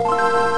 you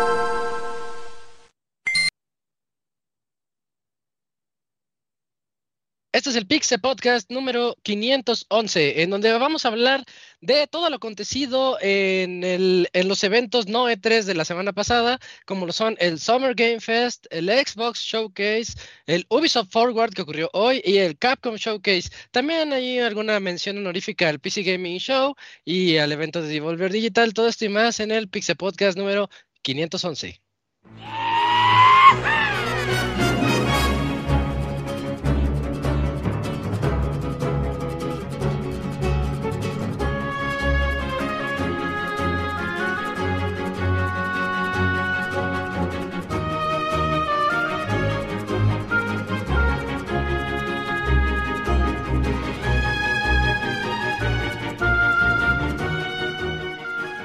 Este es el Pixel Podcast número 511, en donde vamos a hablar de todo lo acontecido en, los eventos no E3 de la semana pasada, como lo son el Summer Game Fest, el Xbox Showcase, el Ubisoft Forward que ocurrió hoy y el Capcom Showcase. También hay alguna mención honorífica al PC Gaming Show y al evento de Devolver Digital. Todo esto y más en el Pixel Podcast número 511.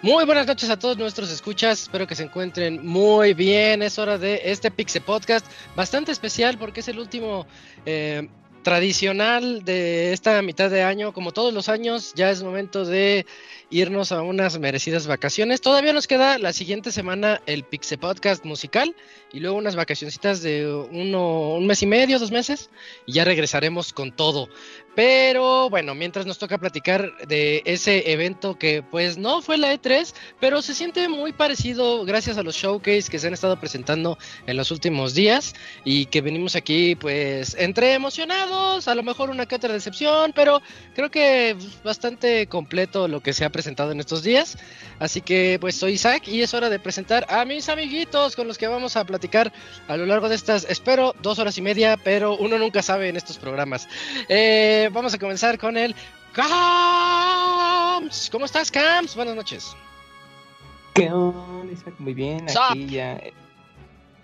Muy buenas noches a todos nuestros escuchas, espero que se encuentren muy bien. Es hora de este Pixel Podcast, bastante especial porque es el último eh, tradicional de esta mitad de año. Como todos los años, ya es momento de irnos a unas merecidas vacaciones. Todavía nos queda la siguiente semana el Pixel Podcast musical y luego unas vacacioncitas de uno, un mes y medio, dos meses, y ya regresaremos con todo. Pero bueno, mientras nos toca platicar de ese evento que pues no fue la E3, pero se siente muy parecido gracias a los showcase que se han estado presentando en los últimos días y que venimos aquí pues entre emocionados, a lo mejor una que otra decepción, pero creo que bastante completo lo que se ha presentado en estos días. Así que pues soy Isaac y es hora de presentar a mis amiguitos con los que vamos a platicar a lo largo de estas, espero, dos horas y media, pero uno nunca sabe en estos programas. Eh, vamos a comenzar con el Camps. ¿Cómo estás, Camps? Buenas noches. ¿Qué onda, Muy bien, aquí ya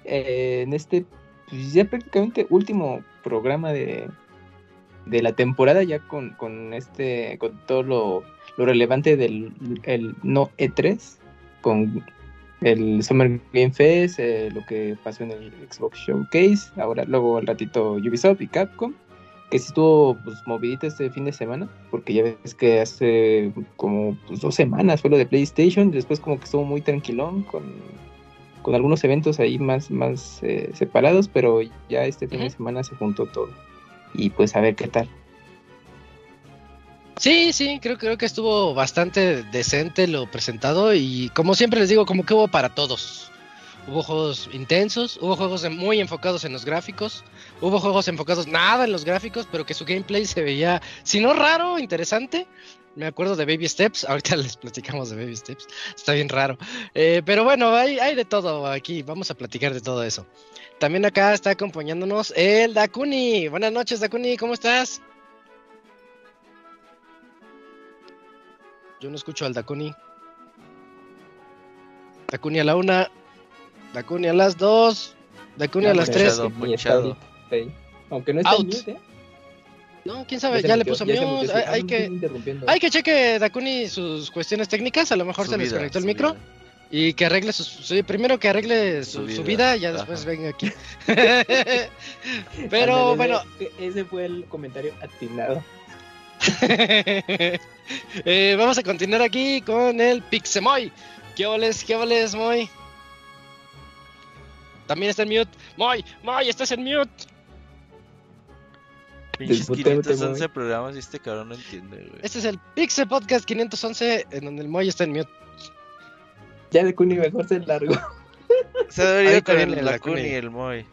eh, en este pues ya prácticamente último programa de, de la temporada ya con, con este con todo lo, lo relevante del el no E3 con el Summer Game Fest, eh, lo que pasó en el Xbox Showcase, ahora luego al ratito Ubisoft y Capcom que sí estuvo pues, movidita este fin de semana, porque ya ves que hace como pues, dos semanas fue lo de PlayStation, después como que estuvo muy tranquilón con, con algunos eventos ahí más, más eh, separados, pero ya este fin de semana se juntó todo. Y pues a ver qué tal. Sí, sí, creo, creo que estuvo bastante decente lo presentado y como siempre les digo, como que hubo para todos. Hubo juegos intensos, hubo juegos muy enfocados en los gráficos, hubo juegos enfocados nada en los gráficos, pero que su gameplay se veía, si no raro, interesante. Me acuerdo de Baby Steps, ahorita les platicamos de Baby Steps, está bien raro. Eh, pero bueno, hay, hay de todo aquí, vamos a platicar de todo eso. También acá está acompañándonos el Dakuni. Buenas noches, Dakuni, ¿cómo estás? Yo no escucho al Dakuni. Dakuni a la una, Dakuni a las 2. Dakuni a las 3. Aunque no está en mute, ¿eh? No, quién sabe, ya, le puso mute. Hay, que, hay que cheque Dakuni sus cuestiones técnicas. A lo mejor se le desconectó el micro. Y que arregle su, primero que arregle su, vida, ya después venga aquí. Pero bueno. Ese fue el comentario atinado. eh, vamos a continuar aquí con el Pixemoy. ¿Qué oles, qué oles, Moy? También está en mute. Moy, Moy, estás en mute. Pinches 511 programas y este cabrón no entiende, güey. Este es el Pixel Podcast 511 en donde el Moy está en mute. Ya de Kuni mejor se largo. Se debería con el, la Kuni y el Moy.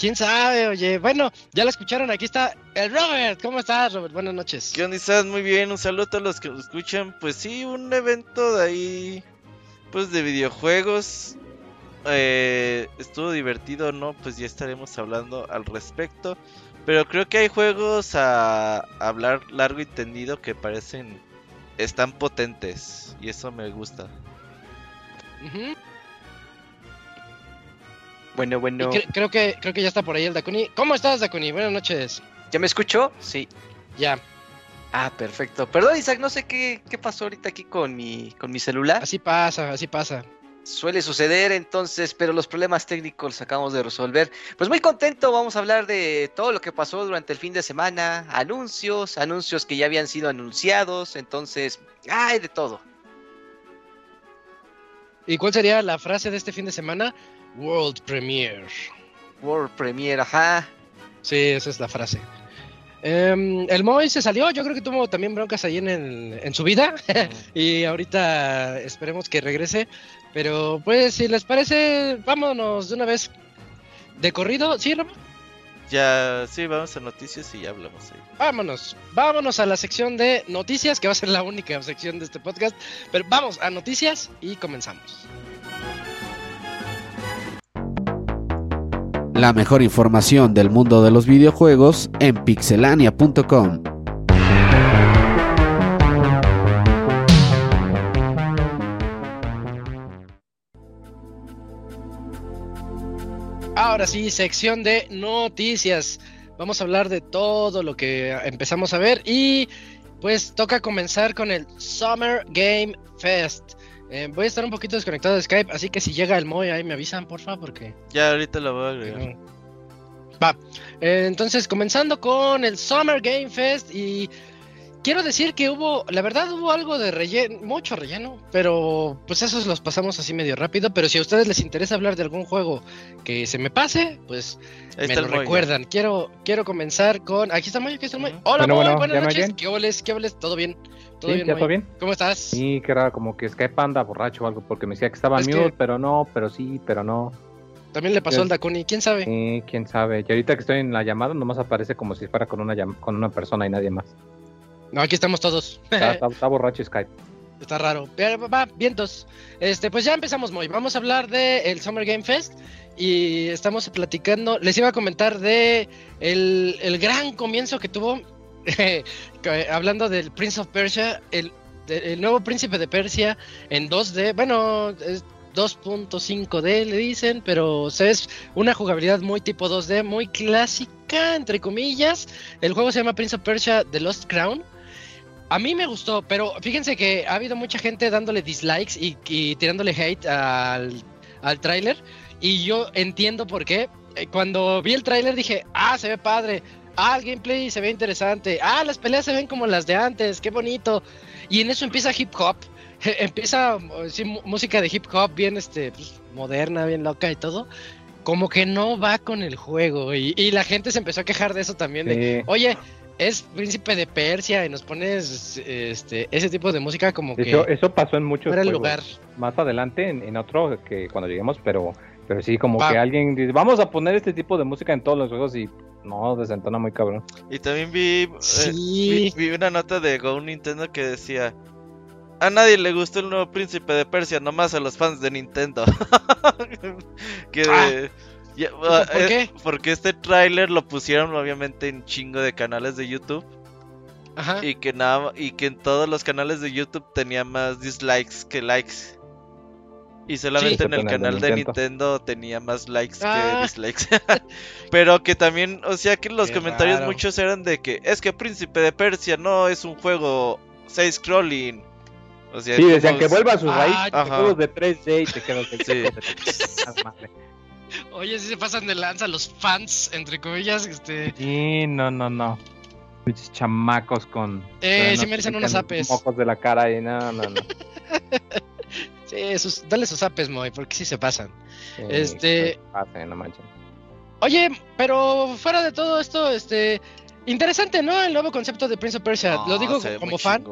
¿Quién sabe? Oye, bueno, ya lo escucharon, aquí está el Robert. ¿Cómo estás, Robert? Buenas noches. ¿Qué onda? ¿Estás? Muy bien, un saludo a todos los que nos escuchan. Pues sí, un evento de ahí, pues de videojuegos eh, estuvo divertido no, pues ya estaremos hablando al respecto. Pero creo que hay juegos a, hablar largo y tendido que parecen están potentes y eso me gusta. Bueno, bueno. creo, que, creo que ya está por ahí el Dakuni. ¿Cómo estás, Dakuni? Buenas noches. ¿Ya me escuchó? Sí. Ya. Ah, perfecto. Perdón, Isaac, no sé qué, qué pasó ahorita aquí con mi, con mi celular. Así pasa, así pasa. Suele suceder entonces, pero los problemas técnicos los acabamos de resolver. Pues muy contento, vamos a hablar de todo lo que pasó durante el fin de semana, anuncios, anuncios que ya habían sido anunciados, entonces, hay de todo. ¿Y cuál sería la frase de este fin de semana? World Premiere. World Premiere, ajá. Sí, esa es la frase. Em, el Moy se salió, yo creo que tuvo también broncas ahí en, en su vida y ahorita esperemos que regrese. Pero pues si les parece, vámonos de una vez de corrido, ¿sí, Ramón? Ya, sí, vamos a noticias y ya hablamos ahí. Vámonos, vámonos a la sección de noticias, que va a ser la única sección de este podcast. Pero vamos a noticias y comenzamos. La mejor información del mundo de los videojuegos en pixelania.com. Ahora sí, sección de noticias. Vamos a hablar de todo lo que empezamos a ver y pues toca comenzar con el Summer Game Fest. Eh, voy a estar un poquito desconectado de Skype, así que si llega el Moy ahí me avisan, porfa, porque... Ya, ahorita lo voy a agregar. Va, eh, entonces comenzando con el Summer Game Fest y quiero decir que hubo, la verdad hubo algo de relleno, mucho relleno, pero pues esos los pasamos así medio rápido, pero si a ustedes les interesa hablar de algún juego que se me pase, pues me lo recuerdan. Quiero quiero comenzar con, aquí está Moy, aquí está Moy. Hola Moy, buenas noches. ¿Qué hables? ¿Qué hables? ¿Todo bien? ¿Todo bien, ya todo bien. ¿Cómo estás? Sí, que era como que Skype anda borracho o algo, porque me decía que estaba mute, pero no, pero sí, pero no. También le pasó al Dakuni, quién sabe. Sí, quién sabe. Y ahorita que estoy en la llamada, nomás aparece como si fuera con una, con una persona y nadie más. No, aquí estamos todos. Está, borracho Skype. Está raro. Va, vientos. Este, pues ya empezamos muy. Vamos a hablar de el Summer Game Fest y estamos platicando. Les iba a comentar de el, el gran comienzo que tuvo hablando del Prince of Persia, el, el, nuevo príncipe de Persia en 2D, bueno, es 2.5D le dicen, pero es una jugabilidad muy tipo 2D, muy clásica, entre comillas. El juego se llama Prince of Persia The Lost Crown. A mí me gustó, pero fíjense que ha habido mucha gente dándole dislikes y, y tirándole hate al, al tráiler. Y yo entiendo por qué. Eh, cuando vi el tráiler dije, ah, se ve padre ah, el gameplay se ve interesante, ah, las peleas se ven como las de antes, qué bonito. Y en eso empieza hip hop, empieza música de hip hop bien este, pues, moderna, bien loca y todo. Como que no va con el juego. Y, la gente se empezó a quejar de eso también. De, Oye, es príncipe de Persia y nos pones este ese tipo de música como que eso, pasó en muchos juegos. lugar más adelante en, en, otro que cuando lleguemos pero pero sí como que alguien dice vamos a poner este tipo de música en todos los juegos y no, desentona muy cabrón. Y también vi, eh, vi, una nota de Go Nintendo que decía: A nadie le gustó el nuevo príncipe de Persia, nomás a los fans de Nintendo. que ah. ¿Por qué? Porque este tráiler lo pusieron obviamente en chingo de canales de YouTube. Ajá. Y que nada y que en todos los canales de YouTube tenía más dislikes que likes. Y solamente en el canal de Nintendo tenía más likes que ah. dislikes. Pero que también, o sea que los comentarios muchos eran de que es que Príncipe de Persia no es un juego 6 scrolling. O sea, sí, decían que vuelva a sus raíces, juegos de 3D y te quedas sí. Oye, si se pasan de lanza los fans, entre comillas, este... Sí, no, no, no. Muchos chamacos con... Eh, sí merecen unos apes. Mocos de la cara y no, no, no. Sí, dale sus apes, Moy, porque sí se pasan. este. Oye, pero fuera de todo esto, este. Interesante, ¿no? El nuevo concepto de Prince of Persia. Lo digo como fan.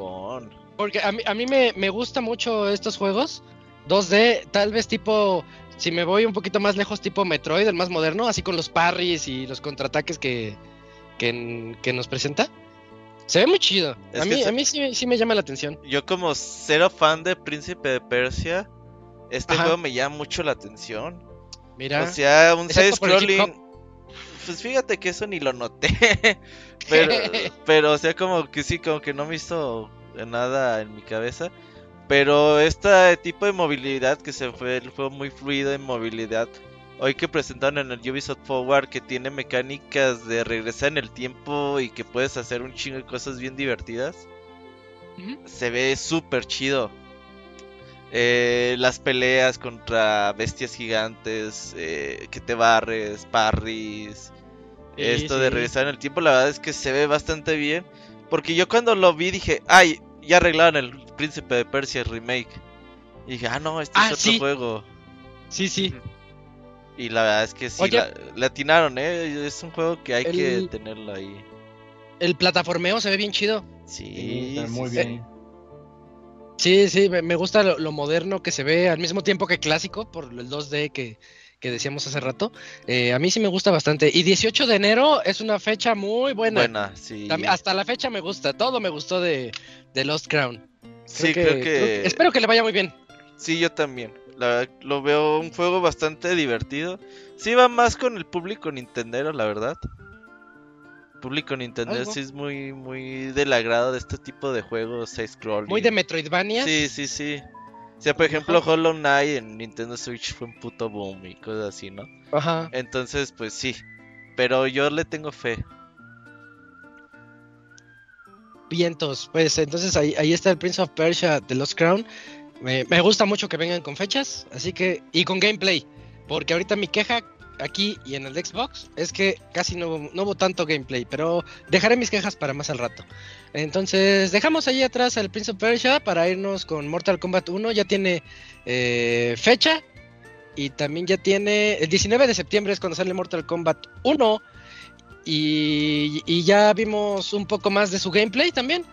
Porque a mí, a mí me, me gusta mucho estos juegos. 2D, tal vez tipo. Si me voy un poquito más lejos, tipo Metroid, el más moderno, así con los parries y los contraataques que, que, que nos presenta. Se ve muy chido. a mí, a mí sí, me llama la atención. Yo como cero fan de Príncipe de Persia, este juego me llama mucho la atención. Mira. O sea, un side scrolling. Pues fíjate que eso ni lo noté. pero, pero, o sea, como que sí, como que no me hizo nada en mi cabeza. Pero este tipo de movilidad que se fue, el juego muy fluido en movilidad hoy que presentaron en el Ubisoft Forward que tiene mecánicas de regresar en el tiempo y que puedes hacer un chingo de cosas bien divertidas. Se ve súper chido. Eh, las peleas contra bestias gigantes, eh, que te barres, parries. esto de regresar en el tiempo, la verdad es que se ve bastante bien. Porque yo cuando lo vi dije, ay, ya arreglaron el Príncipe de Persia remake. Y dije, ah, no, este es ah, otro juego. Sí, sí. Y la verdad es que sí, le atinaron, ¿eh? Es un juego que hay que tenerlo ahí. El plataformeo se ve bien chido. Sí, muy bien. Sí, sí, me gusta lo, moderno que se ve al mismo tiempo que clásico por el 2D que, decíamos hace rato. Eh, a mí sí me gusta bastante. Y 18 de enero es una fecha muy buena. Buena, sí. hasta la fecha me gusta. Todo me gustó de, de Lost Crown. sí, creo que... espero que le vaya muy bien. Sí, yo también. Lo veo un juego bastante divertido. Sí va más con el público Nintendero, la verdad. público Nintendo sí es muy muy del agrado de este tipo de juegos scroll. Muy de Metroidvania. Sí, sí, sí. O sea, por ejemplo, Hollow Knight en Nintendo Switch fue un puto boom y cosas así, ¿no? Ajá. Entonces, pues sí. Pero yo le tengo fe. Vientos, pues entonces ahí, ahí está el Prince of Persia de Lost Crown. Me, gusta mucho que vengan con fechas, así que. Y con gameplay. Porque ahorita mi queja aquí y en el Xbox es que casi no, no hubo tanto gameplay. Pero dejaré mis quejas para más al rato. Entonces, dejamos ahí atrás al Prince of Persia para irnos con Mortal Kombat 1. Ya tiene eh, fecha. Y también ya tiene. El 19 de septiembre es cuando sale Mortal Kombat 1. Y, y ya vimos un poco más de su gameplay también.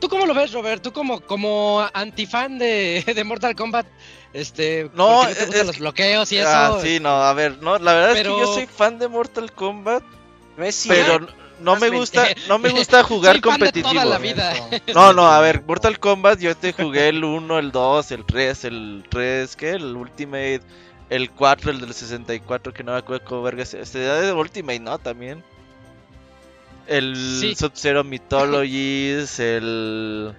¿Tú cómo lo ves, Robert? Tú como, como antifan de, de Mortal Kombat, este, no, te los bloqueos y ah, eso. sí, no, a ver, no, la verdad es que yo soy fan de Mortal Kombat, pero no me gusta, no me gusta jugar competitivo. No, no, a ver, Mortal Kombat yo te jugué el 1, el 2, el 3, el 3, ¿qué? El Ultimate, el 4, el del 64, que no me acuerdo cómo verga, este de Ultimate, ¿no? También. El Sub-Zero Mythologies, el.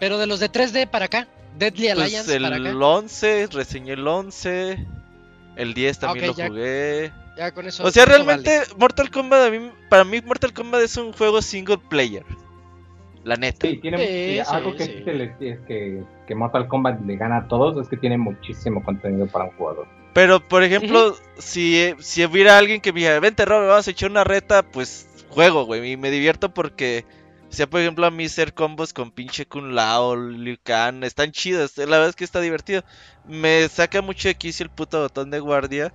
Pero de los de 3D para acá, Deadly pues Alliance el para acá. El 11, reseñé el 11. El 10 también lo jugué. Ya con eso. O sea, realmente Mortal Kombat, para mí Mortal Kombat es un juego single player. La neta. Sí, tiene algo que, que, Mortal Kombat le gana a todos es que tiene muchísimo contenido para un jugador. Pero, por ejemplo, si, si hubiera alguien que me dijera, vente, Robert, vamos a echar una reta, pues juego, güey. Y me divierto porque, sea, por ejemplo, a mí ser combos con pinche Kun Lao, Liu Kang, están chidos. La verdad es que está divertido. Me saca mucho de quicio el puto botón de guardia.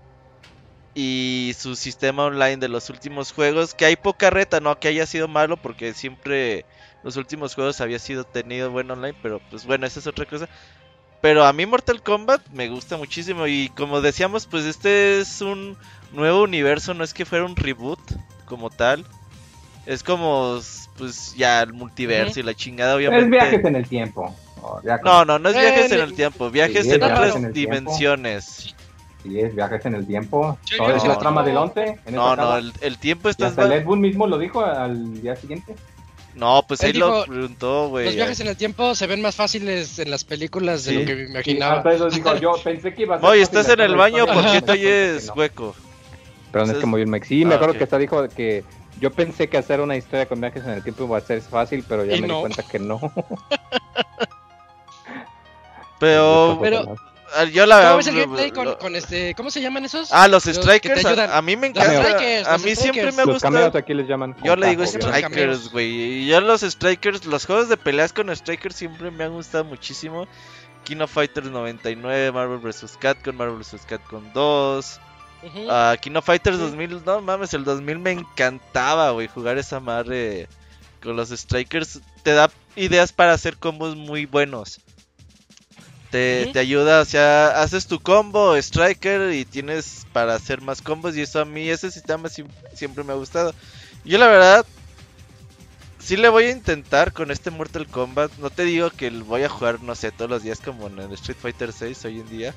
Y su sistema online de los últimos juegos. Que hay poca reta, no que haya sido malo. Porque siempre los últimos juegos había sido tenido buen online. Pero pues bueno, esa es otra cosa. Pero a mí Mortal Kombat me gusta muchísimo. Y como decíamos, pues este es un nuevo universo. No es que fuera un reboot como tal. Es como, pues ya el multiverso y la chingada, obviamente. Es viajes en el tiempo. No, no, no es viajes en el tiempo, viajes en otras dimensiones. Sí, es viajes en el tiempo. ¿Todo es la trama del 11? no, no, el, tiempo está. ¿Y Ed mismo lo dijo al día siguiente? No, pues él, lo preguntó, güey. Los viajes en el tiempo se ven más fáciles en las películas de lo que me imaginaba. yo pensé que iba a ser Oye, estás en el baño porque te oyes hueco. Pero no es que muy bien, Sí, me ah, acuerdo que está dijo que yo pensé que hacer una historia con viajes en el tiempo iba a ser fácil, pero ya me di cuenta que no. pero, pero yo la ¿Cómo es el gameplay con, este, ¿cómo se llaman esos? Ah, los strikers, a, mí me encanta. a mí siempre me gusta. Los aquí les llaman. Yo le digo strikers, güey. Yo los strikers, los juegos de peleas con strikers siempre me han gustado muchísimo. Kino Fighters 99, Marvel vs. Capcom, Marvel vs. Capcom 2. Uh Kino Fighters 2000, no mames, el 2000 me encantaba, güey, jugar esa madre con los Strikers. Te da ideas para hacer combos muy buenos. Te, te, ayuda, o sea, haces tu combo Striker y tienes para hacer más combos y eso a mí, ese sistema siempre me ha gustado. Yo la verdad, sí le voy a intentar con este Mortal Kombat. No te digo que voy a jugar, no sé, todos los días como en el Street Fighter 6 hoy en día.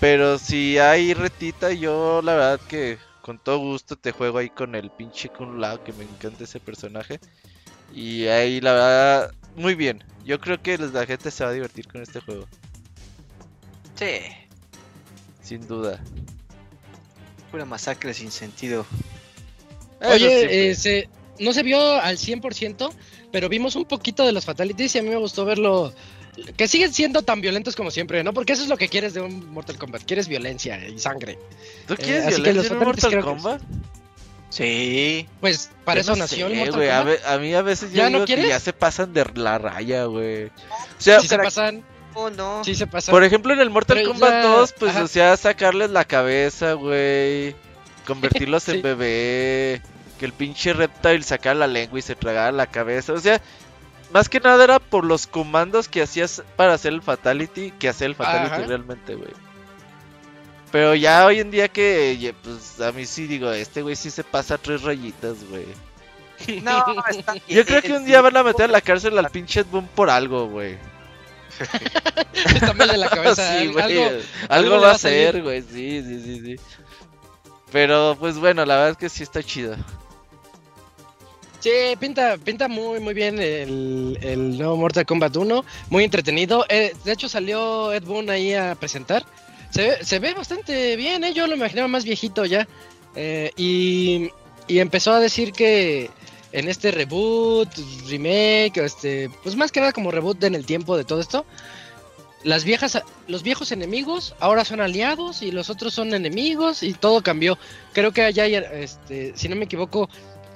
Pero si hay retita, yo la verdad que con todo gusto te juego ahí con el pinche Kun Lao, que me encanta ese personaje. Y ahí la verdad, muy bien. Yo creo que la gente se va a divertir con este juego. Sí. Sin duda. Pura masacre sin sentido. Oye, eh, no se vio al 100%, pero vimos un poquito de los fatalities y a mí me gustó verlo. Que siguen siendo tan violentos como siempre, ¿no? Porque eso es lo que quieres de un Mortal Kombat. Quieres violencia y sangre. ¿Tú quieres eh, violencia en Mortal Kombat? Sí. Pues para eso nació el Mortal Kombat. A, mí a veces ya no que ya se pasan de la raya, güey. O sea, se pasan. Oh, no. Sí se pasan. Por ejemplo, en el Mortal Kombat 2, pues, o sea, sacarles la cabeza, güey. Convertirlos en bebé. Que el pinche Reptile sacara la lengua y se tragara la cabeza. O sea, más que nada era por los comandos que hacías para hacer el Fatality. Que hacer el Fatality realmente, güey. Pero ya hoy en día que, pues a mí sí digo, este güey sí se pasa tres rayitas, güey. No, está bien. Yo creo que un día van a meter a la cárcel al pinche Boom por algo, güey. Está mal de la cabeza. Sí, algo, algo, va a ser, güey. Sí, sí, sí, sí. Pero pues bueno, la verdad es que sí está chido. Sí, pinta, pinta muy, muy bien el, el nuevo Mortal Kombat 1. Muy entretenido. Eh, de hecho, salió Ed Boon ahí a presentar. Se, se ve bastante bien, ¿eh? Yo lo imaginaba más viejito ya. Eh, y, y empezó a decir que en este reboot, remake, este, pues más que nada como reboot en el tiempo de todo esto, las viejas, los viejos enemigos ahora son aliados y los otros son enemigos y todo cambió. Creo que allá, este, si no me equivoco,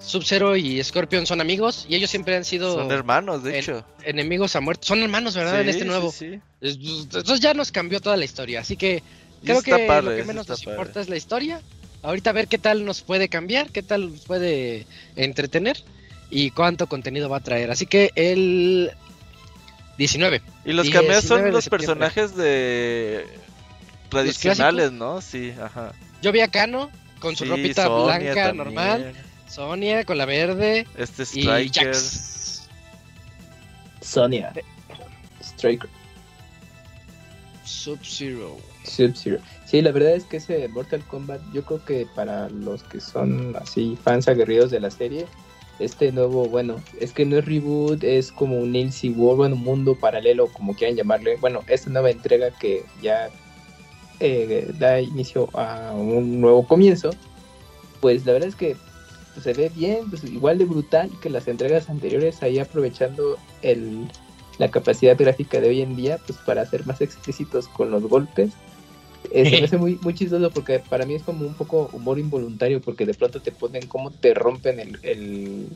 Sub-Zero y Scorpion son amigos y ellos siempre han sido... Son hermanos, de hecho. Enemigos a muerte. Son hermanos, ¿verdad? en este nuevo. Sí, Entonces ya nos cambió toda la historia. Así que creo que lo que menos nos importa es la historia. Ahorita a ver qué tal nos puede cambiar, qué tal nos puede entretener y cuánto contenido va a traer. Así que el 19. Y los cameos son los personajes de tradicionales, ¿no? Sí, ajá. Yo vi a Kano con su ropita blanca normal. Sonia con la verde. Este Striker. Y Sonia. Striker. Sub-Zero. Sub-Zero. Sí, la verdad es que ese Mortal Kombat, yo creo que para los que son así fans aguerridos de la serie, este nuevo, bueno, es que no es reboot, es como un NC World, bueno, un mundo paralelo, como quieran llamarle. Bueno, esta nueva entrega que ya eh, da inicio a un nuevo comienzo, pues la verdad es que se ve bien, pues igual de brutal que las entregas anteriores, ahí aprovechando el, la capacidad gráfica de hoy en día, pues para ser más explícitos con los golpes. Eh, se me hace muy, muy chistoso porque para mí es como un poco humor involuntario porque de pronto te ponen cómo te rompen el, el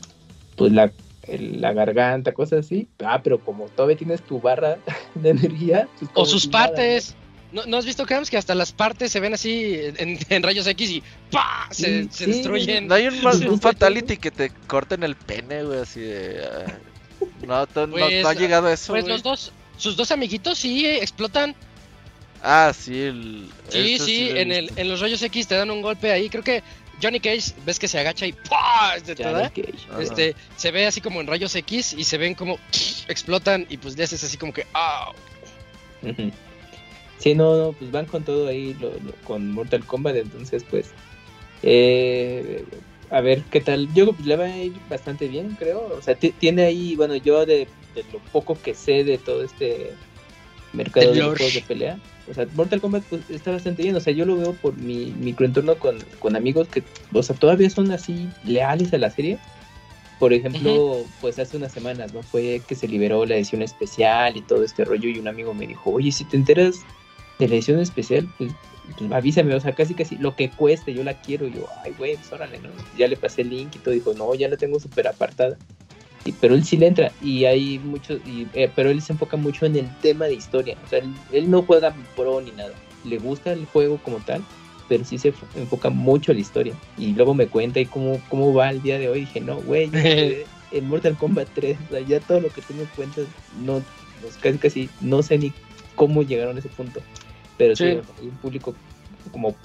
pues la, la garganta, cosas así. Ah, pero como todavía tienes tu barra de energía. Pues o sus partes. ¿no? Has visto, que hasta las partes se ven así en, rayos X y ¡pah! Se, destruyen. No hay un, fatality que te corten el pene, güey, así de... Ah, no, no, pues, ha llegado a eso. Pues los dos, sus dos amiguitos sí explotan. Ah, sí, el... Sí, sí, en, el, en los rayos X te dan un golpe ahí. Creo que Johnny Cage, ves que se agacha y ¡pah! Este, se ve así como en rayos X y se ven como explotan y pues le haces así como que ¡ah! Sí, no, no, pues van con todo ahí con Mortal Kombat, entonces pues eh, a ver qué tal. Yo pues, le va a ir bastante bien, creo. O sea, tiene ahí, bueno, yo de, lo poco que sé de todo este mercado de, juegos de pelea, o sea, Mortal Kombat pues, está bastante bien. O sea, yo lo veo por mi microentorno con, con amigos que, o sea, todavía son así leales a la serie. Por ejemplo, pues hace unas semanas, ¿no? Fue que se liberó la edición especial y todo este rollo y un amigo me dijo, oye, si te enteras de la edición especial, pues, pues, avísame, o sea, casi casi lo que cueste, yo la quiero, yo, ay, güey, pues órale, ¿no? Ya le pasé el link y todo, dijo, no, ya la tengo súper apartada. Y, pero él sí le entra, y hay muchos, eh, pero él se enfoca mucho en el tema de historia, o sea, él, no juega pro ni nada, le gusta el juego como tal, pero sí se enfoca mucho en la historia. Y luego me cuenta y cómo, cómo va el día de hoy, dije, no, güey, en Mortal Kombat 3, o sea, ya todo lo que tú me cuentas, no, pues, casi casi no sé ni cómo llegaron a ese punto pero sí, hay un público como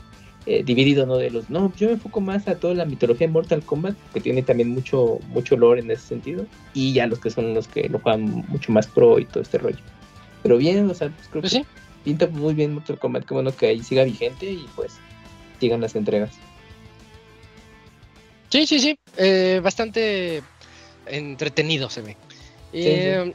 eh, dividido, ¿no? De los, no, yo me enfoco más a toda la mitología de Mortal Kombat, que tiene también mucho, mucho lore en ese sentido, y ya los que son los que lo juegan mucho más pro y todo este rollo. Pero bien, o sea, pues creo pues que pinta muy bien Mortal Kombat, qué bueno que ahí siga vigente y pues sigan las entregas. Sí, sí, sí, eh, bastante entretenido se ve. Eh,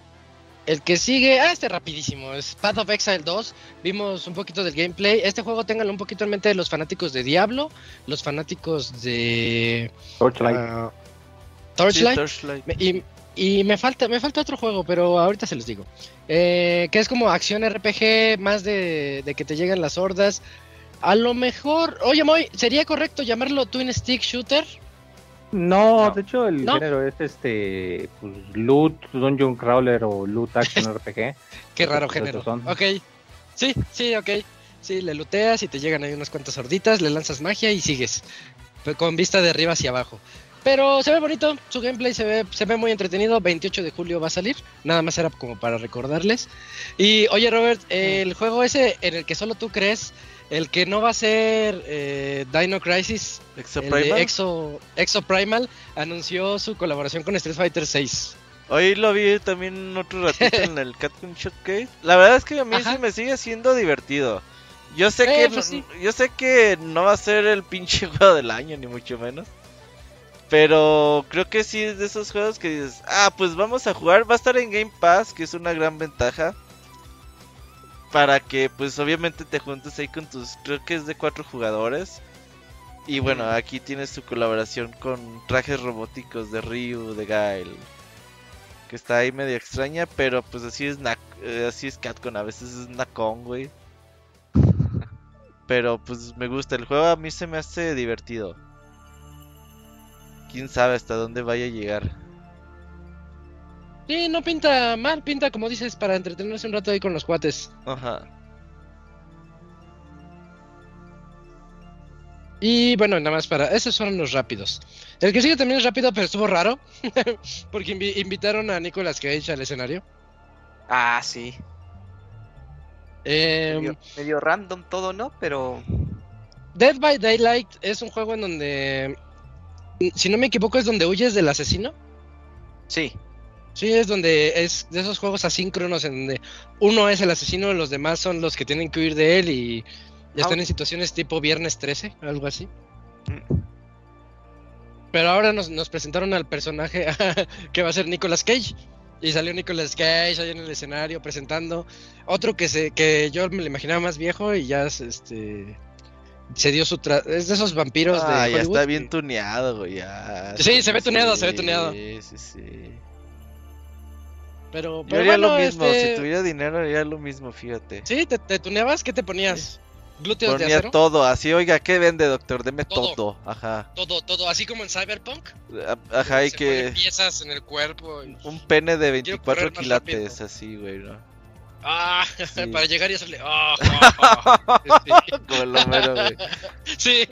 el que sigue, ah, este rapidísimo, es Path of Exile 2. Vimos un poquito del gameplay. Este juego ténganlo un poquito en mente de los fanáticos de Diablo, los fanáticos de Torchlight. Ah, Torchlight. Y, me falta, me falta otro juego, pero ahorita se los digo. Eh, que es como acción RPG, más de, de que te llegan las hordas. A lo mejor, oye Moy, ¿sería correcto llamarlo Twin Stick Shooter? No, de hecho el género es este pues, loot, dungeon crawler o loot action RPG. Qué raro género. Ok, sí, sí, ok. Sí, le looteas y te llegan ahí unas cuantas sorditas, le lanzas magia y sigues. Con vista de arriba hacia abajo. Pero se ve bonito, su gameplay se ve, se ve muy entretenido. 28 de julio va a salir. Nada más era como para recordarles. Y oye, Robert, el juego ese en el que solo tú crees el que no va a ser eh, Dino Crisis, Exo Primal? Exo, Primal, anunció su colaboración con Street Fighter 6. Hoy lo vi también otro ratito en el Capcom Showcase. La verdad es que a mí sí me sigue siendo divertido. Yo sé eh, que pues yo sé que no va a ser el pinche juego del año ni mucho menos. Pero creo que sí es de esos juegos que dices, ah, pues vamos a jugar, va a estar en Game Pass, que es una gran ventaja para que pues obviamente te juntes ahí con tus, creo que es de cuatro jugadores. Y bueno, aquí tienes tu colaboración con trajes robóticos de Ryu, de Gael. Que está ahí medio extraña, pero pues así es eh, así es Catcon, a veces es Nakon, güey. pero pues me gusta, el juego a mí se me hace divertido. Quién sabe hasta dónde vaya a llegar. Sí, no pinta mal, pinta como dices para entretenerse un rato ahí con los cuates. Ajá. Y bueno, nada más para. Esos son los rápidos. El que sigue también es rápido, pero estuvo raro. porque invitaron a Nicolas Cage al escenario. Ah, sí. Em, medio, random todo, ¿no? Pero. Dead by Daylight es un juego en donde. Si no me equivoco, es donde huyes del asesino. Sí. Sí, es donde es de esos juegos asíncronos en donde uno es el asesino, los demás son los que tienen que huir de él y, están en situaciones tipo Viernes 13, algo así. Mm. Pero ahora nos, nos presentaron al personaje que va a ser Nicolas Cage. Y salió Nicolas Cage ahí en el escenario presentando. Otro que se que yo me lo imaginaba más viejo y ya este se dio su tra es de esos vampiros ah, de ya está bien tuneado, güey, Sí, se ve tuneado, se ve tuneado. Sí, sí, sí. Pero, Yo haría lo mismo, este si tuviera dinero haría lo mismo, fíjate. ¿Sí? ¿Te, tuneabas? ¿Qué te ponías? ¿Glúteos Ponía de acero? todo, así, oiga, ¿qué vende, doctor? Deme todo, ajá. Todo, todo, así como en Cyberpunk. Ajá, y que... piezas en el cuerpo. Un pene de 24 quilates, así, güey, ¿no? Ah, para llegar y hacerle. Oh, Como el Homero, güey. Sí.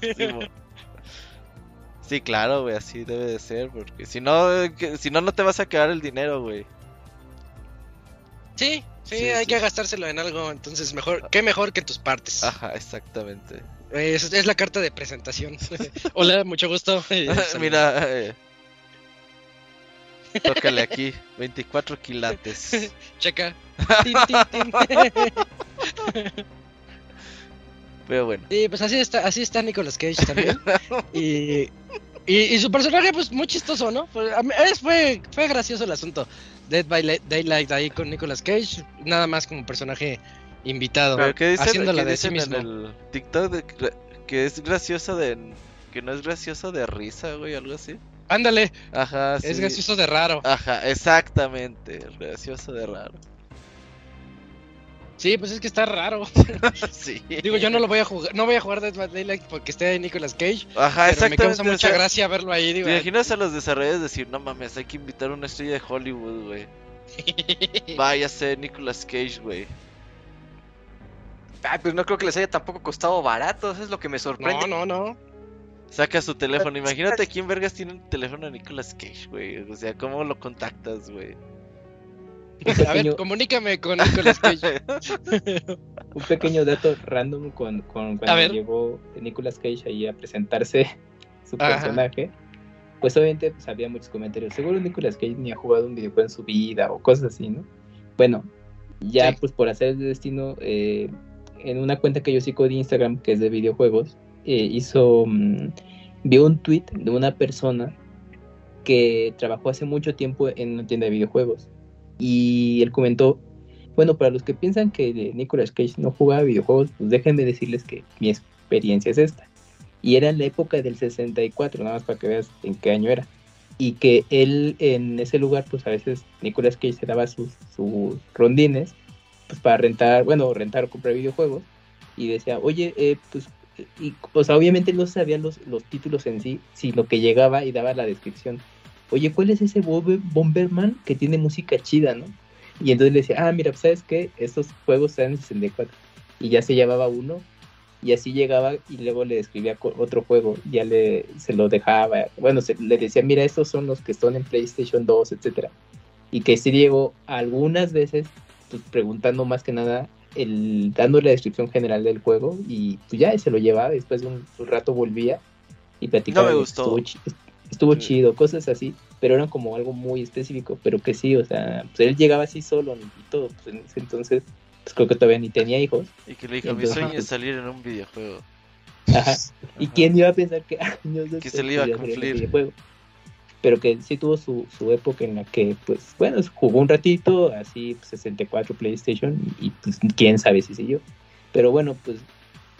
sí Sí, claro, güey, así debe de ser, porque si no, si no, no te vas a quedar el dinero, güey. Sí, sí, hay que gastárselo en algo, entonces mejor, qué mejor que tus partes. Ajá, exactamente. Es, es la carta de presentación. Hola, mucho gusto. Mira, eh, tócale aquí, 24 quilates. Checa. Pero bueno. Sí, pues así está, así está Nicolas Cage también. y, y, su personaje, pues muy chistoso, ¿no? Fue, fue, fue gracioso el asunto. Dead by Daylight ahí con Nicolas Cage, nada más como personaje invitado. Pero ¿qué dicen, ¿qué de dicen en el TikTok que es gracioso de que no es gracioso de risa, güey, algo así. Ándale. Ajá, Es gracioso de raro. Ajá, exactamente, gracioso de raro. Sí, pues es que está raro. sí. Digo, yo no lo voy a jugar, no voy a jugar Dead by Daylight porque esté ahí Nicolas Cage. Ajá, pero exactamente. Me causa mucha gracia verlo ahí, digo. ¿Te imaginas a los desarrolladores decir, no mames, hay que invitar a una estrella de Hollywood, güey? Vaya a ser Nicolas Cage, güey. Ay, pues no creo que les haya tampoco costado barato, eso es lo que me sorprende. No, no, no. Saca su teléfono, imagínate quién vergas tiene un teléfono de Nicolas Cage, güey. O sea, ¿cómo lo contactas, güey? A ver, comunícame con Nicolas Cage. un pequeño dato random con, cuando llegó Nicolas Cage ahí a presentarse su personaje. Pues obviamente pues, había muchos comentarios. Seguro Nicolas Cage ni ha jugado un videojuego en su vida o cosas así, ¿no? Bueno, ya pues por hacer el destino, eh, en una cuenta que yo sigo de Instagram, que es de videojuegos, eh, hizo, mm, vio un tweet de una persona que trabajó hace mucho tiempo en una tienda de videojuegos. Y él comentó, bueno, para los que piensan que Nicolas Cage no jugaba videojuegos, pues déjenme decirles que mi experiencia es esta. Y era en la época del 64, nada más para que veas en qué año era. Y que él en ese lugar, pues a veces Nicolas Cage se daba sus, sus rondines pues para rentar, bueno, rentar o comprar videojuegos. Y decía, oye, eh, pues y, o sea, obviamente no sabía los, los títulos en sí, sino que llegaba y daba la descripción. Oye, ¿cuál es ese Bomberman que tiene música chida, no? Y entonces le decía, ah, mira, pues, ¿sabes qué? Estos juegos están en 64. Y ya se llevaba uno, y así llegaba y luego le describía otro juego, ya le se lo dejaba. Bueno, se, le decía, mira, estos son los que están en PlayStation 2, etcétera. Y que sí llegó algunas veces pues, preguntando más que nada el, dando la descripción general del juego y pues ya se lo llevaba, después de un, rato volvía y platicaba. No me gustó. Estuvo, chido, cosas así, pero eran como algo muy específico, pero que sí, o sea, pues él llegaba así solo y todo, pues en ese entonces, pues creo que todavía ni tenía hijos. Y que le dijo, mi sueño es salir en un videojuego. Ajá. ¿Y quién iba a pensar que que se le iba a cumplir? pero que sí tuvo su, su época en la que, pues, bueno, jugó un ratito, así, 64 pues, PlayStation, y pues quién sabe si siguió. Pero bueno, pues,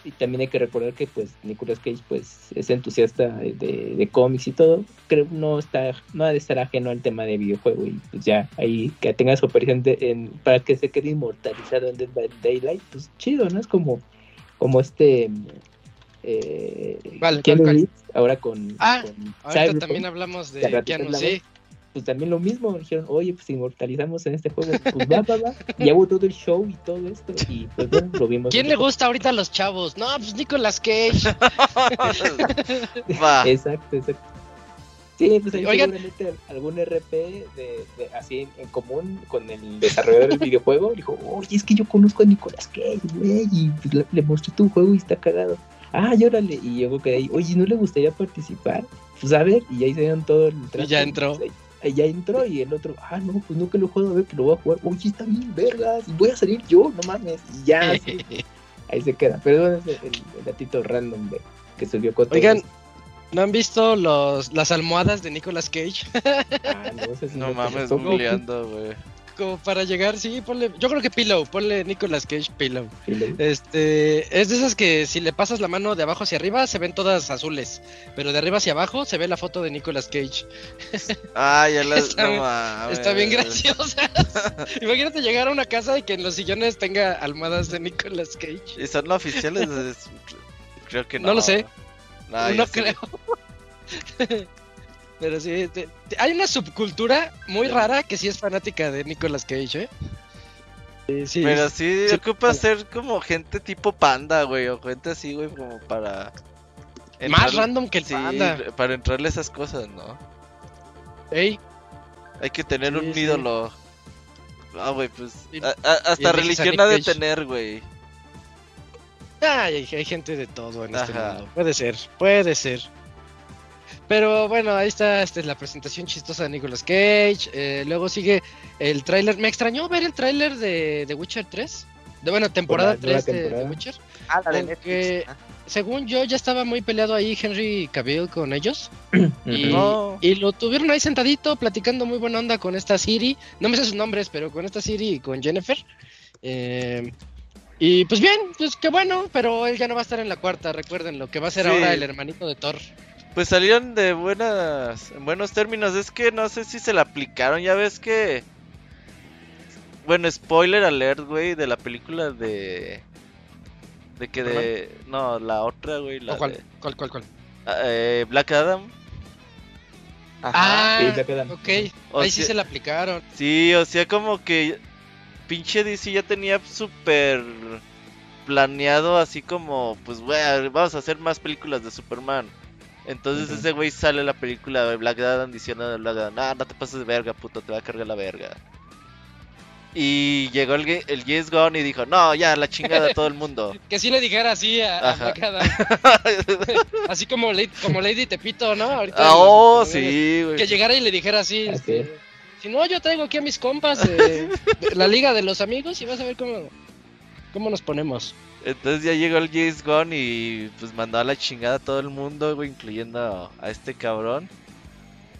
y también hay que recordar que, pues, Nicolas Cage, pues, es entusiasta de, de, cómics y todo, creo no está, no ha de estar ajeno al tema de videojuego, y pues ya, ahí, que tenga su aparición en, para que se quede inmortalizado en Dead by Daylight, pues, chido, ¿no? Es como, como este eh, vale, ahora con, ah, ahorita también hablamos de Keanu, sí. Pues también lo mismo, dijeron, oye, pues inmortalizamos en este juego, pues va, va, va, y hago todo el show y todo esto, y pues bueno, lo vimos. ¿Quién le gusta ahorita a los chavos? No, pues Nicolas Cage. exacto, exacto. Sí, pues ahí Oigan. algún RP de, así en común con el desarrollador del videojuego. Dijo, oye, es que yo conozco a Nicolas Cage, güey, y pues le, le mostré tu juego y está cagado ah, llórale. Y yo quedé ahí, oye, ¿no le gustaría participar? Pues a ver, y ahí se dieron todo el Y ya entró. Pues, ahí, ya entró y el otro, ah, no, pues nunca lo he jugado a ver, que lo voy a jugar. Oye, está bien, vergas, voy a salir yo, no mames. Y ya, ahí se queda. Pero es el, el, gatito random de, que subió con Oigan, ¿no han visto los, las almohadas de Nicolas Cage? ah, no, no mames, googleando, güey como para llegar, sí, ponle, yo creo que Pillow, ponle Nicolas Cage Pillow. Este, es de esas que si le pasas la mano de abajo hacia arriba se ven todas azules, pero de arriba hacia abajo se ve la foto de Nicolas Cage. Ah, ya la está, está bien graciosa. Imagínate llegar a una casa y que en los sillones tenga almohadas de Nicolas Cage. ¿Y son no oficiales? creo que no. No lo sé. no creo. Pero sí, hay una subcultura muy rara que sí es fanática de Nicolas Cage, ¿eh? Sí, Pero sí, ocupa ser como gente tipo panda, güey, o gente así, güey, como para... Más random que el panda. para entrarle esas cosas, ¿no? Ey. Hay que tener un ídolo. Ah, güey, pues... hasta religión ha de tener, güey. Ay, hay, gente de todo en este mundo. Puede ser, puede ser. Pero bueno, ahí está esta es la presentación chistosa de Nicolas Cage. Eh, luego sigue el tráiler. Me extrañó ver el tráiler de The Witcher 3. De bueno, temporada 3 de The Witcher. Ah, la de Netflix. Ah. Según yo, ya estaba muy peleado ahí Henry Cavill con ellos. y, y, lo tuvieron ahí sentadito, platicando muy buena onda con esta Siri. No me sé sus nombres, pero con esta Siri y con Jennifer. Eh, y pues bien, pues qué bueno, pero él ya no va a estar en la cuarta, recuerden lo que va a ser ahora el hermanito de Thor. Pues salieron de buenas, en buenos términos. Es que no sé si se la aplicaron. Ya ves que. Bueno, spoiler alert, güey, de la película de. De que de. No, la otra, güey. La cuál, cuál, cuál, cuál? Ah, eh, Black Adam. Ajá. Ah, Black Adam. ok. Ahí sí se la aplicaron. Sí, o sea, como que. Pinche DC ya tenía súper planeado así como, pues, güey, vamos a hacer más películas de Superman. Entonces ese güey sale la película de Black Adam diciendo a Black Adam, no, no te pases de verga, puto, te va a cargar la verga. Y llegó el, el James Gunn y dijo, no, ya, la chingada a todo el mundo. que sí le dijera así a, Black Adam. así como, como Lady Tepito, ¿no? Ahorita ah, oh, sí, güey. Que llegara y le dijera así, este, si no, yo traigo aquí a mis compas de, la Liga de los Amigos y vas a ver cómo, cómo nos ponemos. Entonces ya llegó el James Gunn y pues mandó a la chingada a todo el mundo, güey, incluyendo a, este cabrón.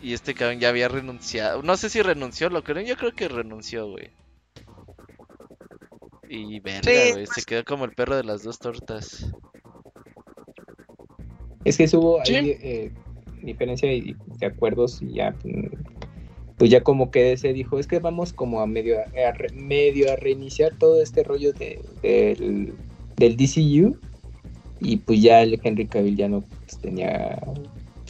Y este cabrón ya había renunciado. No sé si renunció, lo creo. Yo creo que renunció, güey. Y verga, güey. Se pues quedó como el perro de las dos tortas. Es que hubo ahí eh, diferencia de, acuerdos y ya. Pues ya como que se dijo, es que vamos como a medio a, medio a reiniciar todo este rollo de, del, del DCU. Y pues ya el Henry Cavill ya no pues, tenía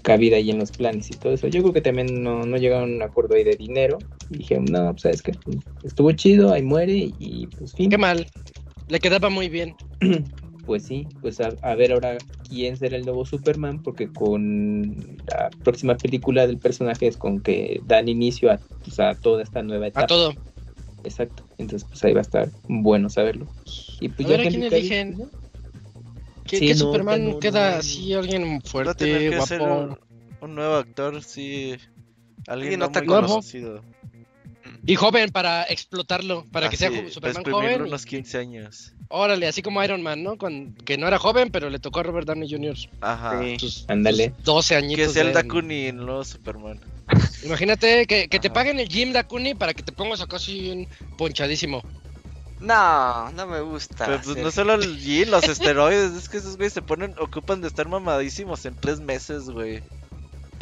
cabida ahí en los planes y todo eso. Yo creo que también no, no llegaron a un acuerdo ahí de dinero. Y dije, no, pues sabes que estuvo chido, ahí muere y pues fin. Qué mal. Le quedaba muy bien. pues sí, pues a, ver ahora quién será el nuevo Superman, porque con la próxima película del personaje es con que dan inicio a, pues, toda esta nueva etapa. A todo. Exacto, entonces pues ahí va a estar bueno saberlo. Y pues ya quién eligen. ¿Qué, Superman queda así, alguien fuerte, guapo? Un, nuevo actor, sí. Alguien no muy conocido. Y joven para explotarlo, para que sea Superman joven. unos 15 años. Órale, así como Iron Man, ¿no? que no era joven, pero le tocó a Robert Downey Jr. Ajá. Ándale. 12 añitos. Que sea el Dakuni en nuevo Superman. Imagínate que, que te paguen el Jim Dakuni para que te pongas acá así ponchadísimo. No, no me gusta. Pero pues no solo el G, los esteroides, es que esos güeyes se ponen, ocupan de estar mamadísimos en tres meses, güey.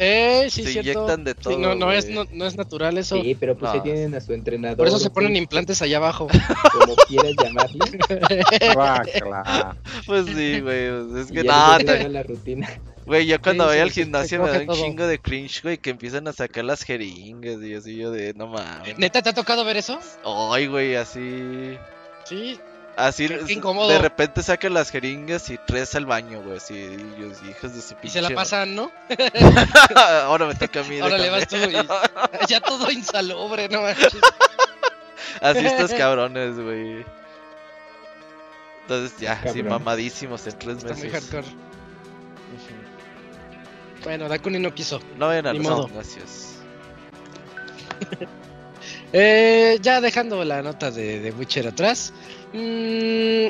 Eh, sí, se cierto. inyectan de todo. no, no, es, no, es natural eso. Sí, pero pues no. tienen a su entrenador. Por eso se ponen implantes allá abajo. Como quieras llamarle. pues sí, güey. Pues es que nada. la rutina. Güey, yo cuando voy al gimnasio me da un chingo de cringe, güey, que empiezan a sacar las jeringas y así yo de, no mames. ¿Neta te ha tocado ver eso? Ay, güey, así. Sí. Así, de repente sacan las jeringas y tres al baño, güey, así, ellos, hijos de su pinche. Y se la pasan, ¿no? Ahora me toca a mí. Ahora le vas tú y ya todo insalubre, ¿no? así estos cabrones, güey. Entonces ya, así mamadísimos en tres meses. Está muy hardcore. Bueno, Dakuni no quiso. No vayan a no, gracias. eh, ya dejando la nota de, de Witcher atrás. Mmm...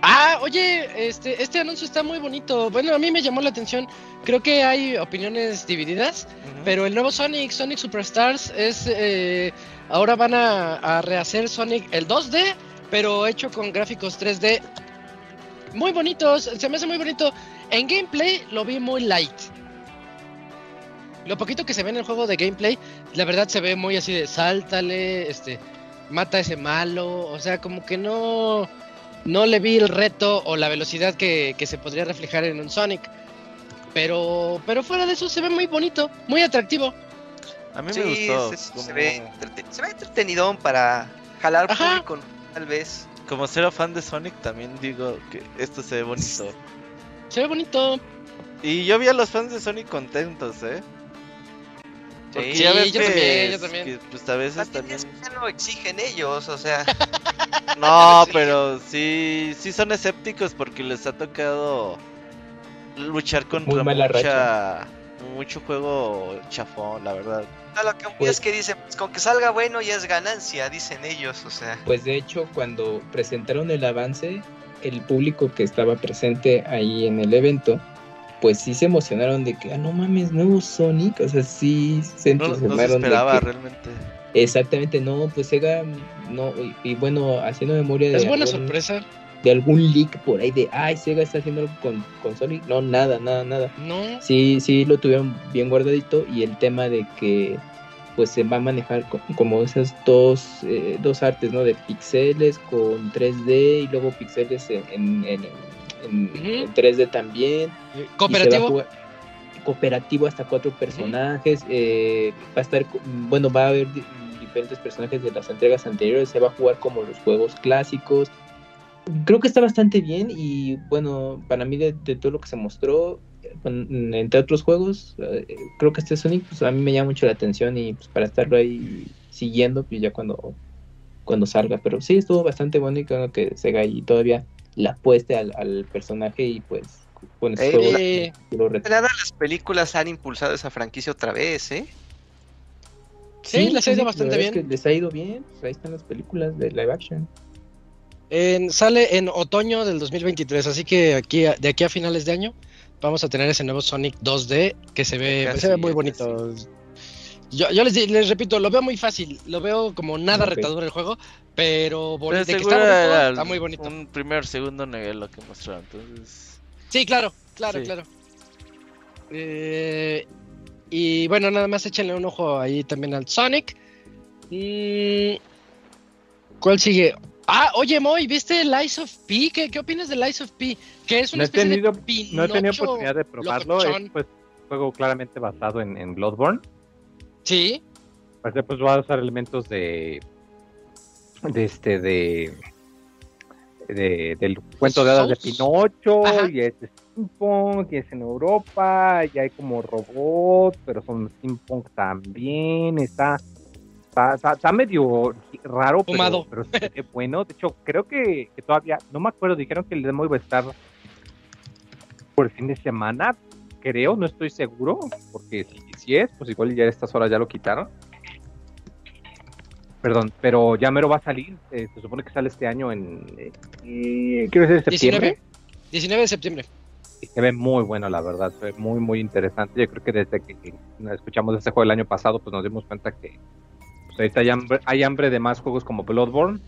Ah, oye, este, este anuncio está muy bonito. Bueno, a mí me llamó la atención. Creo que hay opiniones divididas, pero el nuevo Sonic, Sonic Superstars, es eh, ahora van a, a, rehacer Sonic el 2D, pero hecho con gráficos 3D muy bonitos. Se me hace muy bonito. En gameplay lo vi muy light. Lo poquito que se ve en el juego de gameplay, la verdad se ve muy así de sáltale, este, mata a ese malo. O sea, como que no, no le vi el reto o la velocidad que, se podría reflejar en un Sonic. Pero, pero fuera de eso se ve muy bonito, muy atractivo. A mí me gustó. Se, ve, se ve entretenido para jalar público, tal vez. Como ser fan de Sonic, también digo que esto se ve bonito. Se ve bonito. Y yo vi a los fans de Sonic contentos, ¿eh? sí, ya ves yo que, también, yo también. Que, pues a veces también... ya lo exigen ellos, o sea... no, pero sí, sí son escépticos porque les ha tocado luchar contra mucha, mucho juego chafón, la verdad. lo que pues, es que dicen, pues con que salga bueno ya es ganancia, dicen ellos, o sea. Pues de hecho, cuando presentaron el avance, el público que estaba presente ahí en el evento, pues sí se emocionaron de que, ah, no mames, nuevo Sonic, o sea, sí se entusiasmaron. No, no esperaba realmente. Exactamente, no, pues Sega, no, y, bueno, haciendo memoria de... Es buena sorpresa. De algún leak por ahí de, ay, Sega está haciendo algo con, con Sonic. No, nada, nada, nada. No. Sí, sí, lo tuvieron bien guardadito y el tema de que pues se va a manejar como esas dos, eh, dos artes, ¿no? De pixeles con 3D y luego pixeles en, en, 3D también. Cooperativo. cooperativo hasta cuatro personajes. Eh, va a estar, bueno, va a haber diferentes personajes de las entregas anteriores. Se va a jugar como los juegos clásicos. Creo que está bastante bien y bueno, para mí de todo lo que se mostró, entre otros juegos, eh, creo que este Sonic pues, a mí me llama mucho la atención y pues para estarlo ahí siguiendo, pues ya cuando, cuando salga. Pero sí, estuvo bastante bueno y creo que Sega ahí todavía la apueste al, personaje y pues bueno, eh, las películas han impulsado esa franquicia otra vez, ¿eh? Sí, les ha ido bastante bien. les ha ido bien, pues, ahí están las películas de live action. sale en otoño del 2023, así que aquí de aquí a finales de año vamos a tener ese nuevo Sonic 2D que se ve, se ve muy bonito. Yo, yo les, les, repito, lo veo muy fácil, lo veo como nada retador el juego, pero, de que está, está, muy bonito. Un primer, segundo nivel lo que mostraron, entonces... Sí, claro, claro, claro. Eh, y bueno, nada más échenle un ojo ahí también al Sonic. Mm, ¿Cuál sigue? Ah, oye, Moy, ¿viste el Ice of P? ¿Qué, qué opinas del Ice of P? Que es una no especie tenido, de No he tenido oportunidad de probarlo. Es pues, juego claramente basado en, en Bloodborne. Sí. Pues, pues va a usar elementos de. de este, de. de del cuento de hadas de Pinocho, y es steampunk, y es en Europa, y hay como robots, pero son steampunk también, está. Está, medio raro, pero, pero es bueno. De hecho, creo que, que, todavía, no me acuerdo, dijeron que el demo iba a estar por el fin de semana, creo, no estoy seguro, porque si, si es, pues igual ya a estas horas ya lo quitaron. Perdón, pero ya mero va a salir, eh, se supone que sale este año en, eh, quiero decir, septiembre. 19, de septiembre. Y se ve muy bueno, la verdad, se ve muy, muy interesante. Yo creo que desde que, escuchamos este juego el año pasado, pues nos dimos cuenta que ahorita hay hambre, hay hambre de más juegos como Bloodborne.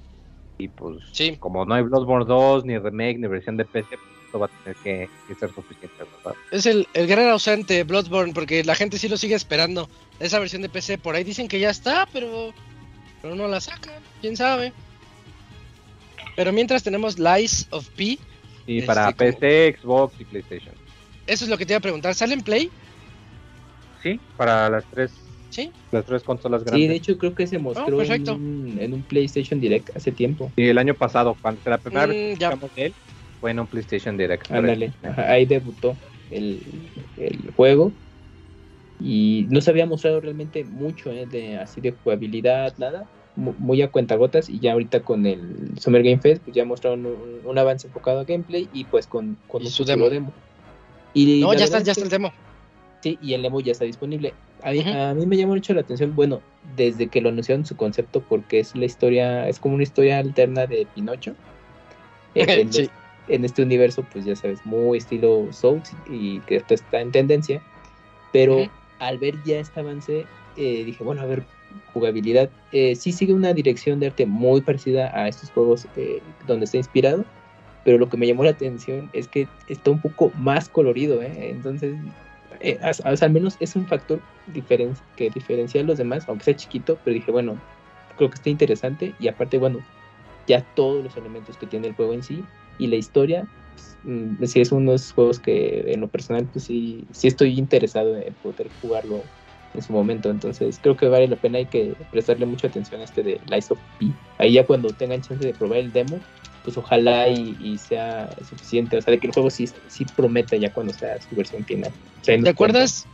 Y pues, como no hay Bloodborne 2, ni remake, ni versión de PC, va a tener que, ser suficiente, ¿verdad? Es el, el, gran ausente Bloodborne, porque la gente sí lo sigue esperando. Esa versión de PC, por ahí dicen que ya está, pero, pero no la sacan, quién sabe. Pero mientras tenemos Lies of P. Y para este, PC, Xbox y PlayStation. Eso es lo que te iba a preguntar. ¿Sale en Play? Sí, para las tres ¿Sí? Las tres consolas grandes. Sí, de hecho creo que se mostró en, un, PlayStation Direct hace tiempo. Sí, el año pasado, cuando la primera mm, vez que de él, fue en un PlayStation Direct. Ándale, ahí debutó el, juego. Y no se había mostrado realmente mucho ¿eh? de así de jugabilidad, nada. Muy a cuentagotas. Y ya ahorita con el Summer Game Fest, pues ya mostraron un, avance enfocado a gameplay y pues con, con su demo. Y no, ya está, ya está el demo. Sí, y el demo ya está disponible. A mí, a mí, me llamó mucho la atención, bueno, desde que lo anunciaron su concepto, porque es la historia, es como una historia alterna de Pinocho. sí en este universo, pues ya sabes, muy estilo Souls y que esto está en tendencia. Pero al ver ya este avance, eh, dije, bueno, a ver, jugabilidad, eh, sí sigue una dirección de arte muy parecida a estos juegos eh, donde está inspirado, pero lo que me llamó la atención es que está un poco más colorido, ¿eh? entonces, al menos es un factor diferen que diferencia a los demás, aunque sea chiquito, pero dije, bueno, creo que está interesante y aparte, bueno, ya todos los elementos que tiene el juego en sí y la historia, mm, si es uno de esos juegos que en lo personal, pues sí, sí estoy interesado en poder jugarlo en su momento. Entonces creo que vale la pena, hay que prestarle mucha atención a este de Lies of P. Ahí ya cuando tengan chance de probar el demo, pues ojalá y, sea suficiente. O sea, de que el juego sí, sí prometa ya cuando sea su versión final. ¿Te acuerdas?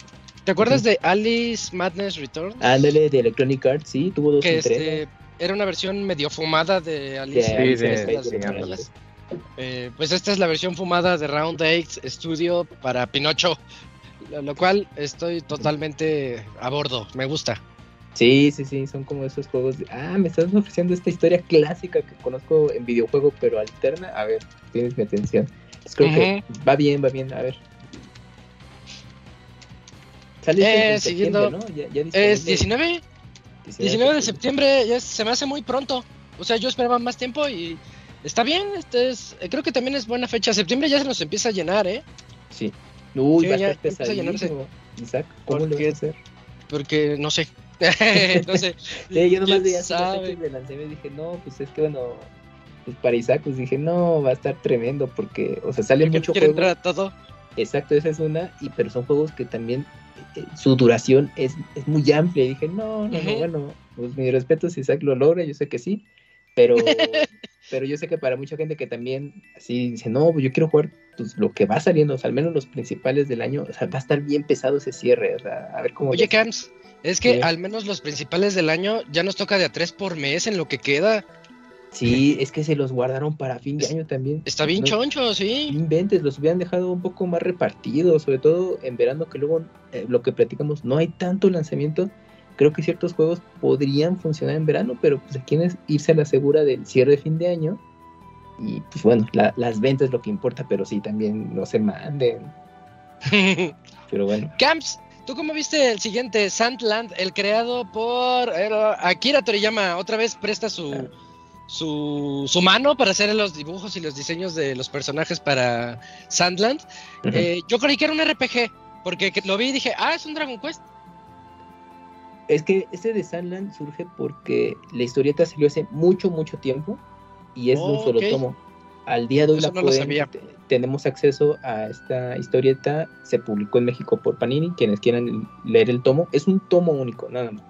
¿Te acuerdas de Alice Madness Returns? Ándale, de Electronic Arts, sí, tuvo dos que este, Era una versión medio fumada de Alice. Sí, eh, pues esta es la versión fumada de Round 8 Studio para Pinocho, lo cual estoy totalmente a bordo, me gusta. Sí, sí, sí, son como esos juegos de, ah, me estás ofreciendo esta historia clásica que conozco en videojuego, pero alterna. A ver, tienes mi atención. creo que va bien, va bien, a ver. Sale eh, siguiendo, ¿no? es 19, 19, de septiembre, ya se me hace muy pronto. O sea, yo esperaba más tiempo y Está bien, este es, eh, creo que también es buena fecha. Septiembre ya se nos empieza a llenar, ¿eh? Sí. Uy, va a estar. Isaac, ¿cómo lo vas a hacer? Porque no sé. no sé. yo nomás veía así de lancé y dije, no, pues es que bueno, pues para Isaac, pues dije, no, va a estar tremendo porque, o sea, sale mucho juego. entrar a todo. Exacto, esa es una, y pero son juegos que también eh, su duración es, es muy amplia. Y dije, no, no, no, bueno, pues mi respeto si Isaac lo logra, yo sé que sí, pero pero yo sé que para mucha gente que también así dice, no, pues yo quiero jugar pues, lo que va saliendo, o sea, al menos los principales del año, o sea, va a estar bien pesado ese cierre, o sea, a ver cómo... Oye, Camps, es que al menos los principales del año ya nos toca de a tres por mes en lo que queda. Sí, es que se los guardaron para fin de año también. Está bien choncho, sí. Inventes, los hubieran dejado un poco más repartidos, sobre todo en verano, que luego eh, lo que platicamos, no hay tanto lanzamiento creo que ciertos juegos podrían funcionar en verano, pero pues aquí es irse a la segura del cierre de fin de año. Y pues bueno, las ventas es lo que importa, pero sí, también no se manden. Pero bueno. Camps, ¿tú cómo viste el siguiente? Sandland, el creado por Akira Toriyama. Otra vez presta su, su, su, mano para hacer los dibujos y los diseños de los personajes para Sandland. Eh, yo creí que era un RPG, porque lo vi y dije, ah, es un Dragon Quest. Es que este de Sandland surge porque la historieta salió hace mucho, mucho tiempo y es de un solo tomo. Al día de hoy la tenemos acceso a esta historieta, se publicó en México por Panini, quienes quieran leer el tomo, es un tomo único, nada más.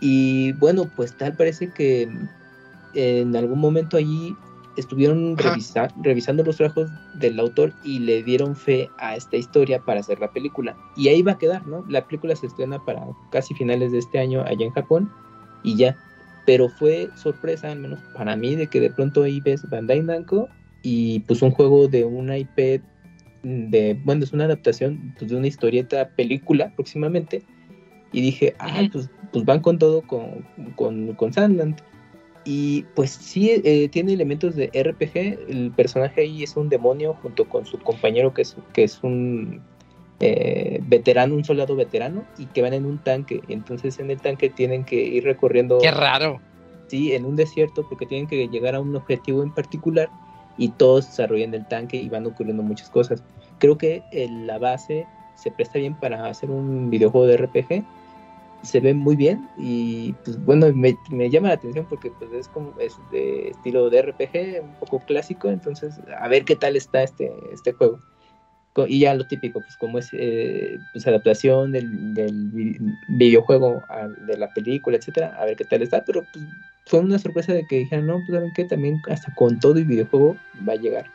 Y bueno, pues tal parece que en algún momento allí estuvieron revisando los trabajos del autor y le dieron fe a esta historia para hacer la película. Y ahí va a quedar, ¿no? La película se estrena para casi finales de este año allá en Japón y ya. Pero fue sorpresa, al menos para mí, de que de pronto ahí ves Bandai Namco y pues un juego de una IP de, bueno, es una adaptación pues, de una historieta película próximamente. Y dije, ah, pues, pues van con todo con, con, con Sandland. Y pues sí, eh, tiene elementos de RPG. El personaje ahí es un demonio junto con su compañero que es, que es un eh, veterano, un soldado veterano, y que van en un tanque. Entonces en el tanque tienen que ir recorriendo... ¡Qué raro! Sí, en un desierto porque tienen que llegar a un objetivo en particular y todos desarrollan el tanque y van ocurriendo muchas cosas. Creo que la base se presta bien para hacer un videojuego de RPG se ve muy bien y pues bueno, me, llama la atención porque pues es como es de estilo de RPG, un poco clásico, entonces a ver qué tal está este, este juego. Y ya lo típico, pues como es eh, pues adaptación del, del videojuego de la película, etcétera, a ver qué tal está, pero pues fue una sorpresa de que dijeron, no, pues saben que también hasta con todo el videojuego va a llegar.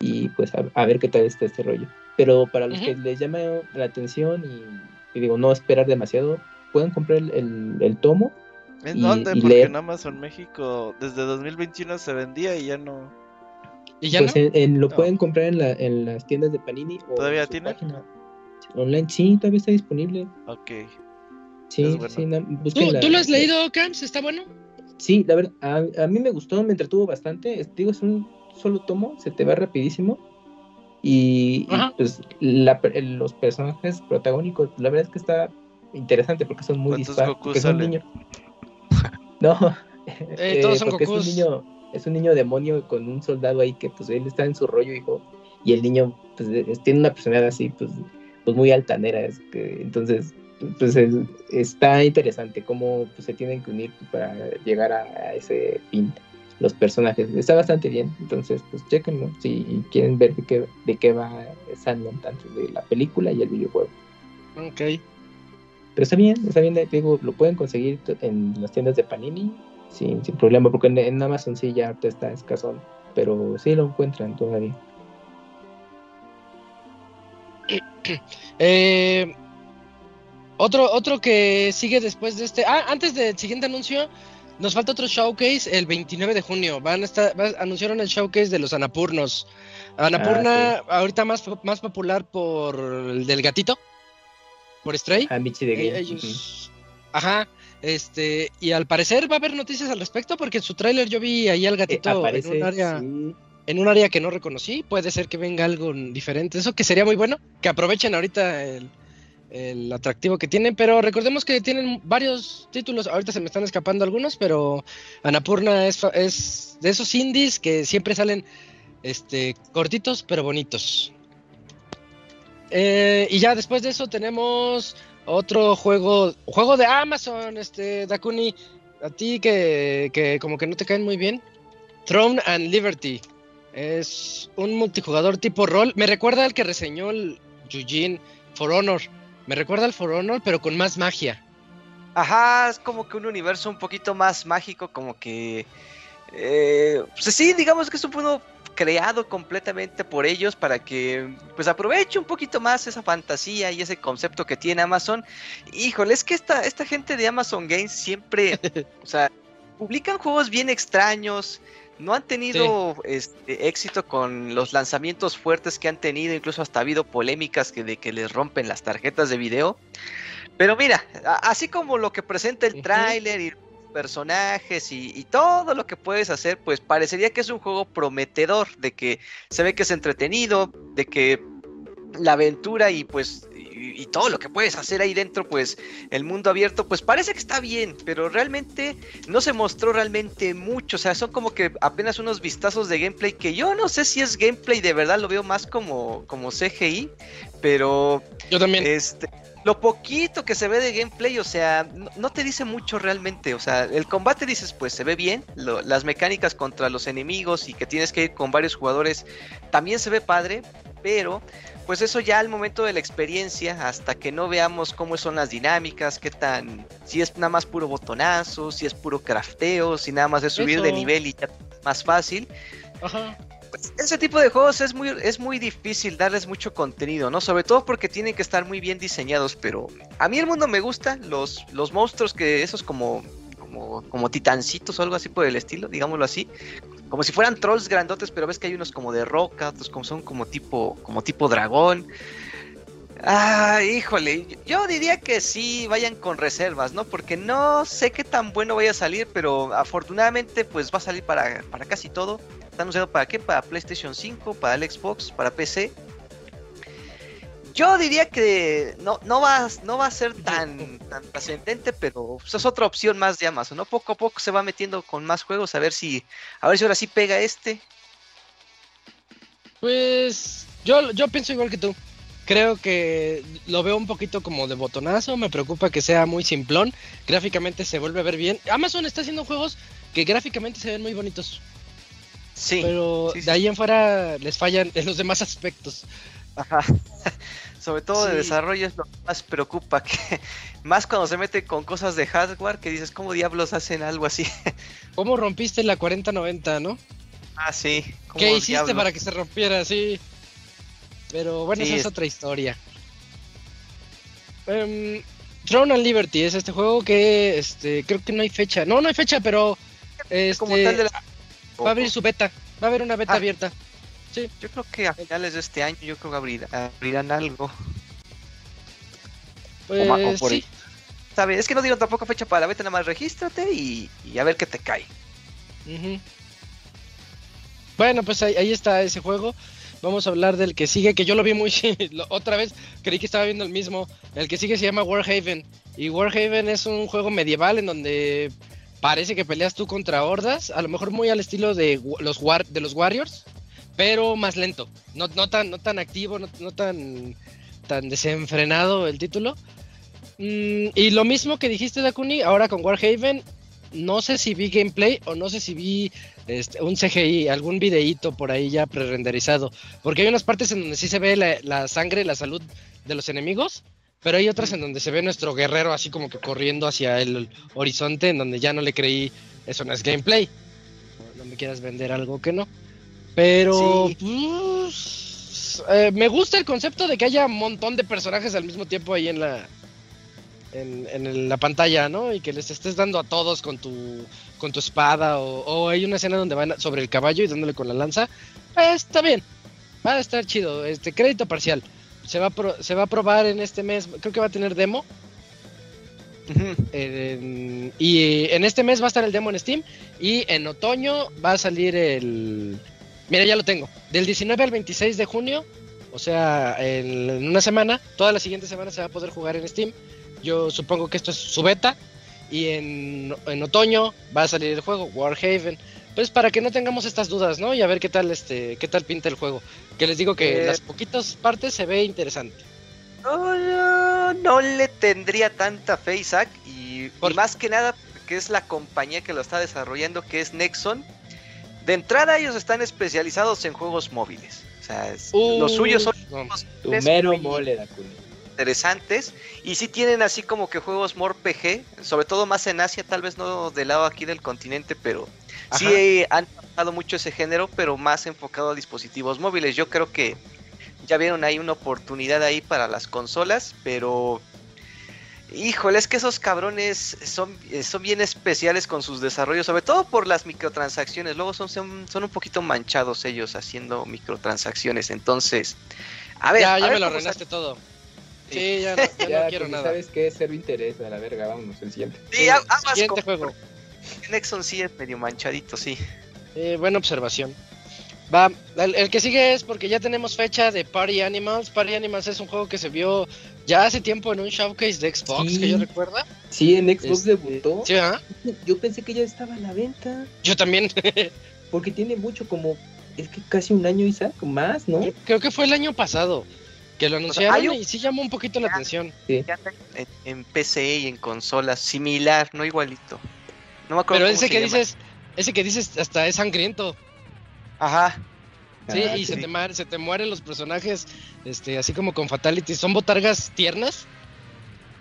Y pues a, ver qué tal está este rollo. Pero para los que les llama la atención y, y digo, no esperar demasiado, pueden comprar el, el, tomo. ¿En dónde? Porque en Amazon México desde 2021 se vendía y ya no. ¿Y ya pues En, lo pueden comprar en, la, en las tiendas de Panini. O ¿Todavía tiene? Online, sí, todavía está disponible. Ok. Sí, sí, ¿Tú, lo has leído, Camps? ¿Está bueno? Sí, la verdad, a, mí me gustó, me entretuvo bastante. Digo, es un solo tomo, se te va rapidísimo. Y, pues los personajes protagónicos, la verdad es que está interesante porque son muy disparos. Es un niño. no, eh, todos son porque es un niño, es un niño demonio con un soldado ahí que pues él está en su rollo, hijo, y el niño pues tiene una personalidad así, pues, pues muy altanera, es que, entonces pues está interesante cómo pues, se tienen que unir para llegar a, ese fin los personajes. Está bastante bien, entonces pues chequenlo si quieren ver de qué, de qué va Sandman tanto de la película y el videojuego. Ok. Pero está bien, está bien, digo, lo pueden conseguir en las tiendas de Panini sin, problema, porque en, Amazon sí ya está escasón, pero sí lo encuentran todavía. Eh, otro, otro que sigue después de este. Ah, antes del siguiente anuncio, nos falta otro showcase el 29 de junio. Van a estar, anunciaron el showcase de los Anapurnos. Anapurna, ah, ahorita más, más popular por el del gatito por Stray. A Michi de Game. Ellos... Ajá. Este, y al parecer va a haber noticias al respecto porque en su tráiler yo vi ahí al gatito en un área en un área que no reconocí, puede ser que venga algo diferente, eso que sería muy bueno, que aprovechen ahorita el, el atractivo que tienen, pero recordemos que tienen varios títulos, ahorita se me están escapando algunos, pero Anapurna es, es de esos indies que siempre salen este cortitos pero bonitos. Eh, y ya después de eso tenemos otro juego, juego de Amazon, este, Dakuni, a ti que, que como que no te caen muy bien. Throne and Liberty. Es un multijugador tipo rol. Me recuerda al que reseñó el Eugene For Honor. Me recuerda al For Honor, pero con más magia. Ajá, es como que un universo un poquito más mágico, como que... Eh, pues sí, digamos que es un juego creado completamente por ellos para que pues aproveche un poquito más esa fantasía y ese concepto que tiene Amazon. Híjole, es que esta, esta gente de Amazon Games siempre, o sea, publican juegos bien extraños, no han tenido este, éxito con los lanzamientos fuertes que han tenido, incluso hasta ha habido polémicas que de que les rompen las tarjetas de video. Pero mira, así como lo que presenta el tráiler y personajes y, todo lo que puedes hacer, pues parecería que es un juego prometedor, de que se ve que es entretenido, de que la aventura y pues y, todo lo que puedes hacer ahí dentro, pues el mundo abierto, pues parece que está bien, pero realmente no se mostró realmente mucho, o sea, son como que apenas unos vistazos de gameplay que yo no sé si es gameplay, de verdad lo veo más como, como CGI, pero... Yo también. Este, lo poquito que se ve de gameplay, o sea, no, te dice mucho realmente. O sea, el combate dices, pues se ve bien. las mecánicas contra los enemigos y que tienes que ir con varios jugadores también se ve padre. Pero pues eso ya al momento de la experiencia, hasta que no veamos cómo son las dinámicas, qué tan, si es nada más puro botonazo, si es puro crafteo, si nada más es subir de nivel y ya más fácil. Ajá. Pues ese tipo de juegos es muy, es muy difícil darles mucho contenido, ¿no? Sobre todo porque tienen que estar muy bien diseñados, pero a mí el mundo me gusta, los, los monstruos que esos como como, como, titancitos o algo así por el estilo, digámoslo así, como si fueran trolls grandotes, pero ves que hay unos como de roca, otros como son como tipo, como tipo dragón. Ah, híjole, yo diría que sí, vayan con reservas, ¿no? Porque no sé qué tan bueno vaya a salir, pero afortunadamente pues va a salir para, para casi todo. Están usando para qué? Para PlayStation 5, para el Xbox, para PC. Yo diría que no, no, va, no va a ser tan, tan trascendente, pero pues, es otra opción más de Amazon, ¿no? Poco a poco se va metiendo con más juegos, a ver si, a ver si ahora sí pega este. Pues yo, yo pienso igual que tú. Creo que lo veo un poquito como de botonazo, me preocupa que sea muy simplón, gráficamente se vuelve a ver bien. Amazon está haciendo juegos que gráficamente se ven muy bonitos. Sí. Pero de ahí en fuera les fallan en los demás aspectos. Ajá. Sobre todo de desarrollo es lo que más preocupa, que más cuando se mete con cosas de hardware que dices, ¿cómo diablos hacen algo así? ¿Cómo rompiste la 4090, no? Ah, sí. ¿Qué hiciste para que se rompiera así? Pero bueno, esa es, otra historia. Um, Throne and Liberty es este juego que este creo que no hay fecha. No, no hay fecha, pero este, Como tal de la... va a abrir su beta. Va a haber una beta ah. abierta. Sí. Yo creo que a finales de este año yo creo que abrirán algo. Pues, sí. Es que no dieron tampoco fecha para la beta, nada más regístrate y, a ver qué te cae. Bueno, pues ahí, está ese juego. Vamos a hablar del que sigue, que yo lo vi muy... otra vez creí que estaba viendo el mismo. El que sigue se llama Warhaven. Y Warhaven es un juego medieval en donde parece que peleas tú contra hordas. A lo mejor muy al estilo de los, de los Warriors pero más lento. No, tan, no tan activo, no, tan, tan desenfrenado el título. Mm, y lo mismo que dijiste, Dakuni, ahora con Warhaven, no sé si vi gameplay o no sé si vi este, un CGI, algún videíto por ahí ya pre-renderizado. Porque hay unas partes en donde sí se ve la, la, sangre, la salud de los enemigos, pero hay otras en donde se ve nuestro guerrero así como que corriendo hacia el horizonte, en donde ya no le creí, eso no es gameplay. No me quieras vender algo que no. Pero pues, eh, me gusta el concepto de que haya un montón de personajes al mismo tiempo ahí en la en, la pantalla, ¿no? Y que les estés dando a todos con tu con tu espada o, hay una escena donde van sobre el caballo y dándole con la lanza. Pues, está bien. Va a estar chido. Este crédito parcial. Se va a se va a probar en este mes. Creo que va a tener demo. y en este mes va a estar el demo en Steam y en otoño va a salir el Mira, ya lo tengo. Del 19 al 26 de junio, o sea, en, una semana, toda la siguiente semana se va a poder jugar en Steam. Yo supongo que esto es su beta. Y en, otoño va a salir el juego, Warhaven. Pues para que no tengamos estas dudas, ¿no? Y a ver qué tal este, qué tal pinta el juego. Que les digo que en eh. las poquitas partes se ve interesante. No, no, le tendría tanta fe, Isaac. Y, y más que nada, que es la compañía que lo está desarrollando, que es Nexon de entrada ellos están especializados en juegos móviles. O sea, los suyos son mero mole, interesantes y sí tienen así como que juegos more PG, sobre todo más en Asia, tal vez no del lado aquí del continente, pero sí han trabajado mucho ese género, pero más enfocado a dispositivos móviles. Yo creo que ya vieron ahí una oportunidad ahí para las consolas, pero Híjole, es que esos cabrones son, eh, son bien especiales con sus desarrollos, sobre todo por las microtransacciones. Luego son, son, un poquito manchados ellos haciendo microtransacciones. Entonces, a ver. Ya, ya me lo arreglaste todo. Sí, ya no, quiero nada. ¿Sabes qué? Cero interés a la verga, vámonos, el siguiente. Sí, aguas siguiente juego. Nexon sí es medio manchadito, sí. Eh, buena observación. Va, el, que sigue es porque ya tenemos fecha de Party Animals. Party Animals es un juego que se vio ya hace tiempo en un showcase de Xbox, que yo recuerda. Sí, en Xbox debutó. Sí, ¿ah? Yo pensé que ya estaba en la venta. Yo también. porque tiene mucho, como, es que casi un año, Isaac, más, ¿no? Creo que fue el año pasado que lo anunciaron y sí llamó un poquito la atención. Sí. En, en, PC y en consolas, similar, no igualito. No me acuerdo Pero ese que dices, ese que dices hasta es sangriento. Ajá. Sí, ah, y Se, te se te mueren los personajes, este, así como con Fatality. Son botargas tiernas.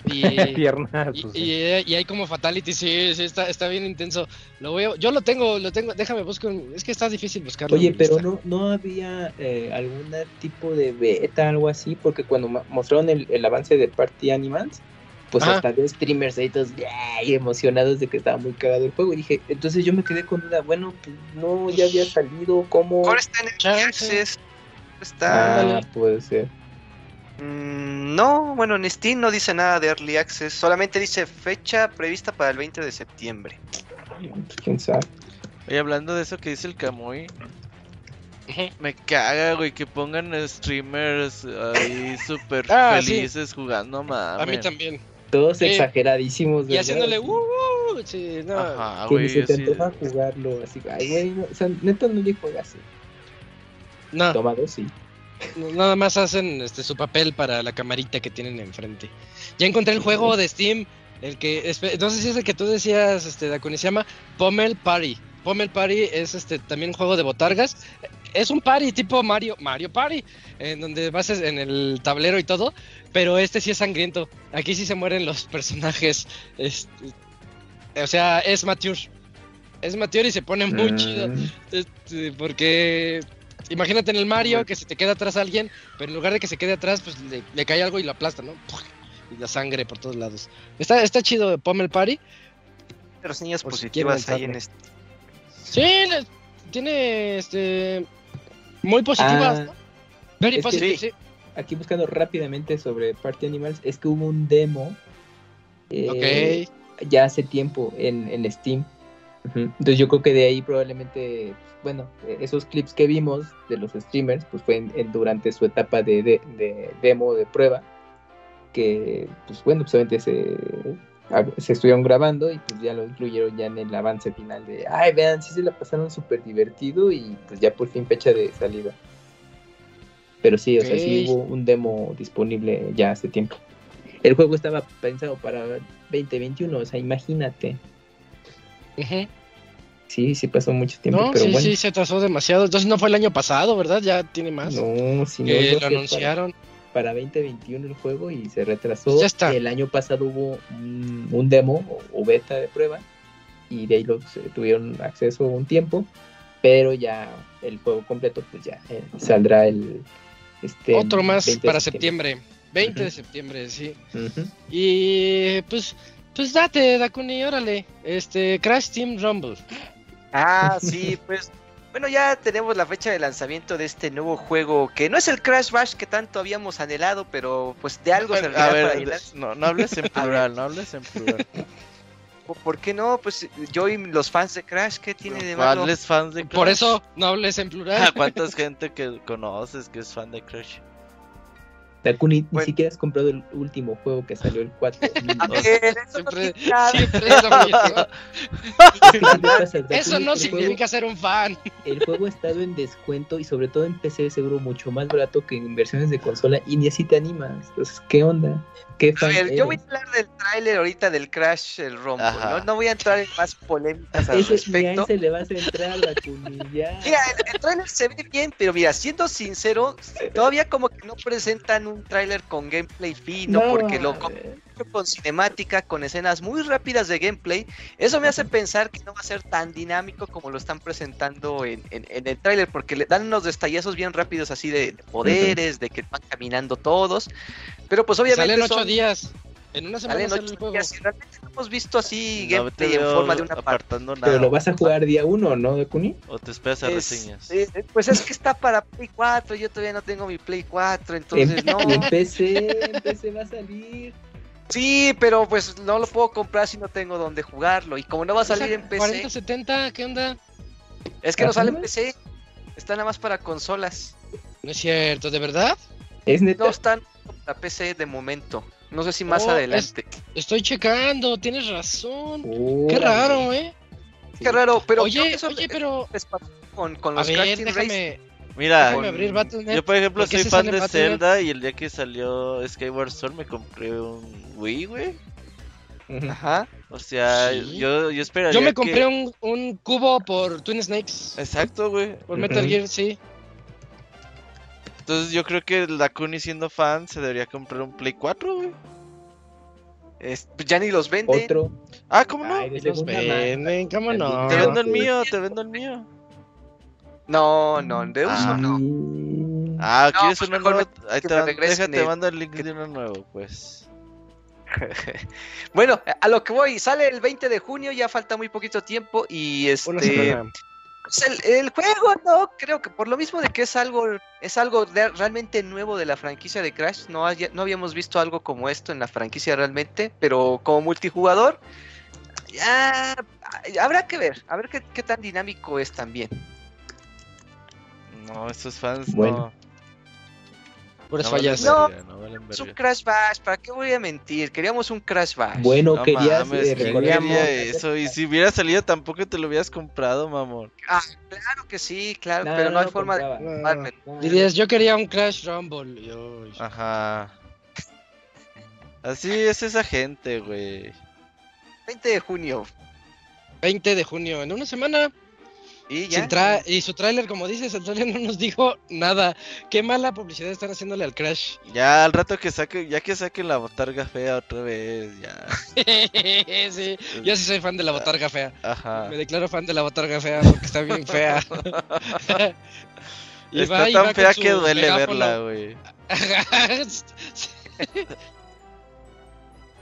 Y, tiernas. Y, y, hay como Fatality, sí, sí, está, está bien intenso. Lo veo, yo lo tengo, lo tengo, déjame buscar, es que está difícil buscarlo. Oye, pero no, no había eh, algún tipo de beta, algo así, porque cuando mostraron el, el avance de Party Animals, pues hasta de streamers ahí todos emocionados de que estaba muy cagado el juego. Y dije, entonces yo me quedé con duda, bueno, pues no, ya había salido, ¿cómo? Ahora está en el Access. Está... Ah, puede ser. Mm, no, bueno, en Steam no dice nada de Early Access, solamente dice fecha prevista para el 20 de septiembre. Pues, quién sabe. Oye, hablando de eso que dice el Camuy, me caga, güey, que pongan streamers ahí súper ah, felices jugando, mames. A mí también. Todos exageradísimos. Y haciéndole, uh, uh, sí, no. Ajá, que se te antoja jugarlo, así, ay, güey, no, o sea, neta no le juegas. No. Tomado, sí. Nada más hacen este su papel para la camarita que tienen enfrente. Ya encontré el juego de Steam, el que, no sé si es el que tú decías, este, Dakuni, se llama Pommel Party. Pommel Party es este también un juego de botargas. Es un party tipo Mario, Mario Party, en donde vas en el tablero y todo, pero este sí es sangriento. Aquí sí se mueren los personajes. Este, o sea, es mature. Es mature y se pone muy mm. chido. Este, porque imagínate en el Mario que se te queda atrás alguien, pero en lugar de que se quede atrás, pues le, cae algo y lo aplasta, ¿no? Y la sangre por todos lados. Está, está chido Pommel Party. Pero niñas positivas hay en este. Sí, tiene este muy positivas, ah, ¿no? Very positive, sí. Aquí buscando rápidamente sobre Party Animals, es que hubo un demo eh, ya hace tiempo en, en Steam. Entonces yo creo que de ahí probablemente, bueno, esos clips que vimos de los streamers, pues fue durante su etapa de, de, demo, de prueba, que pues bueno, pues obviamente se, se estuvieron grabando y pues ya lo incluyeron ya en el avance final de, ay, vean, sí se la pasaron súper divertido y pues ya por fin fecha de salida. Pero sí, o sea, sí hubo un demo disponible ya hace tiempo. El juego estaba pensado para 2021, o sea, imagínate. Sí, sí pasó mucho tiempo, pero sí, bueno. sí, se atrasó demasiado. Entonces no fue el año pasado, ¿verdad? Ya tiene más. No, sí, no, lo anunciaron para 2021 el juego y se retrasó. El año pasado hubo un, demo o, beta de prueba y de ahí los, tuvieron acceso un tiempo, pero ya el juego completo pues ya eh, saldrá el... Este, Otro más para septiembre. 20 de septiembre, sí. Y pues, pues date, Dakuni, órale. Este, Crash Team Rumble. Ah, sí, pues bueno, ya tenemos la fecha de lanzamiento de este nuevo juego, que no es el Crash Bash que tanto habíamos anhelado, pero pues de algo se A ver, no, no hables en plural, no hables en plural. ¿Por qué no? Pues yo y los fans de Crash, ¿qué tiene de malo? fans de Crash? Por eso no hables en plural. ¿Cuánta gente que conoces que es fan de Crash? Takuni, ni siquiera has comprado el último juego que salió el 4. siempre, siempre eso, eso no significa ser un fan. El juego ha estado en descuento y sobre todo en PC seguro mucho más barato que en versiones de consola y ni así te animas. Entonces, ¿qué onda? ¿Qué fan a ver, yo voy a hablar del tráiler ahorita del Crash, el Rumble, ¿no? no voy a entrar en más polémicas al Eso respecto. se le vas a entrar a la ya. Mira, el, el tráiler se ve bien, pero mira, siendo sincero, todavía como que no presentan un un tráiler con gameplay fino, porque lo con cinemática, con escenas muy rápidas de gameplay, eso me hace pensar que no va a ser tan dinámico como lo están presentando en, el tráiler, porque le dan unos destallazos bien rápidos así de, poderes, de que van caminando todos, pero pues obviamente... Salen ocho días. En una semana sale el juego. realmente no hemos visto así gameplay en forma de una apartando nada. Pero lo vas a jugar día uno, ¿no, de Kuni? O te esperas a reseñas. pues es que está para Play 4, yo todavía no tengo mi Play 4, entonces no. En PC, en PC va a salir. Sí, pero pues no lo puedo comprar si no tengo donde jugarlo. Y como no va a salir en PC. 40, 70, ¿qué onda? Es que no sale en PC. Está nada más para consolas. No es cierto, ¿de verdad? ¿Es neta? No están para PC de momento. No sé si más Oh, adelante. Estoy checando, tienes razón. Qué Órale. raro, ¿eh? Qué raro, pero oye, eso oye, pero... pasó con, con A los ver, déjame, Mira, déjame abrir Battle.net. yo por ejemplo ¿Por qué soy fan de? Zelda y el día que salió Skyward Sword me compré un Wii, güey. Ajá. O sea, Sí. yo, yo esperaría Yo me que- compré un, un cubo por Twin Snakes. Exacto, güey. Por Metal. Gear, sí. Entonces yo creo que la Kuni siendo fan se debería comprar un Play 4, güey. Es- ya ni los venden. Otro. Ah, ¿cómo no? Ay, los venden, ¿cómo no? Te vendo el mío, te vendo el mío. No, no, de uso Ah. no. Ah, No, ¿quieres pues uno nuevo? Ahí te van- déjate, el- mando el link de uno nuevo, pues. bueno, a lo que voy, sale el 20 de junio, ya falta muy poquito tiempo y este. Pues el, el juego no creo que por lo mismo de que es algo es algo de- realmente nuevo de la franquicia de Crash, no haya- no habíamos visto algo como esto en la franquicia realmente, pero como multijugador ya habrá que ver, a ver qué, qué tan dinámico es también. No, esos fans Bueno. no. Puras no fallas. valen No, verga, no valen Es un. Crash Bash, ¿para qué voy a mentir? Queríamos un Crash Bash. Bueno, No querías mames, eh, ¿quién recordar- quería eso? Y si hubiera salido tampoco te lo hubieras comprado, mamón. Claro que sí, claro, No, pero no, no hay forma de compraba. Dirías, yo quería un Crash Rumble. Ajá. Así es esa gente, güey. 20 de junio. 20 de junio, en una semana. Y ya. Sin y su tráiler, como dices, el tráiler no nos dijo nada. Qué mala publicidad están haciéndole al Crash. Ya al rato que saque, ya que saquen la botarga fea otra vez, ya. sí, yo sí soy fan de la botarga fea. Ajá. Me declaro fan de la botarga fea porque está bien fea. Y Está va tan fea que duele megáfono. verla, güey.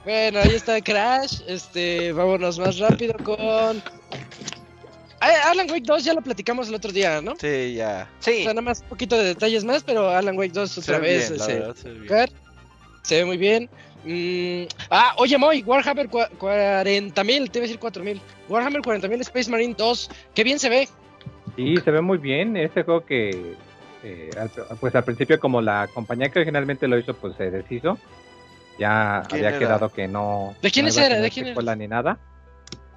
bueno, ahí está Crash. Este, vámonos más rápido con. Ah, Alan Wake 2 ya lo platicamos el otro día, ¿no? Sí, ya. O Sí, sea, nada más un poquito de detalles más, pero Alan Wake 2 otra Se ve vez. bien, la ese, verdad, se ve bien. jugar. Se ve muy bien. Mm, ah, oye, Moy, Warhammer 40.000, te iba a decir 4.000. Warhammer 40.000 Space Marine 2, qué bien se ve. Sí, se ve muy bien. Este juego que, eh, pues al principio, como la compañía que originalmente lo hizo, pues se deshizo. Ya ¿Quién había era? quedado que no. ¿De quién no era? ¿De quién era? ni nada.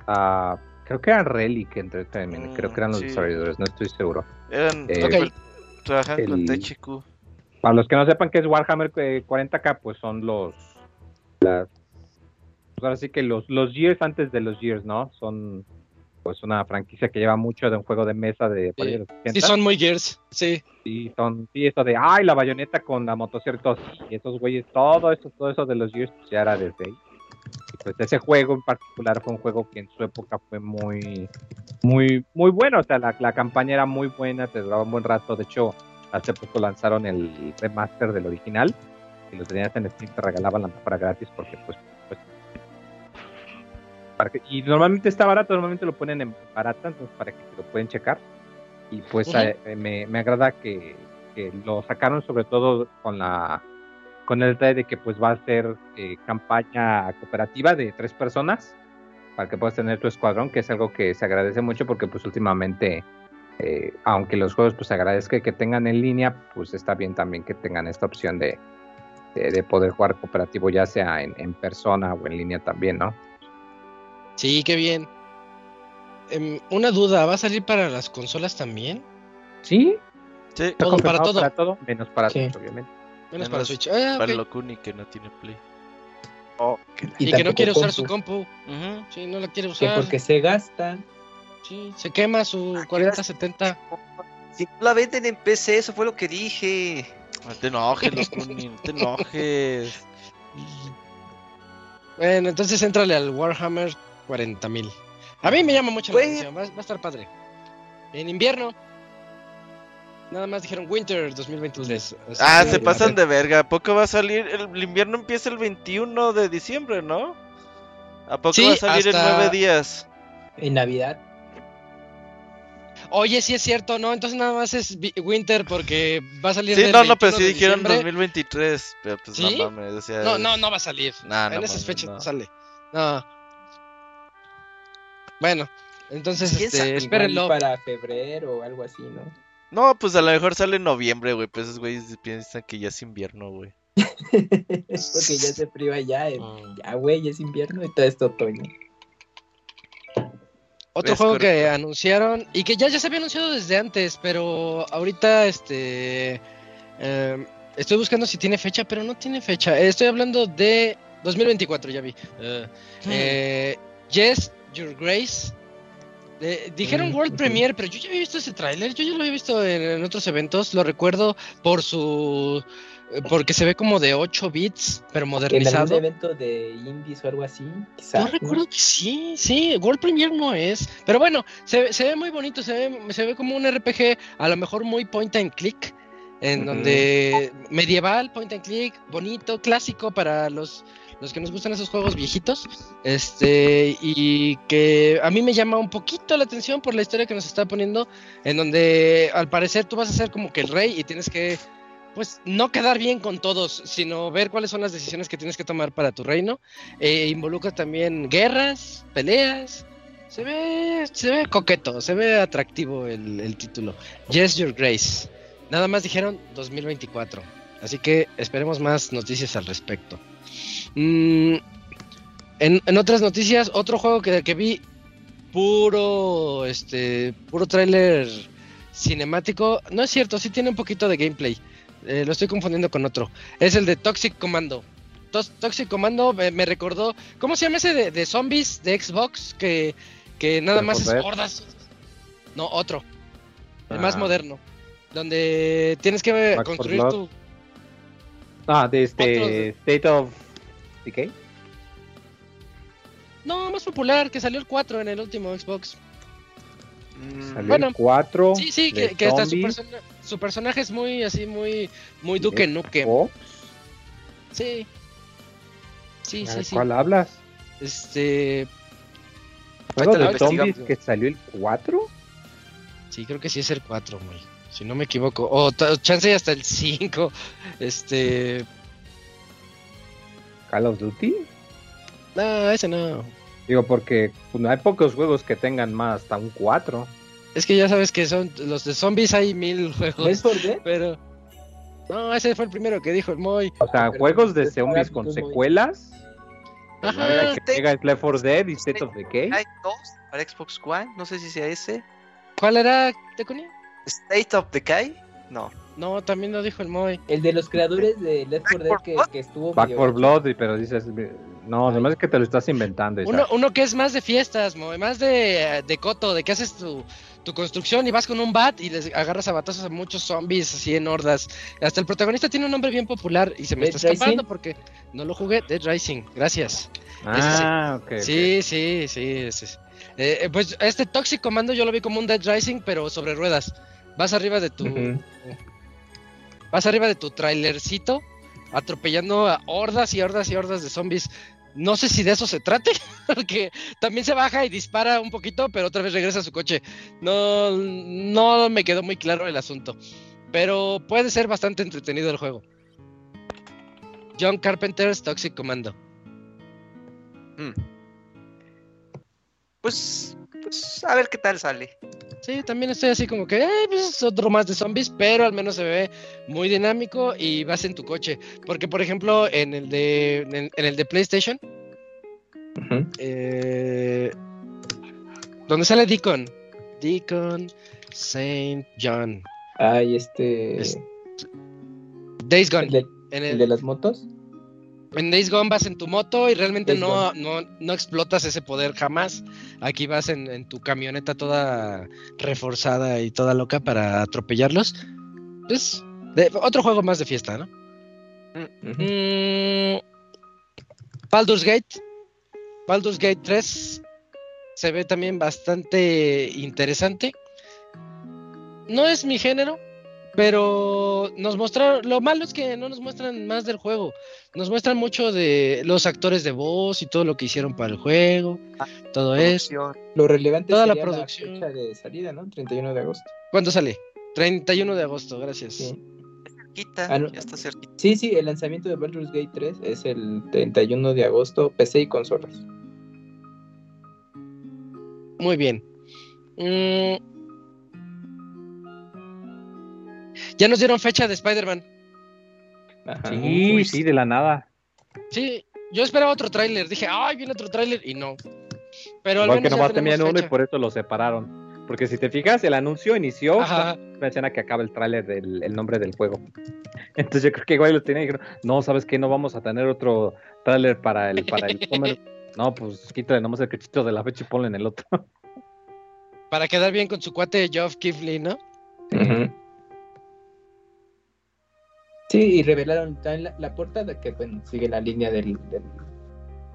Ah, creo que eran Relic Entertainment. Mm, creo que eran los sí. desarrolladores, no estoy seguro. Eran, Eh, Ok. trabajan con el- THQ. Para los que no sepan qué es Warhammer eh, 40k, pues son los. Las, pues ahora sí que los, los Years antes de los Years, ¿no? Son pues una franquicia que lleva mucho de un juego de mesa de por ahí de los 80. Sí, son muy gears, sí. Sí, son, sí, eso de, ay, la bayoneta con la todo, y esos güeyes, todo eso, todo eso de los Gears, pues ya era desde ahí. Pues ese juego en particular fue un juego que en su época fue muy, muy, muy bueno, o sea, la, la campaña era muy buena, te duraba un buen rato, de hecho, hace poco lanzaron el remaster del original, y lo tenías en Steam, te regalaban la para gratis, porque pues, pues para que- y normalmente está barato, normalmente lo ponen en barata, entonces para que lo pueden checar. Y pues Ujú. eh, me, me agrada que, que lo sacaron sobre todo con la con el detalle de que pues va a ser eh, campaña cooperativa de tres personas para que puedas tener tu escuadrón, que es algo que se agradece mucho porque pues últimamente eh, aunque los juegos pues se agradezca que tengan en línea, pues está bien también que tengan esta opción de, de, de poder jugar cooperativo ya sea en, en persona o en línea también, ¿no? Sí, qué bien. Em, una duda, ¿va a salir para las consolas también? Sí, Todo para todo. para todo, menos para Sí. Obviamente. Menos Menos para Switch. Ah, para ok. lo Kuni que no tiene Play. Y, que no quiere usar su compu. Ujú. Sí, no la quiere Que usar. porque se gasta. Sí, se quema su 4070. si no la venden en PC, eso fue lo que dije. No te enojes, lo Kuni, no te enojes. Bueno, entonces entrale al Warhammer 40.000. A mí me llama mucho la atención, va, va a estar padre. En invierno. Nada más dijeron Winter 2023. así Ah, que- se pasan de verga. ¿A poco va a salir? El, el invierno empieza el 21 de diciembre, ¿no? ¿A poco Sí, va a salir en nueve días? En Navidad. Oye, sí es cierto, no, entonces nada más es Winter porque va a salir Sí, no, no, pero 21 sí dijeron diciembre. 2023. Pero pues ¿Sí? no mames, o sea. No, no, no va a salir. Nah, no en esas mames, fechas no. no. sale. No. Bueno, entonces ¿Quién este, espérenlo. para febrero o algo así, ¿no? No, pues a lo mejor sale en noviembre, güey. Pues esos güeyes piensan que ya es invierno, güey. Porque ya se priva ya. eh, Mm. Ya, güey, ya es invierno y todo esto otoño. Otro Es juego que anunciaron y que ya, ya se había anunciado desde antes, pero ahorita este eh, estoy buscando si tiene fecha, pero no tiene fecha. Eh, Estoy hablando de 2024, ya vi. Eh, eh, Yes, Your Grace. Eh, dijeron Mm, World. Premiere, pero yo ya había visto ese tráiler, yo ya lo había visto en, en otros eventos, lo recuerdo por su eh, porque se ve como de 8 bits, pero En modernizado. algún evento de indies o algo así, quizás. Yo recuerdo que sí, sí, World Premiere no es. Pero bueno, se, ve- se ve muy bonito, se ve, se ve como un RPG, a lo mejor muy point and click, en donde medieval, point and click, bonito, clásico para los, los que nos gustan esos juegos viejitos. Este, y que a mí me llama un poquito la atención por la historia que nos está poniendo, en donde al parecer tú vas a ser como que el rey y tienes que pues no quedar bien con todos, sino ver cuáles son las decisiones que tienes que tomar para tu reino. Eh, involucra también guerras, peleas. Se ve, se ve coqueto, se ve atractivo el, el título. Yes, Your Grace. Nada más dijeron 2024. Así que esperemos más noticias al respecto. Mm, en, en otras noticias, otro juego que, que vi puro, este, puro tráiler cinemático. No es cierto, sí tiene un poquito de gameplay. Eh, lo estoy confundiendo con otro. Es el de Toxic Commando. Tos- Toxic Commando me, me recordó. ¿Cómo se llama ese de, de zombies de Xbox? Que, que nada más es 4 Dead. hordas. No, otro. El más Ah. moderno. Donde tienes que Back 4 construir tu. Ah, de este State of Decay. No, más popular, que salió el 4 en el último Xbox. Mm, Salió Bueno, el 4. Sí, sí, que, que hasta su, persona- su personaje es muy así, muy, muy Duque Nuque. Oh, Sí. Sí, ¿a sí, sí. ¿Cuál hablas? Este. ¿Juego de zombies que salió el 4? Sí, creo que sí es el 4, güey. Si no me equivoco. O ta- chance y hasta el 5. Este. Call of Duty. No, ese no. Digo, porque pues, no hay pocos juegos que tengan más, hasta un 4. Es que ya sabes que son. Los de zombies hay mil ¿Left juegos. 4 Dead? Pero. No, ese fue el primero que dijo el Moy. O sea, Pero juegos de es zombies con secuelas. Ajá. La que llega es Left 4 Dead y State of Decay. Hay dos para Xbox One, no sé si sea ese. ¿Cuál era, Tecuni? State of Decay, no. No, también lo dijo el Moy. El de los creadores de Left 4 Dead que, que estuvo. Back medio 4 gacho. Blood, pero dices. No, Ay. nomás es que te lo estás inventando. Uno, uno que es más de fiestas, Moy. Más de, de coto, de que haces tu, tu construcción y vas con un bat y les agarras a batazos a muchos zombies así en hordas. Hasta el protagonista tiene un nombre bien popular y se me Dead está escapando Rising. porque no lo jugué. Dead Rising, gracias. Ah, ok. ok. Sí, sí, sí. sí. Eh, eh, pues este Toxic Commando yo lo vi como un Dead Rising, pero sobre ruedas. Vas arriba de tu. Vas arriba de tu trailercito, atropellando a hordas y hordas y hordas de zombies. No sé si de eso se trate, porque también se baja y dispara un poquito, pero otra vez regresa a su coche. No, no me quedó muy claro el asunto. Pero puede ser bastante entretenido el juego. John Carpenter's Toxic Commando. Pues, pues a ver qué tal sale. Sí, también estoy así como que, eh, pues es otro más de zombies, pero al menos se ve muy dinámico y vas en tu coche. Porque, por ejemplo, en el de, en, en el de PlayStation, eh, donde sale Deacon, Deacon Saint John, Ay, este. Es- Days Gone. el, de, En, el el- de las motos. En Days Gone vas en tu moto y realmente no, no, no explotas ese poder jamás. Aquí vas en, en tu camioneta toda reforzada y toda loca para atropellarlos. Pues, de- otro juego más de fiesta, ¿no? Mm, Baldur's Gate. Baldur's Gate 3 se ve también bastante interesante. No es mi género, pero nos mostraron. Lo malo es que no nos muestran más del juego. Nos muestran mucho de los actores de voz y todo lo que hicieron para el juego. Todo eso. Producción. Lo relevante Toda la sería la, producción. fecha de salida, ¿no? 31 de agosto. ¿Cuándo sale? 31 de agosto, gracias. Sí. Cerquita, Ah, no. ya está cerquita. sí, sí, el lanzamiento de Baldur's Gate 3 es el 31 de agosto, PC y consolas. Muy bien. Mm. Ya nos dieron fecha de Spider-Man. Sí, sí, de la nada. Sí, yo esperaba otro tráiler. Dije, ay, viene otro tráiler y no. Pero al Igual que menos ya nomás tenían uno y por eso lo separaron. Porque si te fijas, el anuncio inició Ajá. una escena que acaba el tráiler del el nombre del juego. Entonces yo creo que igual lo tenían y dijeron, no, ¿sabes qué? No vamos a tener otro tráiler para el, para el Summer". No, pues quítale nomás el cachito de la fecha y ponle en el otro. Para quedar bien con su cuate Geoff Keighley, ¿no? Ujú. Sí, y revelaron también la, la portada que bueno, sigue la línea del, del-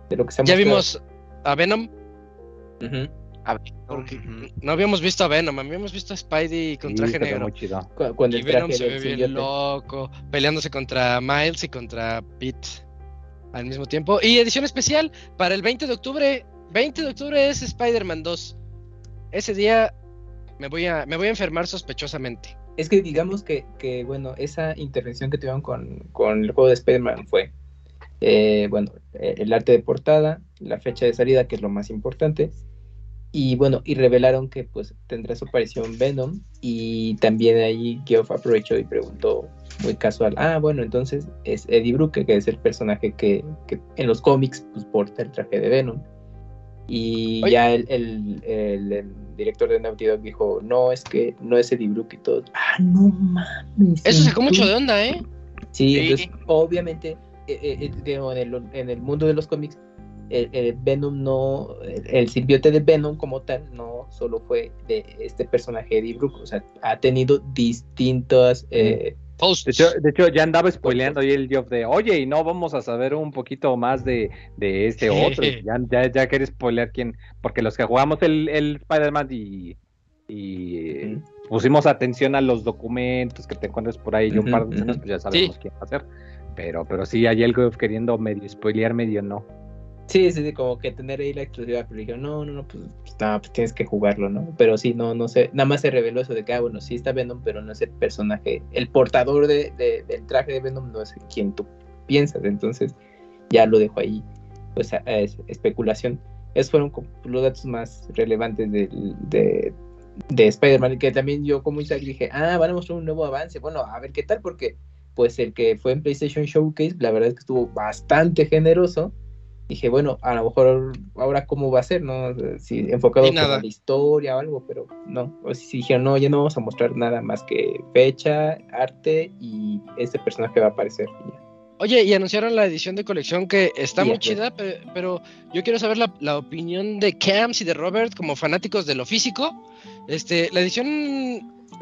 de lo que se ha Ya mostrado. vimos a Venom. Ujú. no habíamos visto a Venom, habíamos visto a Spidey con Sí, traje se ve negro. muy chido. Cu- Cuando Y el Venom traje se ve bien loco, peleándose contra Miles y contra Pete al mismo tiempo. Y edición especial para el 20 de octubre. 20 de octubre es Spider-Man 2. Ese día me voy a, me voy a enfermar sospechosamente. Es que digamos que, que, bueno, esa intervención que tuvieron con, con el juego de Spider-Man fue, eh, bueno, eh, el arte de portada, la fecha de salida, que es lo más importante, y bueno, y revelaron que pues tendrá su aparición Venom, y también ahí Geoff aprovechó y preguntó muy casual, ah, bueno, entonces es Eddie Brooke, que es el personaje que, que en los cómics pues porta el traje de Venom. Y Oye. ya el, el- el- el director de Naughty Dog dijo, no, es que no es Eddie Brooke y todo. Ah, no mames. Eso sacó mucho de onda, ¿eh? Sí, Sí. entonces, obviamente, eh, eh, eh, digo, en, el, en el mundo de los cómics, el, el Venom no, el, el simbionte de Venom como tal, no solo fue de este personaje Eddie Brooke, o sea, ha tenido distintas... eh, De hecho, de hecho, ya andaba spoileando ahí el Geoff de, oye, y no vamos a saber un poquito más de, de este otro. Ya, ya, ya quiere spoilear quién, porque los que jugamos el, el Spider-Man y, pusimos atención a los documentos que te encuentras por ahí y un par de escenas, pues ya sabemos quién va a ser. Pero, pero sí, hay el Geoff queriendo medio spoilear, medio no. Sí, sí, sí, como que tener ahí la exclusividad, pero dijeron, no, no, no, pues, pues, no, pues tienes que jugarlo, ¿no? Pero sí, no, no sé, nada más se reveló eso de que, ah, bueno, sí está Venom, pero no es el personaje, el portador de, de- del traje de Venom no es quien tú piensas, entonces ya lo dejo ahí, pues, a- a es- especulación. Esos fueron los datos más relevantes de, de Spider-Man, que también yo como Isaac dije, ah, van a mostrar un nuevo avance, bueno, a ver qué tal, porque pues el que fue en PlayStation Showcase, la verdad es que estuvo bastante generoso, dije, bueno, a lo mejor ahora cómo va a ser, ¿no? Si enfocado a la historia o algo, pero no. O si dijeron, no, ya no vamos a mostrar nada más que fecha, arte y este personaje va a aparecer. y ya. Oye, y anunciaron la edición de colección que está Sí, muy chida, pe- pero, yo quiero saber la, la opinión de Camps y de Robert como fanáticos de lo físico. Este, la edición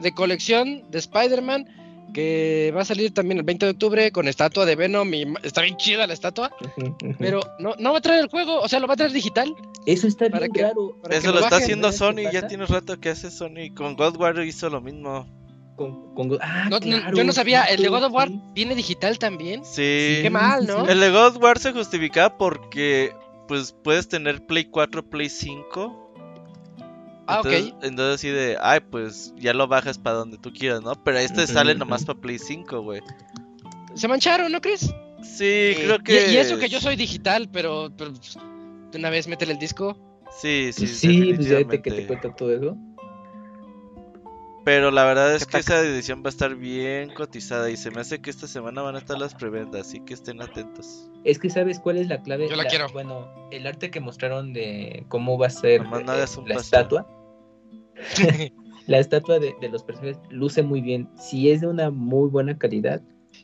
de colección de Spider-Man que va a salir también el 20 de octubre con estatua de Venom y está bien chida la estatua, pero no, no va a traer el juego, o sea, lo va a traer digital. eso está ¿para bien raro. Que Eso lo lo está haciendo ¿no? ¿Qué Sony, ya tiene rato que hace Sony. Con God War hizo lo mismo. Con, con- ah, No- no, claro, yo no sabía, el de God of War sí. viene digital también. Sí. Qué mal, ¿no? El de God War se justificaba porque pues puedes tener Play 4, Play 5. Ah, entonces, ok. entonces así de, ay, pues ya lo bajas para donde tú quieras, ¿no? Pero este sale nomás para Play 5, güey. Se mancharon, ¿no crees? Sí, creo Y, que... y eso que yo soy digital, pero, pero pues, de una vez métele el disco. Sí, sí, Pues sí, pues ya te, que te cuenta todo eso. Pero la verdad es que esa edición va a estar bien cotizada y se me hace que esta semana van a estar las preventas, así que estén atentos. Es que sabes cuál es la clave. Yo la quiero. Bueno, el arte que mostraron de cómo va a ser eh, la estatua. la estatua de, de los personajes luce muy bien. Si es de una muy buena calidad,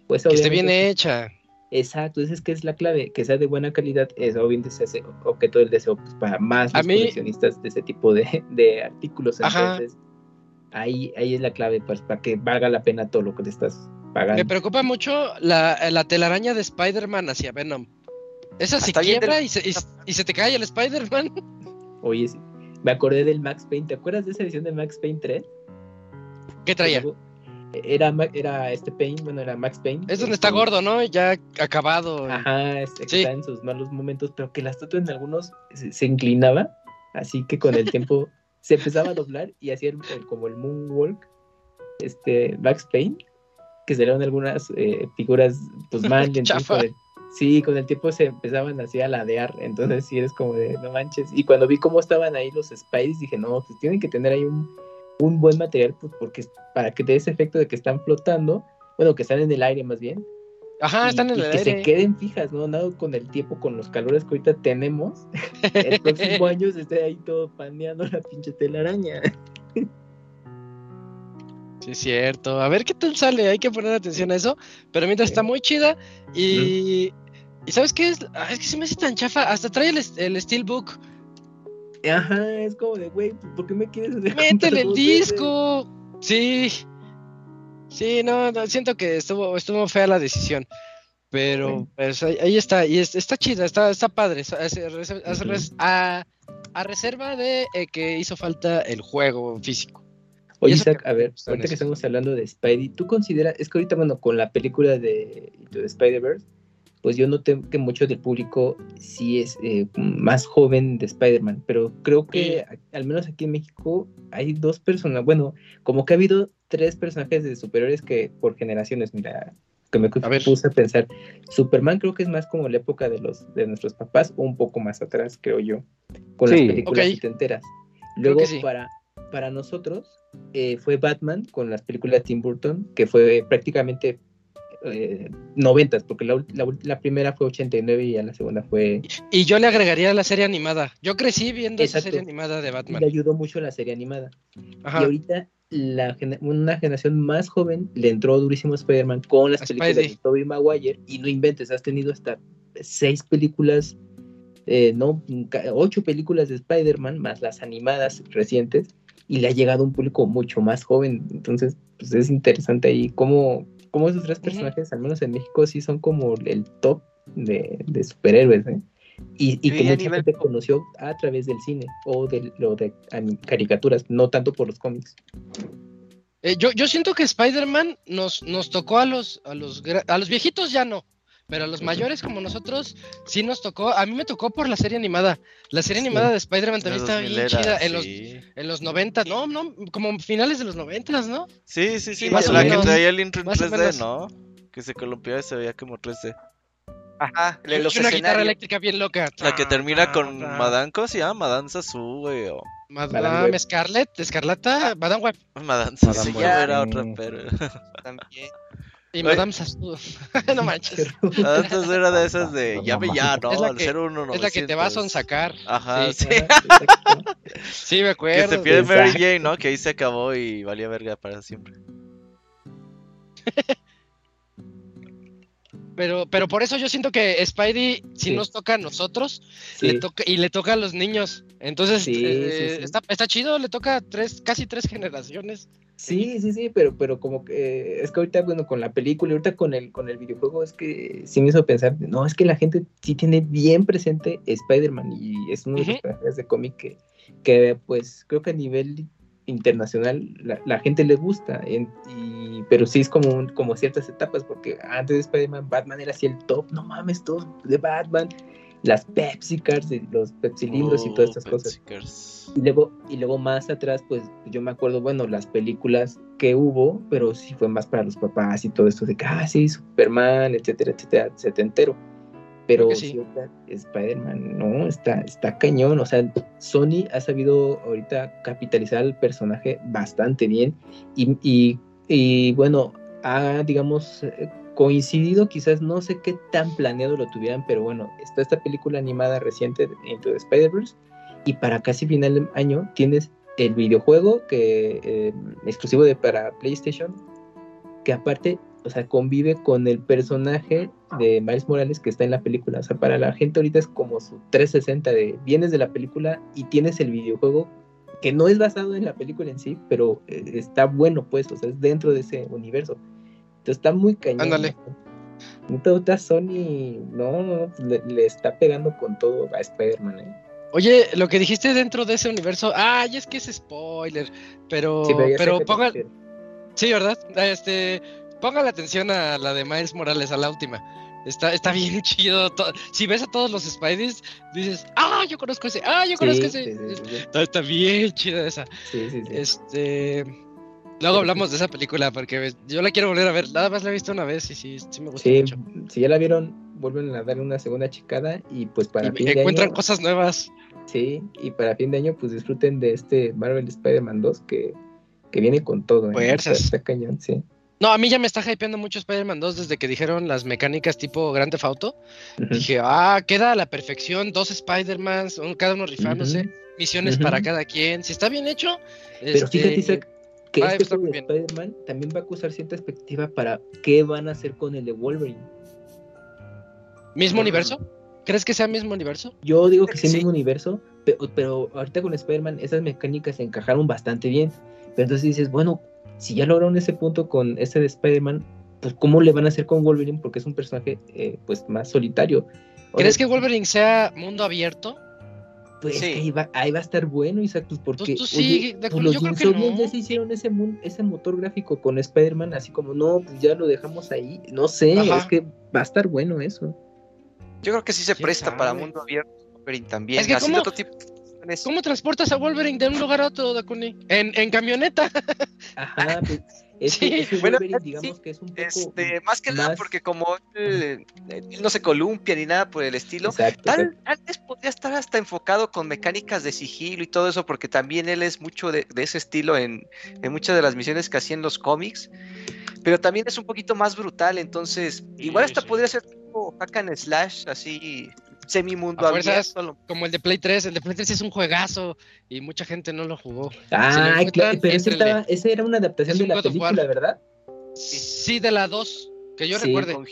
pues Que esté bien obviamente- hecha. Exacto, esa es que es la clave, que sea de buena calidad, es obviamente se hace objeto del deseo pues, para más A los mí- coleccionistas de ese tipo de, de artículos. Ajá. Entonces, ahí, ahí es la clave pues, para que valga la pena todo lo que te estás pagando. Me preocupa mucho la, la telaraña de Spider-Man hacia Venom. Esa se quiebra del- y, se, y, y se te cae el Spider-Man. Oye, sí, me acordé del Max Payne, ¿te acuerdas de esa edición de Max Payne 3? ¿Qué traía? Era, era este Payne, bueno, era Max Payne. Es donde Este, está gordo, ¿no? Ya acabado. Ajá, este, Sí. está en sus malos momentos, pero que la estatua en algunos se, se inclinaba, así que con el tiempo se empezaba a doblar y hacía el- el- como el moonwalk, este, Max Payne, que salieron algunas eh, figuras, pues con el- sí, con el tiempo se empezaban así a ladear, entonces sí eres como de, no manches, y cuando vi cómo estaban ahí los Spideys, dije, no, pues tienen que tener ahí un, un buen material, pues porque para que te dé ese efecto de que están flotando, bueno, que están en el aire más bien. Ajá, están en el que aire. se queden fijas, ¿no? Nada con el tiempo, con los calores que ahorita tenemos. el próximo año se esté ahí todo paneando la pinche telaraña. Sí, es cierto. A ver qué tal sale. Hay que poner atención a eso. Pero mientras está muy chida. Y. ¿Y sabes qué es? Ah, es que se me hace tan chafa. Hasta trae el, el Steelbook. Ajá, es como de, güey, ¿por qué me quieres hacer Métele el disco. Sí. Sí, no, no, siento que estuvo, estuvo fea la decisión. Pero pues, ahí, ahí está, y es- está chida, está, está padre. a, a- a reserva de eh, que hizo falta el juego físico. Oye, Isaac, a ver, ahorita que estamos hablando de Spidey, ¿tú consideras, es que ahorita, bueno, con la película de, de Spider-Verse, pues yo noté que mucho del público sí es eh, más joven de Spider-Man, pero creo que a- al menos aquí en México hay dos personas, bueno, como que ha habido tres personajes de superiores que por generaciones, mira, que me A ver. puse a pensar, Superman creo que es más como la época de los de nuestros papás, o un poco más atrás, creo yo, con Sí. las películas Ok. setenteras. Creo Luego sí. para, para nosotros eh, fue Batman con las películas de Tim Burton, que fue prácticamente eh, porque la, la la primera fue 89 y ya la segunda fue... Y yo le agregaría la serie animada. Yo crecí viendo esa serie animada de Y Batman. le ayudó mucho la serie animada. Y Ajá. ahorita la, una generación más joven le entró durísimo a Spider-Man con las películas de Tobey Maguire y no inventes, has tenido hasta seis películas, eh, no, ocho películas de Spider-Man más las animadas recientes y le ha llegado a un público mucho más joven. Entonces, pues es interesante ahí cómo, cómo esos tres personajes, al menos en México, sí son como el top de, de superhéroes, ¿eh? Y, y Sí, que mucha nivel gente conoció a través del cine o de, lo de caricaturas, no tanto por los cómics. Eh, yo, yo siento que Spider-Man nos, nos tocó a los, a los a los viejitos ya no, pero a los mayores como nosotros sí nos tocó. A mí me tocó por la serie animada. La serie Sí. animada de Spider-Man también estaba bien 2000 chida era, en los sí. en los 90, no, no, como finales de los 90, ¿no? Sí, sí, sí, Más la que menos. traía el intro en Más o 3D, menos. ¿no? Que se columpiaba y se veía como 3D. Ajá, de los una guitarra eléctrica bien loca. La que termina con Madame Madame, ¿cómo se llama? Madame Sasu, güey, o Madame Web. Scarlett, Escarlata, Madame Web Madame Sasu, Madame sí, Web. era otra, pero... También. Y Oye. Madame Sasu. no manches. Sasu era de esas de llame ya, ¿no? Es la Al que- 01 Es la que te va a sonsacar. Ajá, Sí. sí. Ajá, exacto. Sí, me Que acuerdo. se pierde Mary. Jane, ¿no? Que ahí se acabó y valía verga para siempre. Pero, pero por eso yo siento que Spidey, si Sí. nos toca a nosotros, Sí. le toca, y le toca a los niños. Entonces, Sí, eh, sí, sí. Está, está chido, le toca a tres, casi tres generaciones. Sí, sí, sí, pero, pero como que es que ahorita, bueno, con la película y ahorita con el, con el videojuego es que sí me hizo pensar, no, es que la gente sí tiene bien presente Spider-Man y es uno de los personajes de cómic que, que, pues creo que a nivel internacional la, la gente le gusta, en- y, pero sí es como, un- como ciertas etapas, porque antes de Spider-Man, Batman era así el top, no mames, todos de Batman, las Pepsi Cards, y los Pepsi libros y todas estas Oh, cosas. Y luego, y luego más atrás, pues yo me acuerdo, bueno, las películas que hubo, pero sí fue más para los papás y todo esto de que, ah, Superman, etcétera, etcétera, setentero. Pero sí. sí, Spider-Man, no, está, está cañón. O sea, Sony ha sabido ahorita capitalizar al personaje bastante bien. Y, y, y, bueno, ha, digamos, coincidido, quizás no sé qué tan planeado lo tuvieran, pero bueno, está esta película animada reciente Into the Spider-Verse y para casi final de año tienes el videojuego que eh, exclusivo de para PlayStation que aparte o sea convive con el personaje de Miles Morales que está en la película. O sea para la gente ahorita es como su 360 de vienes de la película y tienes el videojuego que no es basado en la película en sí pero eh, está bueno pues o sea es dentro de ese universo entonces está muy cañón Ándale. Ahorita Sony no, le, le está pegando con todo a Spider-Man ¿eh? Oye, lo que dijiste dentro de ese universo, ay, es que es spoiler, pero, Sí, pero pongan, refieres. sí, ¿verdad? Este, pongan atención a la de Miles Morales, a la última. Está, está bien chido. to- Si ves a todos los Spideys, dices, ah, yo conozco ese, ah, yo conozco Sí, ese. sí, está bien chida esa. Sí, sí, sí. Este, luego hablamos de esa película porque yo la quiero volver a ver. Nada más la he visto una vez y sí, sí me gusta Sí, mucho. si ya la vieron, vuelven a darle una segunda checada y pues para Y fin de encuentran año, cosas nuevas. sí, y para fin de año pues disfruten de este Marvel Spider-Man 2 que que viene con todo. ¿eh? Fuerzas. Está, está cañón, sí. No, a mí ya me está hypeando mucho Spider-Man 2 desde que dijeron las mecánicas tipo Grand Theft Auto. Dije, ah, queda a la perfección, dos Spider-Mans, un- cada uno rifándose, Ujú. misiones para cada quien. Si está bien hecho, Pero este, fíjate, Isaac, que este juego de. Spider-Man también va a causar cierta expectativa para qué van a hacer con el de Wolverine. ¿mismo universo? ¿Crees que sea mismo universo? Yo digo que sí, Sí. mismo universo, pero, pero ahorita con Spider-Man esas mecánicas se encajaron bastante bien. Pero entonces dices, bueno, si ya lograron ese punto con ese de Spider-Man, pues ¿cómo le van a hacer con Wolverine? Porque es un personaje eh, pues más solitario. ¿Crees que Wolverine sea mundo abierto? Pues Sí. que ahí va, ahí va a estar bueno, Isaac, pues porque tú sí, oye, de pues, los yo creo que Insomniacs no. ya se hicieron ese, ese motor gráfico con Spider-Man, así como, no, pues ya lo dejamos ahí. No sé, Ajá. es que va a estar bueno eso. Yo creo que sí se ¿Quién presta para mundo abierto Wolverine también. Es que haciendo ¿cómo- otro tipo de cuestiones. ¿Cómo transportas a Wolverine de un lugar a otro, Dakuni? En, en camioneta. Ajá, pues Sí, ese bueno, Wolverine, sí, digamos que es un poco... Este, más que nada más- porque como él, él no se columpia ni nada por el estilo, Exacto, tal, tal vez podría estar hasta enfocado con mecánicas de sigilo y todo eso, porque también él es mucho de, de ese estilo en, en muchas de las misiones que hacía en los cómics, pero también es un poquito más brutal, entonces igual hasta sí. podría ser tipo hack and slash, así semi-mundo A fuerzas. abierto. lo- Como el de Play 3. El de Play 3 es un juegazo y mucha gente no lo jugó. Si lo Ah, claro, pero ese, éntrenle. estaba, ese era una adaptación Es de un la película, ¿verdad? Sí, de la 2. Que yo Sí, recuerde. con-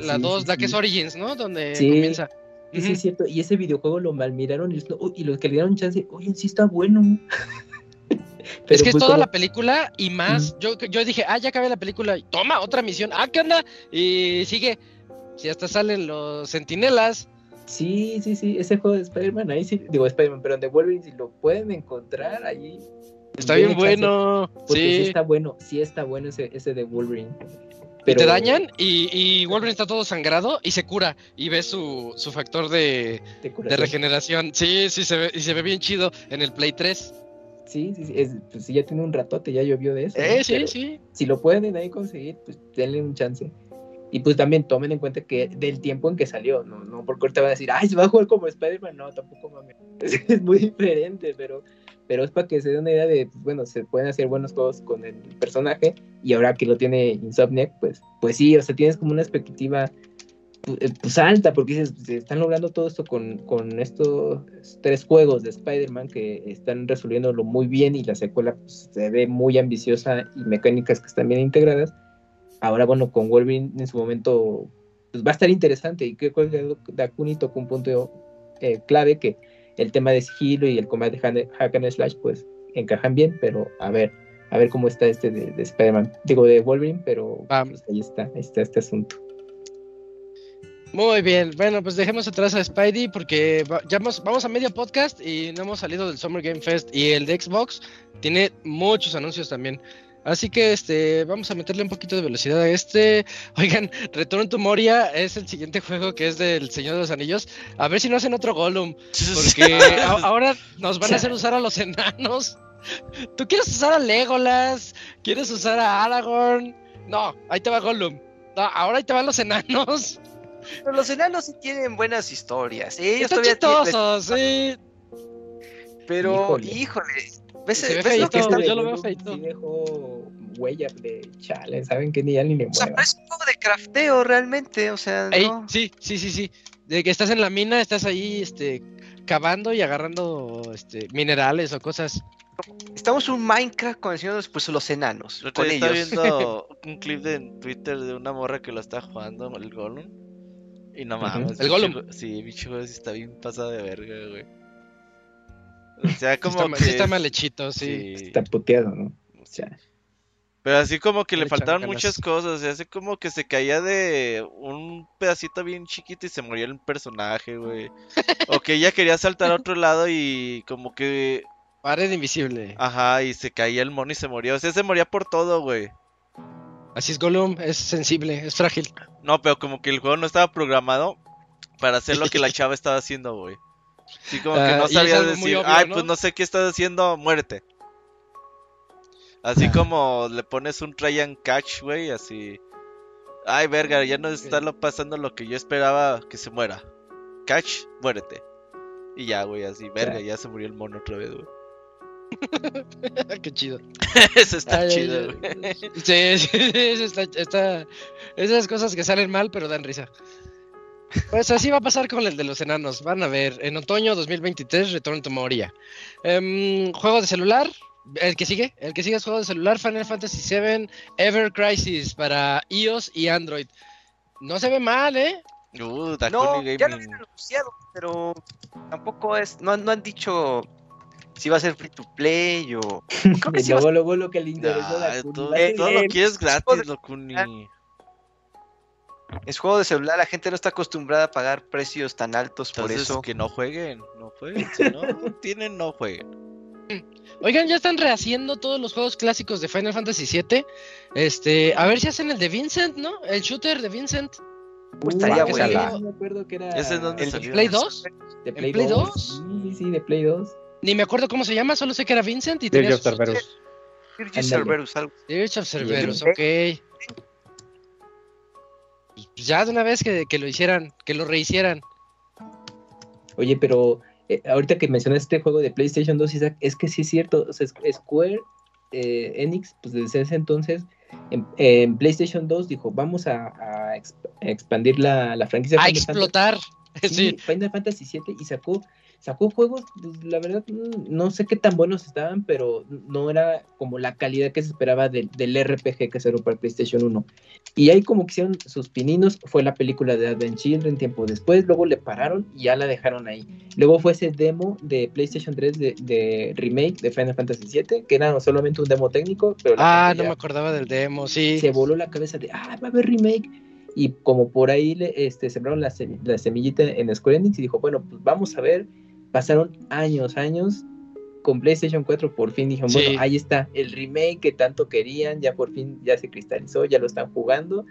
La Sí, 2, sí, la que es Origins, ¿no? Donde Sí. comienza. Sí, sí, Ujú. es cierto. Y ese videojuego lo malmiraron y, lo- y los que le dieron chance, oye, sí está bueno. es que es fue toda como- la película y más. yo, yo dije, ah, ya acabé la película. Toma, otra misión. Ah, ¿qué onda? Y sigue. Si hasta salen los sentinelas. Sí, sí, sí, ese juego de Spider-Man, ahí sí, digo Spider-Man, pero de Wolverine, si lo pueden encontrar ahí. Está bien bueno. Porque sí. Sí. está bueno, sí está bueno ese, ese de Wolverine. Y te dañan y, y Wolverine está todo sangrado y se cura. Y ves su, su factor de, de regeneración. Sí, sí, se ve, y se ve bien chido en el Play 3. Sí, sí, sí, es- pues ya tiene un ratote, ya llovió de eso. ¿no? Eh, sí, Pero sí. Si lo pueden ahí conseguir, pues denle un chance. Y pues también tomen en cuenta que del tiempo en que salió, no, no porque ahorita van a decir, ay, se va a jugar como Spider-Man, no, tampoco mames. Es, muy diferente, pero, pero es para que se den una idea de, pues, bueno, se pueden hacer buenos juegos con el personaje y ahora que lo tiene Insomniac, pues, pues sí, o sea, tienes como una expectativa eh, pues alta, porque dices, se están logrando todo esto con, con estos tres juegos de Spider-Man que están resolviéndolo muy bien y la secuela pues, se ve muy ambiciosa y mecánicas que están bien integradas. Ahora, bueno, con Wolverine en su momento pues, va a estar interesante y creo que Dakuni tocó un punto eh, clave que el tema de sigilo y el combate de hack and slash pues encajan bien, pero a ver, a ver cómo está este de, de Spider-Man, digo de Wolverine, pero Va. pues, ahí está, ahí está este asunto. Muy bien, bueno, pues dejemos atrás a Spidey porque ya vamos, vamos a medio podcast y no hemos salido del Summer Game Fest y el de Xbox tiene muchos anuncios también. Así que este vamos a meterle un poquito de velocidad a este. Oigan, Return to Moria es el siguiente juego que es del Señor de los Anillos. A ver si no hacen otro Gollum, porque a- ahora nos van a hacer usar a los enanos. ¿Tú quieres usar a Legolas? ¿Quieres usar a Aragorn? No, ahí te va Gollum. No, ahora ahí te van los enanos. Pero los enanos sí tienen buenas historias. Ellos Están tienen- chistosos, sí. Pero, Híjole. híjole. ¿Ves, Se ve ves lo que está yo lo veo feito. Sí dejó huella de chale, ¿saben que Ni ya ni le O sea, mueva. parece un juego de crafteo realmente, o sea, Ey, no. sí, sí, sí, sí. De que estás en la mina, estás ahí, este, cavando y agarrando, este, minerales o cosas. Estamos un Minecraft con el señor pues, los enanos, El otro con ellos. estaba viendo un clip de en Twitter de una morra que lo está jugando, el Gollum. Y no mames. El pinche Gollum. jue- Sí, bicho sí está bien pasado de verga, güey. O sea, como está, que. sí está es- mal hechito, sí. sí, Está puteado, ¿no? O sea, Pero así como que le Le faltaron echan muchas cosas. O sea, así como que se caía de un pedacito bien chiquito y se moría el personaje, güey. O que ella quería saltar a otro lado y como que. Pared invisible. Ajá, y se caía el mono y se moría. O sea, se moría por todo, güey. Así es Gollum, es sensible, es frágil. No, pero como que el juego no estaba programado para hacer lo que la chava estaba haciendo, güey. Sí, como que Ah, no es sabía decir, obvio, ay, ¿no? pues no sé qué estás haciendo, muerte. Así Ah. como le pones un try and catch, güey, así. Ay, verga, ya no está lo pasando lo que yo esperaba que se muera. Catch, muérete. Y ya, güey, así, verga, ya se murió el mono otra vez, güey. Qué chido. Eso está Ay, ay, chido, ay. güey. Sí, sí, eso está, está- Esas cosas que salen mal, pero dan risa. Pues así va a pasar con el de los enanos. Van a ver, en otoño 2023, Return to Moria. Em, juego de celular. El que sigue, el que sigue es juego de celular, Final Fantasy VII Ever Crisis para iOS y Android. No se ve mal, ¿eh? Uh, No, ya lo habían anunciado, pero tampoco es. No, no han dicho si va a ser free to play o. Creo que sí luego, luego lo que le interesó Nah, todo lo quieres juego gratis, Lokuni. Es juego de celular, la gente no está acostumbrada a pagar precios tan altos por eso. que no jueguen, no jueguen. Si no tienen, no jueguen. Oigan, ya están rehaciendo todos los juegos clásicos de Final Fantasy VII. Este, a ver si hacen el de Vincent, ¿no? El shooter de Vincent. Uh, estaría bueno. me acuerdo que era. ¿Ese en dónde el salió? ¿Play 2? ¿De Play, Play 2? 2? Sí, sí, de Play 2. Ni me acuerdo cómo se llama, solo sé que era Vincent y Dirge tenía of Cerberus. Dirge Ándale. Cerberus, algo. Dirge of Cerberus, Sí. ok. Pues ya de una vez que, que lo hicieran, que lo rehicieran. Oye, pero eh, ahorita que mencionaste este juego de PlayStation 2, Isaac, es que sí es cierto. O sea, Square eh, Enix, pues desde ese entonces, en, en PlayStation 2 dijo, vamos a, a exp- a expandir la, la franquicia. A Final Fantasy- explotar. Sí, Sí. Final Fantasy VII y sacó, sacó juegos, pues, la verdad, mm, no sé qué tan buenos estaban, pero no era como la calidad que se esperaba del, del RPG que salió para PlayStation 1. Y ahí como que hicieron sus pininos, fue la película de Advent Children tiempo después, luego le pararon y ya la dejaron ahí. Luego fue ese demo de PlayStation 3 de, de remake de Final Fantasy VII, que era solamente un demo técnico, pero Ah, no me acordaba del demo, sí. se voló la cabeza de, ah, va a haber remake. Y como por ahí le, este, sembraron la, la semillita en Square Enix y dijo, bueno, pues vamos a ver. Pasaron años, años. Con PlayStation 4 por fin dijeron, Sí. bueno, ahí está el remake que tanto querían, ya por fin ya se cristalizó, ya lo están jugando.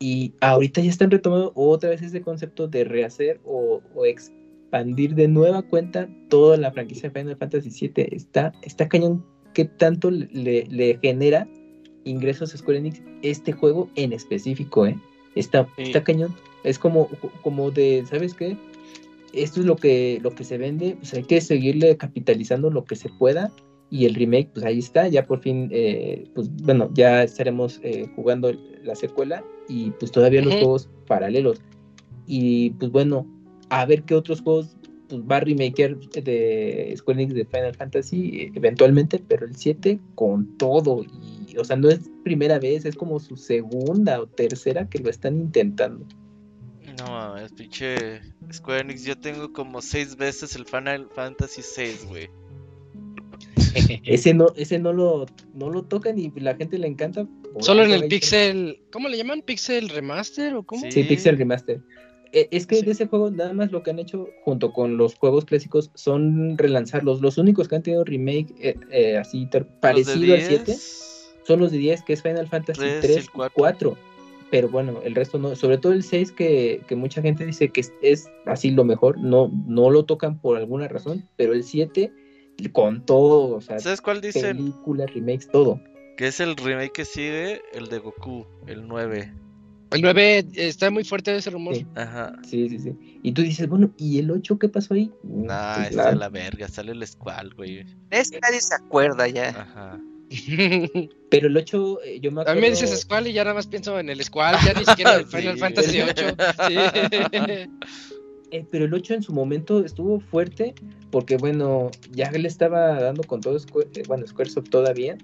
Y ahorita ya están retomando otra vez ese concepto de rehacer o, o expandir de nueva cuenta toda la franquicia de Final Fantasy VII. Está, está cañón que tanto le, le genera ingresos a Square Enix este juego en específico, ¿eh? Está, Sí. está cañón. Es como, como de, ¿sabes qué? Esto es lo que, lo que se vende, pues hay que seguirle capitalizando lo que se pueda. Y el remake, pues ahí está, ya por fin, eh, pues bueno, ya estaremos eh, jugando la secuela y pues todavía los Ujú. juegos paralelos. Y pues bueno, a ver qué otros juegos pues, va a remakear de Square Enix de Final Fantasy eventualmente, pero el 7 con todo. Y, o sea, no es primera vez, es como su segunda o tercera que lo están intentando. No mames, pinche Square Enix. Yo tengo como seis veces el Final Fantasy 6, güey. Ese no, ese no lo, no lo tocan y la gente le encanta. Solo en el. Pixel. ¿Cómo le llaman? ¿Pixel Remaster o cómo? Sí. Sí, Pixel Remaster. Eh, Es que Sí. de ese juego nada más lo que han hecho junto con los juegos clásicos son relanzarlos. Los únicos que han tenido remake eh, eh, así parecido al 10, 7 son los de 10 que es Final Fantasy Tres y 3 el y cuatro. 4. Pero bueno, el resto no. Sobre todo el 6 que, que mucha gente dice que es, es así lo mejor. No, no lo tocan por alguna razón. Pero el 7 con todo. O sea, ¿Sabes cuál dicen? películas, remakes, todo. Que es el remake que sigue, el de Goku, el 9. El 9 está muy fuerte ese rumor. Sí. Ajá. Sí, sí, sí. Y tú dices, bueno, ¿y el 8 qué pasó ahí? Nah, pues, está la- de la verga, sale el Squall, güey. Es que nadie se acuerda ya. Ajá. Pero el 8, eh, yo me A acuerdo. mí me dices Squall y ya nada más pienso en el Squall, ya ni siquiera en el Sí. Final Fantasy 8. eh, pero el 8 en su momento estuvo fuerte porque, bueno, ya le estaba dando con todo, Square, eh, bueno, Squaresoft todavía,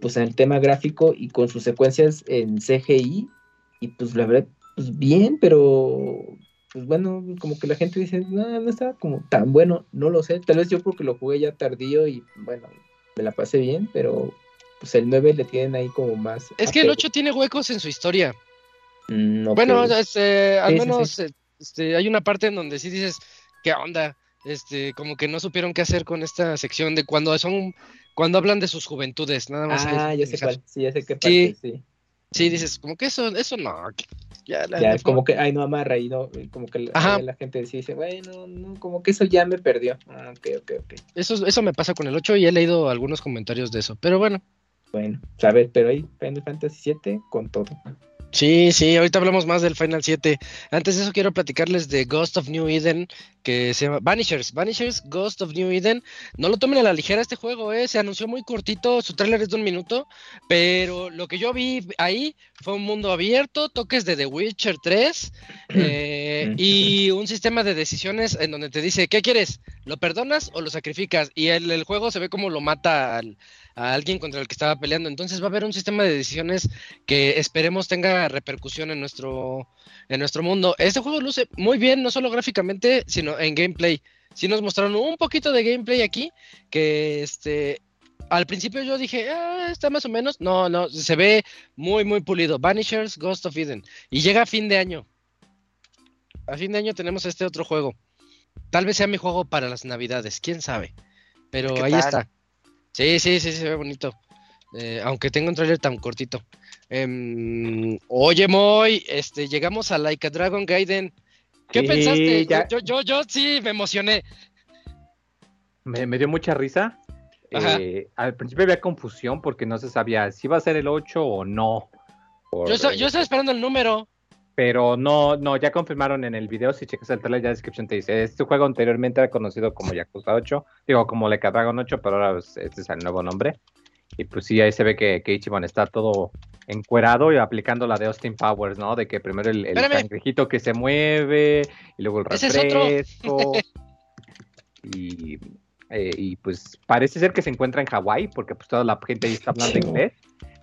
pues en el tema gráfico y con sus secuencias en CGI. Y pues la verdad, pues bien, pero pues bueno, como que la gente dice, no, no estaba como tan bueno, no lo sé. Tal vez yo porque lo jugué ya tardío y bueno, me la pasé bien, pero pues el 9 le tienen ahí como más. es que el apego. 8 tiene huecos en su historia. Mm. Bueno, este, al Sí, menos sí. este, hay una parte en donde sí dices, ¿qué onda? Este, como que no supieron qué hacer con esta sección de cuando son, cuando hablan de sus juventudes, nada más. Ah, ahí, ya sé cuál, sí, ya sé qué parte, sí. Sí, dices, como que eso, eso no. Ya, la- Ya, la- es como que, ay, no amarra y no, y como que la, gente sí dice, bueno, no, como que eso ya me perdió. Ah, ok, ok, ok. Eso, eso me pasa con el 8 y he leído algunos comentarios de eso. Pero bueno, Bueno, a ver, pero ahí Final Fantasy VII con todo. Sí, sí, ahorita hablamos más del Final 7. Antes de eso quiero platicarles de Ghost of New Eden, que se llama Vanishers, Vanishers, Ghost of New Eden. No lo tomen a la ligera este juego, ¿eh? se anunció muy cortito, su tráiler es de un minuto, pero lo que yo vi ahí fue un mundo abierto, toques de The Witcher 3 eh, y un sistema de decisiones en donde te dice, ¿qué quieres? ¿Lo perdonas o lo sacrificas? Y el, el juego se ve como lo mata al, a alguien contra el que estaba peleando. Entonces va a haber un sistema de decisiones que esperemos tenga repercusión en nuestro, en nuestro mundo. Este juego luce muy bien, no solo gráficamente, sino en gameplay. Sí nos mostraron un poquito de gameplay aquí, que este, al principio yo dije, ah, está más o menos. No, no, se ve muy, muy pulido. Vanishers, Ghost of Eden. Y llega a fin de año. A fin de año tenemos este otro juego. Tal vez sea mi juego para las navidades, quién sabe. Pero ahí está. Sí, sí, sí, se ve bonito. Eh, aunque tengo un trailer tan cortito. Em, oye, Moy, este, llegamos a Like a Dragon Gaiden. ¿Qué pensaste? Yo, yo, yo, sí me emocioné. Me, dio mucha risa. Eh, al principio había confusión porque no se sabía si iba a ser el 8 o no. yo, yo estaba esperando el número. Pero no, no, ya confirmaron en el video, si checas el trailer, ya descripción te dice, este juego anteriormente era conocido como Yakuza 8, digo, como Le Dragon 8, pero ahora este es el nuevo nombre. Y pues sí, ahí se ve que, que Ichiban está todo encuerado y aplicando la de Austin Powers, ¿no? De que primero el, el cangrejito que se mueve, y luego el refresco. y, eh, y pues parece ser que se encuentra en Hawái, porque pues toda la gente ahí está hablando inglés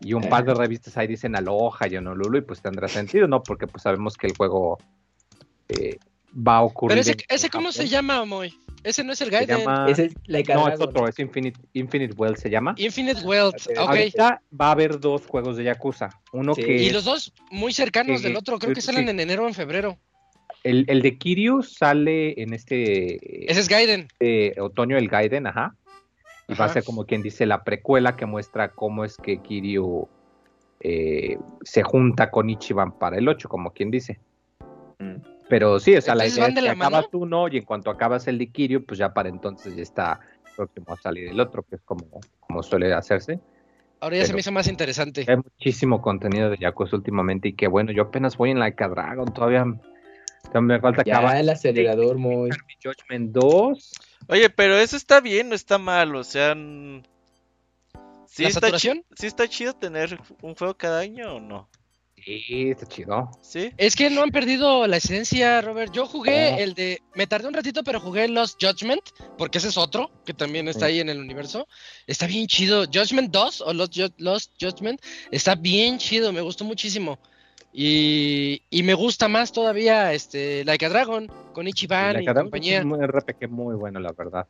y un par de revistas ahí dicen Aloha y Honolulu y pues tendrá sentido, ¿no? Porque pues sabemos que el juego eh, va a ocurrir. Pero ese, ese ¿cómo se llama, Moy? Ese no es el Gaiden. Ese es no, es otro, es Infinite, Infinite World se llama. Infinite World, ok. Ahorita va a haber dos juegos de Yakuza. Uno que. Y los dos muy cercanos del otro, creo que salen en enero o en febrero. El, el, de Kiryu sale en este. Ese es Gaiden. otoño el Gaiden, ajá. Y va a ser como quien dice la precuela que muestra cómo es que Kiryu eh, se junta con Ichiban para el 8, como quien dice. Mm. Pero sí, o sea, la idea es que acabas uno y en cuanto acabas el Kiryu, pues ya para entonces ya está próximo a salir el otro, que es como, como suele hacerse. Ahora ya se me hizo más interesante. Hay muchísimo contenido de Yakuza últimamente y que bueno, yo apenas voy en la Dragon, todavía me falta acabar. el acelerador muy. Judgment 2. Oye, pero eso está bien, no está mal, o sea. ¿Sí, está, saturación? ¿Sí está chido tener un juego cada año o no? Sí, está chido. ¿Sí? Es que no han perdido la esencia, Robert. Yo jugué el de. Me tardé un ratito, pero jugué Lost Judgment, porque ese es otro que también está ahí en el universo. Está bien chido. Judgment 2 o Lost, Lost Judgment está bien chido, me gustó muchísimo. Y, y, me gusta más todavía este Like a Dragon con Ichiban y compañía. Es un RPG muy bueno, la verdad.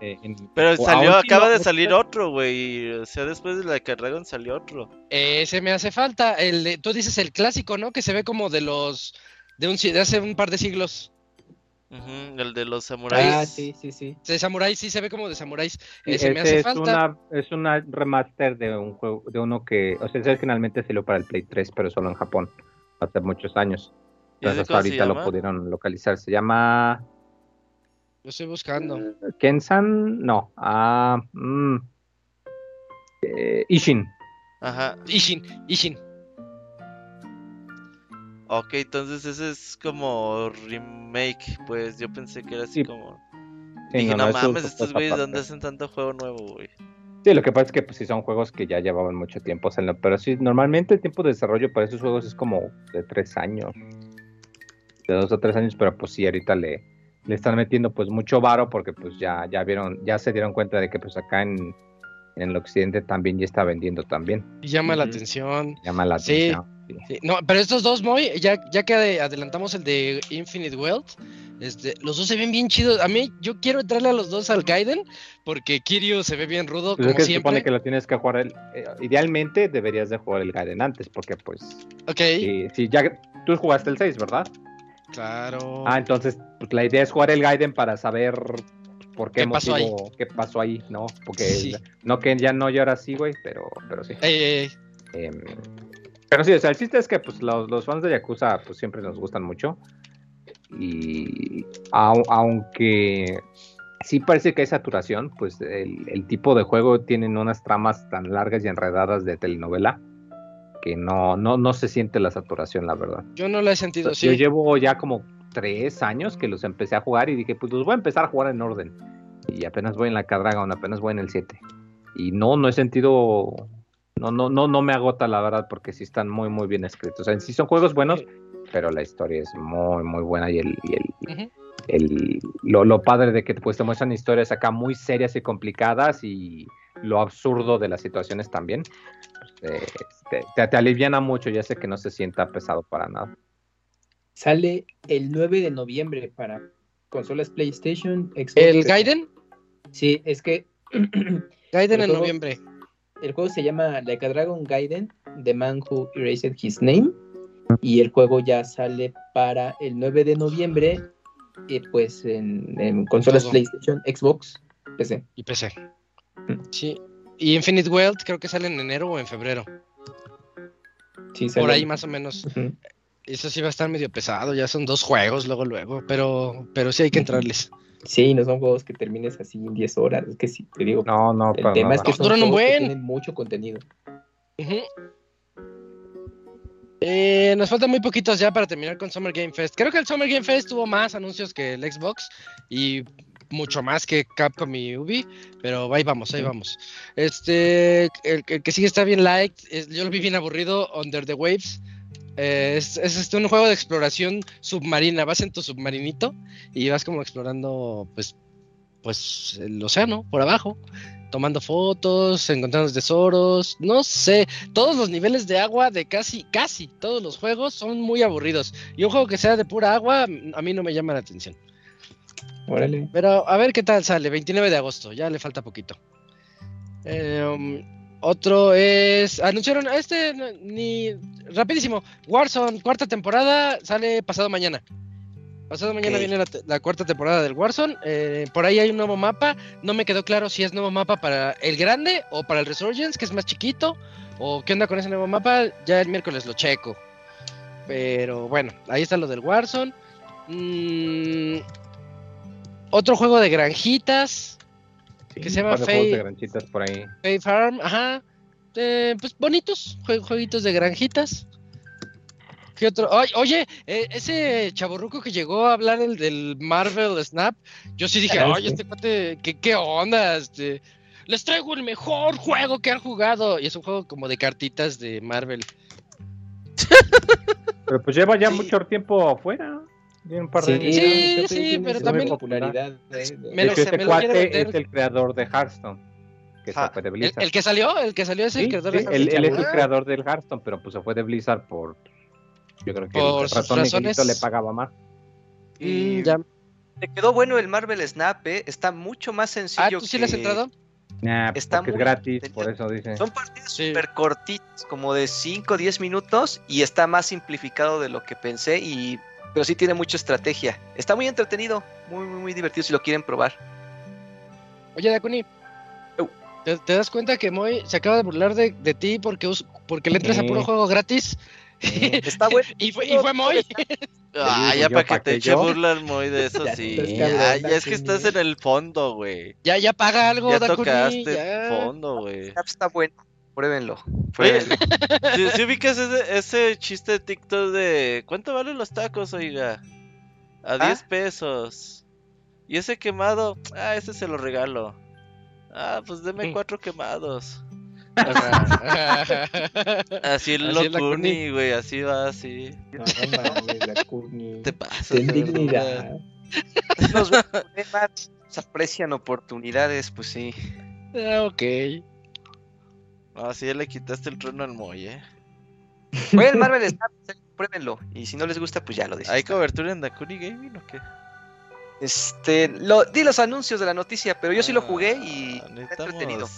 Eh, Pero salió, acaba de salir otro, güey. O sea, después de Like a Dragon salió otro. Ese me hace falta. El de, tú dices el clásico, ¿no? Que se ve como de los. de, un, de hace un par de siglos el de los samuráis. Ah, sí, sí, sí. De samuráis, sí se ve como de samuráis. Ese me hace es falta. Una, es una remaster de un juego, de uno que, o sea, ese finalmente salió para el Play 3, pero solo en Japón, hace muchos años. Entonces hasta ahorita lo pudieron localizar. Se llama. Lo estoy buscando. Kensan, no. Ah, mm, eh, Ishin. Ajá. Ishin, Ishin. Ok, entonces ese es como remake, pues yo pensé que era así como... Dije, no, mames, estos güeyes, ¿dónde hacen tanto juego nuevo, güey? Sí, lo que pasa es que pues sí son juegos que ya llevaban mucho tiempo, pero sí, normalmente el tiempo de desarrollo para esos juegos es como de tres años, de dos o tres años, pero pues sí, ahorita le, le están metiendo pues mucho varo porque pues ya, ya vieron, ya se dieron cuenta de que pues acá en, en el occidente también ya está vendiendo también. llama la atención. Llama la atención. No, pero estos dos, Moy, ya, ya que adelantamos el de Infinite Wealth, este, los dos se ven bien chidos. A mí, yo quiero entrarle a los dos al Gaiden, porque Kiryu se ve bien rudo, pues como que siempre. Se supone que lo tienes que jugar, el, eh, idealmente deberías de jugar el Gaiden antes, porque pues... Ok. Si, ya, tú jugaste el 6, ¿verdad? Claro. Ah, entonces, pues la idea es jugar el Gaiden para saber por qué, pasó ahí? qué pasó ahí, ¿no? Porque no que ya no llora así, güey, pero, pero sí. Em, pero sí, o sea, el chiste es que pues, los, fans de Yakuza pues siempre nos gustan mucho. Y aunque sí parece que hay saturación, pues el, tipo de juego tienen unas tramas tan largas y enredadas de telenovela que no, no, no se siente la saturación, la verdad. Yo no la he sentido, Yo llevo ya como tres años que los empecé a jugar y dije, pues los voy a empezar a jugar en orden. Y apenas voy en la Cadragon, apenas voy en el 7. Y no, no he sentido, no, no, no, no me agota la verdad porque sí están muy, muy bien escritos. O sea, sí son juegos buenos, pero la historia es muy, muy buena y el, y el, el lo, lo, padre de que pues, te muestran historias acá muy serias y complicadas y lo absurdo de las situaciones también. Pues, te, te, te, aliviana mucho y hace que no se sienta pesado para nada. Sale el 9 de noviembre para consolas PlayStation, Xbox. ¿El Gaiden? Sí, es que. Gaiden en noviembre. El juego se llama Like a Dragon Gaiden, The Man Who Erased His Name. Y el juego ya sale para el 9 de noviembre, y pues en, consolas PlayStation, Xbox, PC. Y PC. Mm. Sí. Y Infinite World creo que sale en enero o en febrero. Sí, Por ahí más o menos. Eso sí va a estar medio pesado, ya son dos juegos luego, luego, pero, pero sí hay que entrarles. Sí, no son juegos que termines así en 10 horas, es que sí, te digo. No, no, El tema es que son juegos que tienen mucho contenido. eh, nos faltan muy poquitos ya para terminar con Summer Game Fest. Creo que el Summer Game Fest tuvo más anuncios que el Xbox y mucho más que Capcom y Ubi, pero ahí vamos, ahí vamos. Este, el, el que sigue está bien light, yo lo vi bien aburrido, Under the Waves. Eh, es, este, un juego de exploración submarina. Vas en tu submarinito y vas como explorando, pues, pues el océano por abajo, tomando fotos, encontrando tesoros. No sé, todos los niveles de agua de casi, casi todos los juegos son muy aburridos. Y un juego que sea de pura agua, a mí no me llama la atención. Órale. Pero a ver qué tal sale. 29 de agosto, ya le falta poquito. Eh, um, otro es. Anunciaron este ni. Rapidísimo. Warzone, cuarta temporada, sale pasado mañana. Pasado mañana viene la, cuarta temporada del Warzone. Eh, por ahí hay un nuevo mapa. No me quedó claro si es nuevo mapa para el grande o para el Resurgence, que es más chiquito. O qué onda con ese nuevo mapa. Ya el miércoles lo checo. Pero bueno, ahí está lo del Warzone. Mm, otro juego de granjitas que se llama Faye, Farm, ajá. Eh, pues bonitos, jueguitos de granjitas. ¿Qué otro? oye, eh, ese chaborruco que llegó a hablar el del Marvel Snap, yo sí dije, oye, este cuate, ¿qué, qué onda? Este, les traigo el mejor juego que han jugado. Y es un juego como de cartitas de Marvel. Pero pues lleva ya mucho tiempo afuera sí, sí, pero también popularidad. Menos, este cuate es el creador de Hearthstone. Que se fue de Blizzard. ¿El, que salió, el que salió es el creador de Hearthstone. Él, él, es el creador del Hearthstone, pero pues se fue de Blizzard por. Yo creo que por el razones... le pagaba más. Y ya. Te quedó bueno el Marvel Snap, ¿eh? Está mucho más sencillo. Ah, ¿tú sí le has entrado? Nah, está es gratis, por eso dice. Son partidas súper cortitas, como de 5 o 10 minutos, y está más simplificado de lo que pensé. Y pero sí tiene mucha estrategia. Está muy entretenido, muy, muy, muy divertido si lo quieren probar. Oye, Dakuni, ¿te, das cuenta que Moy se acaba de burlar de, ti porque, porque le entras a puro juego gratis? Está bueno. y, fue, y fue Moy. Ah, ya para que te eche burla Moy de eso, sí. Ya, ya es que estás en el fondo, güey. Ya, ya paga algo, Ya tocaste el fondo, güey. Está bueno. Pruébenlo. Si, si, ubicas ese, ese, chiste de TikTok de ¿cuánto valen los tacos, oiga? A 10 ¿Ah? pesos. Y ese quemado, ah, ese se lo regalo. Ah, pues deme cuatro quemados. así el Locuni, güey, así va, así. No, no Te pasa. Ten dignidad. Los se aprecian oportunidades, pues sí. Ah, ok. Así le quitaste el trono al Moy, eh. el Marvel Snap, pruébenlo. Y si no les gusta, pues ya lo dicen. ¿Hay cobertura en Dakuni Gaming o qué? Este, lo, di los anuncios de la noticia, pero yo sí lo ah, jugué y me he entretenido.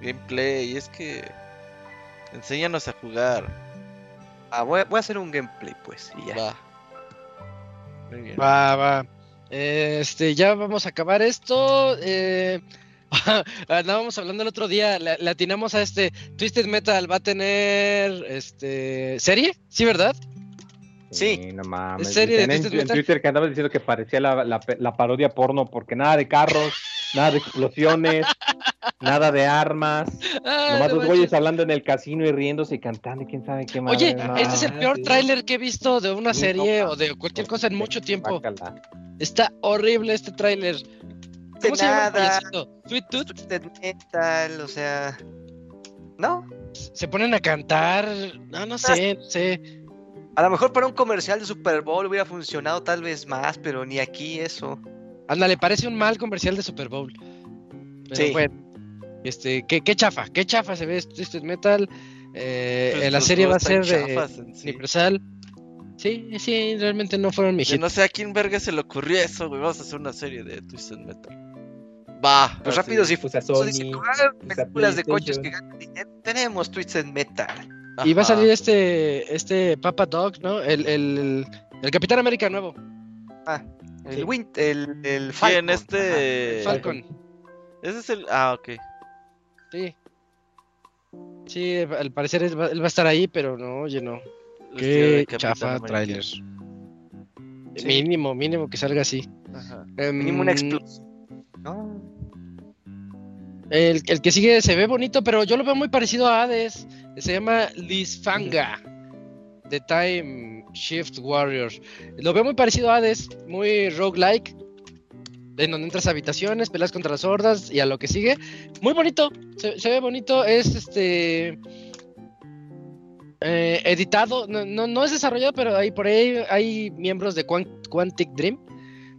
Gameplay, es que enséñanos a jugar. Ah, voy, a hacer un gameplay, pues, y ya. Va. Muy bien. Va, va. Este, ya vamos a acabar esto. Eh, Andábamos hablando el otro día, le, atinamos a este Twisted Metal, va a tener este serie, ¿sí, verdad? Sí, no mames. ¿Serie en, Twitter que andaba diciendo que parecía la, la, parodia porno porque nada de carros. nada de explosiones, nada de armas, Ah, nomás no los güeyes hablando en el casino y riéndose y cantando y quién sabe qué más. Oye, este es el peor sí. tráiler que he visto de una Sí, serie no, o de cualquier cosa en mucho tiempo. Está horrible este tráiler. ¿Cómo se llama el nada. Sweet Tooth. Metal, o sea. No, Se ponen a cantar. No, no sé, no sé. a lo mejor para un comercial de Super Bowl hubiera funcionado tal vez más, pero ni aquí eso. Ándale, parece un mal comercial de Super Bowl. Pero Sí. bueno, este, qué, qué chafa, qué chafa se ve Twisted Metal. Eh, Pues la los serie va a ser de sí. Universal. Sí, sí, realmente no fueron mi Yo no sé a quién verga se le ocurrió eso, güey. Vamos a hacer una serie de Twisted Metal. Va. Pues así. rápido, si Pues a Sony. "Ah, pues películas de coches que ganan dinero. Tenemos Twisted Metal. Y va a Ajá. salir este, este Papa Dog, ¿no? El, el, el, Capitán América nuevo. El Sí. Wind, el, el Falcon. Este. Falcon. Ese es el. Ah, ok. Sí. Sí, al parecer él va, él va a estar ahí, pero no, oye, no. Qué chafa trailer. Sí. Mínimo, mínimo que salga así. Ajá. Mínimo una Em, explosión. No. El, el que sigue se ve bonito, pero yo lo veo muy parecido a Hades. Se llama Lisfanga. The Time Shift Warrior. Lo veo muy parecido a Hades, muy roguelike. En donde entras a habitaciones, peleas contra las hordas y a lo que sigue. Muy bonito, se, se ve bonito. Es este. eh, editado, no, no, no es desarrollado, pero hay por ahí hay miembros de Quan- Quantic Dream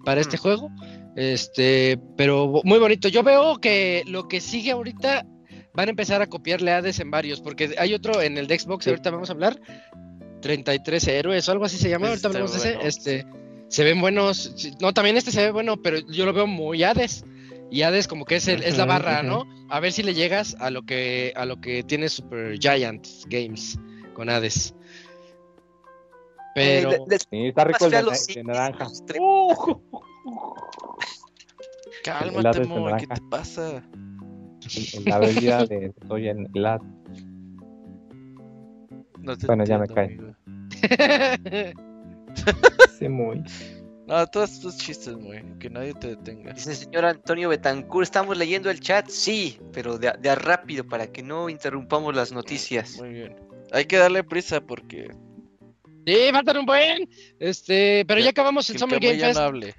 para este Mm. juego. Este, pero muy bonito. Yo veo que lo que sigue ahorita van a empezar a copiarle Hades en varios, porque hay otro en el de Xbox, Sí. ahorita vamos a hablar. 33 héroes o algo así se llama, ahorita hablamos de ese. Este, se ven buenos. No, también este se ve bueno, pero yo lo veo muy Hades. Y Hades como que es, el, es la barra. ¿no? A ver si le llegas a lo que a lo que tiene Super Giant Games con Hades. Pero Eh, de- de- Sí, está rico el de, los naranja. Uh, Cálmate, Moy, ¿qué te pasa? en la bebida de soy en la No te Bueno, ya me cae. Sí, muy. No, todos estos chistes, güey. Que nadie te detenga. Dice el señor Antonio Betancourt, ¿estamos leyendo el chat? Sí, pero de, a- de a rápido para que no interrumpamos las noticias. Muy bien. Hay que darle prisa porque. sí, faltan un buen. Este, pero ya acabamos el que Summer Game ya Fest. no hable.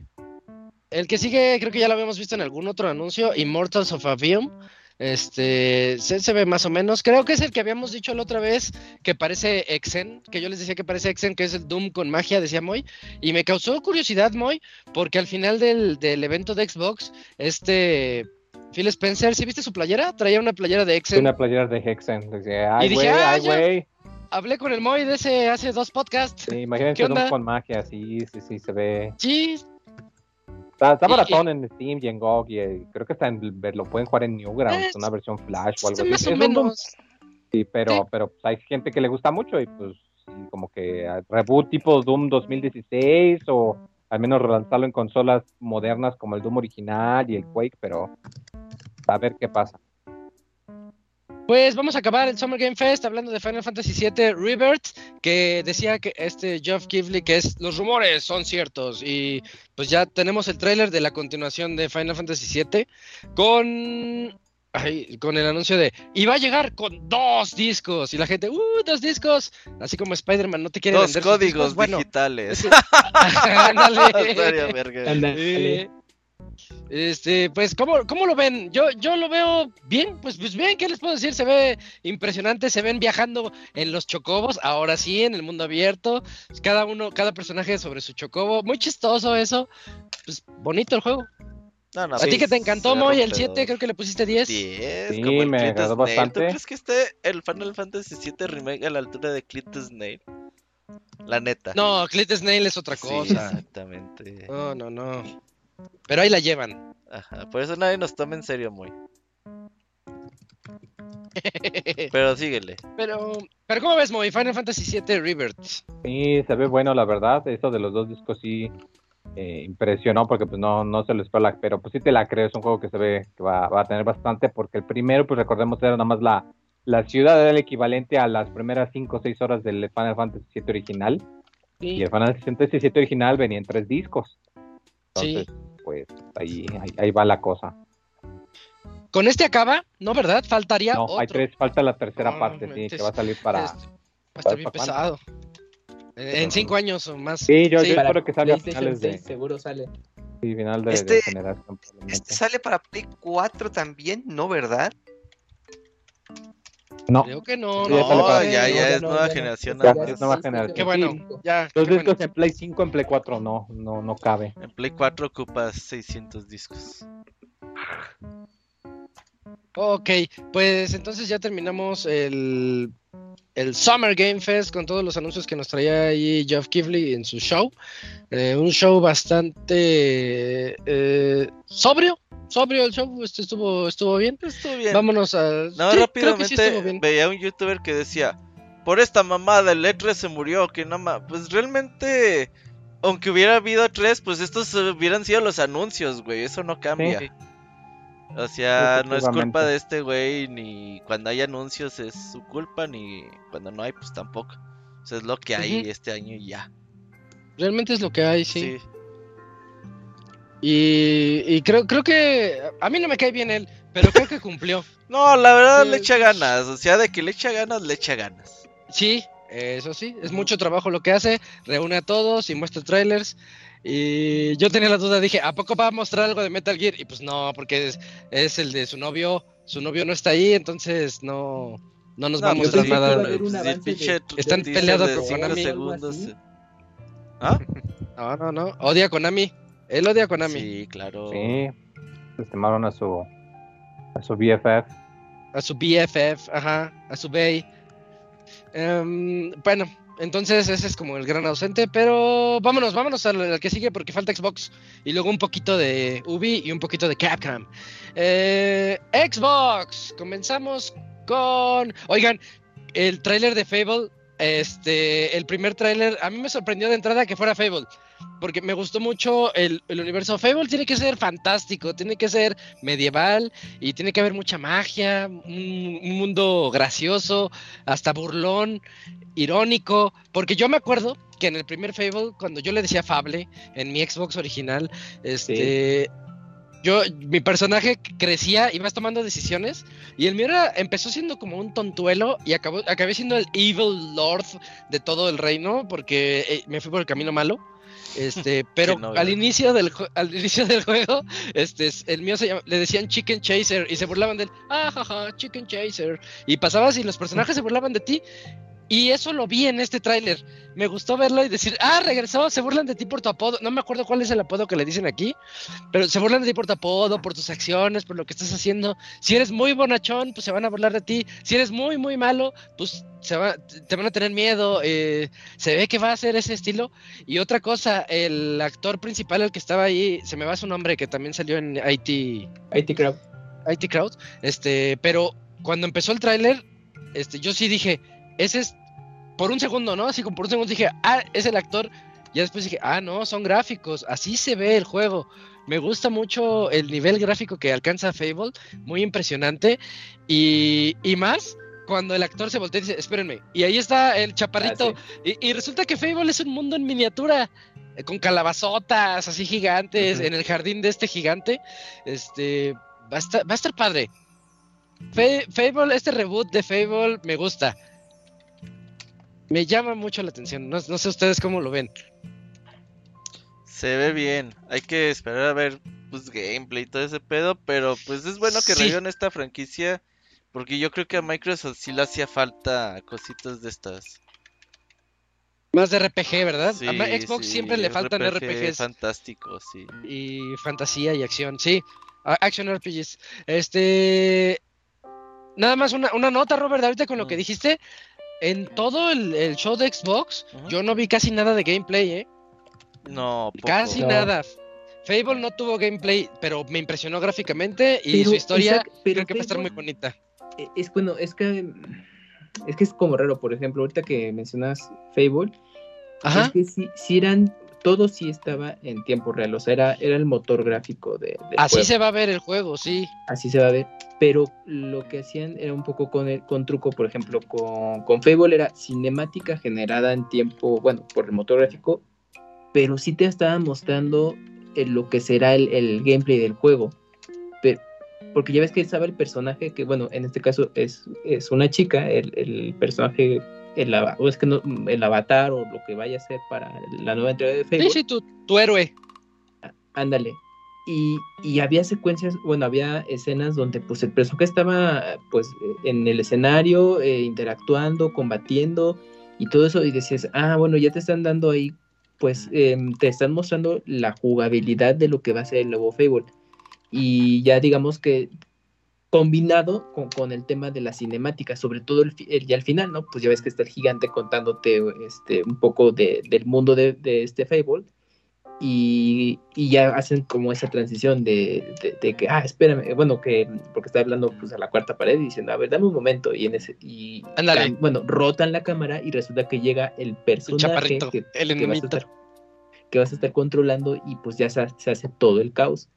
El que sigue, creo que ya lo habíamos visto en algún otro anuncio, Immortals of Avium. Este, se, se ve más o menos. Creo que es el que habíamos dicho la otra vez, que parece Exen, que yo les decía que parece Exen, que es el Doom con magia, decía Moy. Y me causó curiosidad, Moy, porque al final del, del evento de Xbox, este Phil Spencer, ¿sí viste su playera? Traía una playera de Exen. una playera de Hexen. Dice, ay, dije, ah, ay, güey. Hablé con el Moy de ese hace dos podcasts. Sí, imagínense ¿Qué Doom con magia, sí, sí, sí, se ve. Sí, Está, está baratón en Steam y en GOG y eh, creo que está en, lo pueden jugar en Newgrounds, Es- una versión Flash o algo sí, así. más o menos. Sí, pero, Sí. pero pues, hay gente que le gusta mucho y pues como que ah, reboot tipo Doom 2016 o al menos relanzarlo en consolas modernas como el Doom original y el Quake, pero a ver qué pasa. Pues vamos a acabar el Summer Game Fest hablando de Final Fantasy VII Rebirth, que decía que este Geoff Keighley que es los rumores son ciertos y pues ya tenemos el tráiler de la continuación de Final Fantasy VII con ay, con el anuncio de y va a llegar con dos discos y la gente uh dos discos así como Spider-Man no te quiere Dos vender sus códigos discos, digitales. Ándale. Este, pues, ¿cómo, ¿cómo lo ven? Yo, yo lo veo bien, pues, pues bien, ¿qué les puedo decir? Se ve impresionante, se ven viajando en los chocobos, ahora sí, en el mundo abierto, cada uno, cada personaje sobre su chocobo, muy chistoso eso, pues bonito el juego. No, no, A ti pues, que te encantó, Moy, el rompedor. 7, creo que le pusiste 10. 10, Sí, como el me agradó bastante. ¿Tú crees que esté el Final Fantasy VII Remake a la altura de Clint Snail? La neta. No, Clit Snail es otra Sí, cosa. exactamente. No, no, no. Pero ahí la llevan. Ajá, por eso nadie nos toma en serio, muy. Pero síguele. pero, pero ¿cómo ves, Moy? Final Fantasy 7 Rebirth. Sí, se ve bueno, la verdad. Eso de los dos discos sí eh, impresionó porque pues no, no se lo espera, pero pues sí te la creo. Es un juego que se ve que va, va a tener bastante porque el primero, pues recordemos, era nada más la, la ciudad, era el equivalente a las primeras 5 o 6 horas del Final Fantasy VII original. Y el Final Fantasy VII original venía en tres discos. Entonces, pues ahí, ahí, ahí va la cosa. con este acaba, ¿no, verdad? Faltaría No, otro. hay tres, falta la tercera No, parte, sí, que va a salir para... Este, va a estar bien ¿para pesado. En en cinco años o más. Sí, yo, yo Para espero que salga a finales de, 6 seguro sale. sí, final de, de Este- generación. probablemente. Este sale para Play 4 también, ¿no, verdad? No, Creo que no, no. No, ya, ya es no, nueva generación. Ya, es nueva generación. Qué bueno, ya. los qué bueno. discos en Play 5, en Play 4 no, no, no cabe. En Play 4 ocupas 600 discos. Ok, pues entonces ya terminamos el, el Summer Game Fest con todos los anuncios que nos traía ahí Jeff Kivley en su show. Eh, un show bastante eh, sobrio, sobrio el show, este estuvo, estuvo bien. Estuvo bien. Vámonos a... No, sí, creo que sí rápidamente bien. veía un youtuber que decía, por esta mamada el E3 se murió, que no ma... Pues realmente, aunque hubiera habido 3, pues estos hubieran sido los anuncios, güey, eso no cambia. Sí. O sea, no es culpa de este güey, ni cuando hay anuncios es su culpa, ni cuando no hay, pues tampoco. O sea, es lo que hay este año y ya. Realmente es lo que hay, sí. Sí. Y, y creo, creo que a mí no me cae bien él, pero creo que cumplió. No, la verdad Sí. le echa ganas, o sea, de que le echa ganas, le echa ganas. Sí, eso sí, es mucho trabajo lo que hace, reúne a todos y muestra trailers. Y yo tenía la duda, dije, ¿a poco va a mostrar algo de Metal Gear? Y pues no, porque es, es el de su novio, su novio no está ahí, entonces no, no nos No, va a mostrar nada. Están peleados con Konami. segundos. ¿Ah? No, no, no, odia a Konami, él odia a Konami, Sí, claro. Sí, estimaron a su, a su BFF. a su BFF, ajá, a su Bay. Em, bueno, entonces ese es como el gran ausente, pero vámonos, vámonos al, que sigue porque falta Xbox y luego un poquito de Ubi y un poquito de Capcom. Eh, Xbox, comenzamos con, oigan, el tráiler de Fable, este, el primer tráiler, a mí me sorprendió de entrada que fuera Fable. Porque me gustó mucho el, el universo. Fable tiene que ser fantástico, tiene que ser medieval y tiene que haber mucha magia, un mundo gracioso, hasta burlón, irónico. Porque yo me acuerdo que en el primer Fable, cuando yo le decía Fable en mi Xbox original, este. Yo, mi personaje crecía, ibas tomando decisiones y el mío era, empezó siendo como un tontuelo y acabó, acabé siendo el evil lord de todo el reino porque eh, me fui por el camino malo. Este, pero al inicio del al inicio del juego, este, es- el mío se llama- le decían Chicken Chaser y se burlaban de él. Ah, jaja, Chicken Chaser. Y pasabas y los personajes se burlaban de ti. Y eso lo vi en este tráiler. Me gustó verlo y decir, ah, regresó, se burlan de ti por tu apodo. No me acuerdo cuál es el apodo que le dicen aquí, pero se burlan de ti por tu apodo, por tus acciones, por lo que estás haciendo. Si eres muy bonachón, pues se van a burlar de ti. Si eres muy, muy malo, pues se va, te van a tener miedo. eh, se ve que va a ser ese estilo. Y otra cosa, el actor principal, el que estaba ahí, se me va su nombre, que también salió en IT, IT Crowd. IT Crowd, este, pero cuando empezó el tráiler, este, yo sí dije, ese es, por un segundo, ¿no? Así como por un segundo dije, ah, es el actor. Ya después dije, ah, no, son gráficos, así se ve el juego. Me gusta mucho el nivel gráfico que alcanza Fable, muy impresionante. Y, y más cuando el actor se voltea y dice, espérenme. Y ahí está el chaparrito. Ah, y, y resulta que Fable es un mundo en miniatura, eh, con calabazotas así gigantes, en el jardín de este gigante. Este, va a estar, va a estar padre. Fa- Fable, este reboot de Fable me gusta. Me llama mucho la atención. No, no sé ustedes cómo lo ven. Se ve bien. Hay que esperar a ver pues gameplay y todo ese pedo, pero pues es bueno que Sí. revivan esta franquicia porque yo creo que a Microsoft sí le hacía falta cositas de estas. Más de RPG, ¿verdad? Sí, a Xbox sí, siempre le faltan RPG RPGs fantásticos, sí. y fantasía y acción. Sí, action RPGs. Este. Nada más una, una nota, Robert, ahorita con lo que Mm. dijiste. En todo el, el show de Xbox, yo no vi casi nada de gameplay, ¿eh? No, poco. Casi No. nada. Fable no tuvo gameplay, pero me impresionó gráficamente y Pero, su historia exacto, pero creo que va a estar muy bonita. Eh, Es bueno, es que es que es como raro, por ejemplo, ahorita que mencionas Fable, Ajá. es que sí, sí eran, todo sí estaba en tiempo real, o sea, era, era el motor gráfico de, del Así juego. se va a ver el juego, sí. así se va a ver. Pero lo que hacían era un poco con, el, con truco, por ejemplo, con, con Fable era cinemática generada en tiempo, bueno, por el motor gráfico, pero sí te estaba mostrando lo que será el, el gameplay del juego. Pero, porque ya ves que sabe el personaje que, bueno, en este caso es, es una chica, el, el personaje, el, o es que no, el avatar o lo que vaya a ser para la nueva entrega de Facebook. Sí, sí, tu, tu héroe. Ándale. Y, y, había secuencias, bueno, había escenas donde pues el personaje estaba pues en el escenario eh, interactuando, combatiendo y todo eso y decías, ah, bueno, ya te están dando ahí, pues eh, te están mostrando la jugabilidad de lo que va a ser el nuevo Fable. Y ya digamos que combinado con, con, el tema de la cinemática, sobre todo el, el, al final, ¿no? Pues ya ves que está el gigante contándote este, un poco de, del mundo de, de este Fable y, y, ya hacen como esa transición de, de, que, ah, espérame, bueno, que porque está hablando pues a la cuarta pared y diciendo, a ver, dame un momento, y en ese, y bueno, rotan la cámara y resulta que llega el personaje que, el que, vas a estar, que, vas a estar, controlando y pues ya se, se hace todo el caos.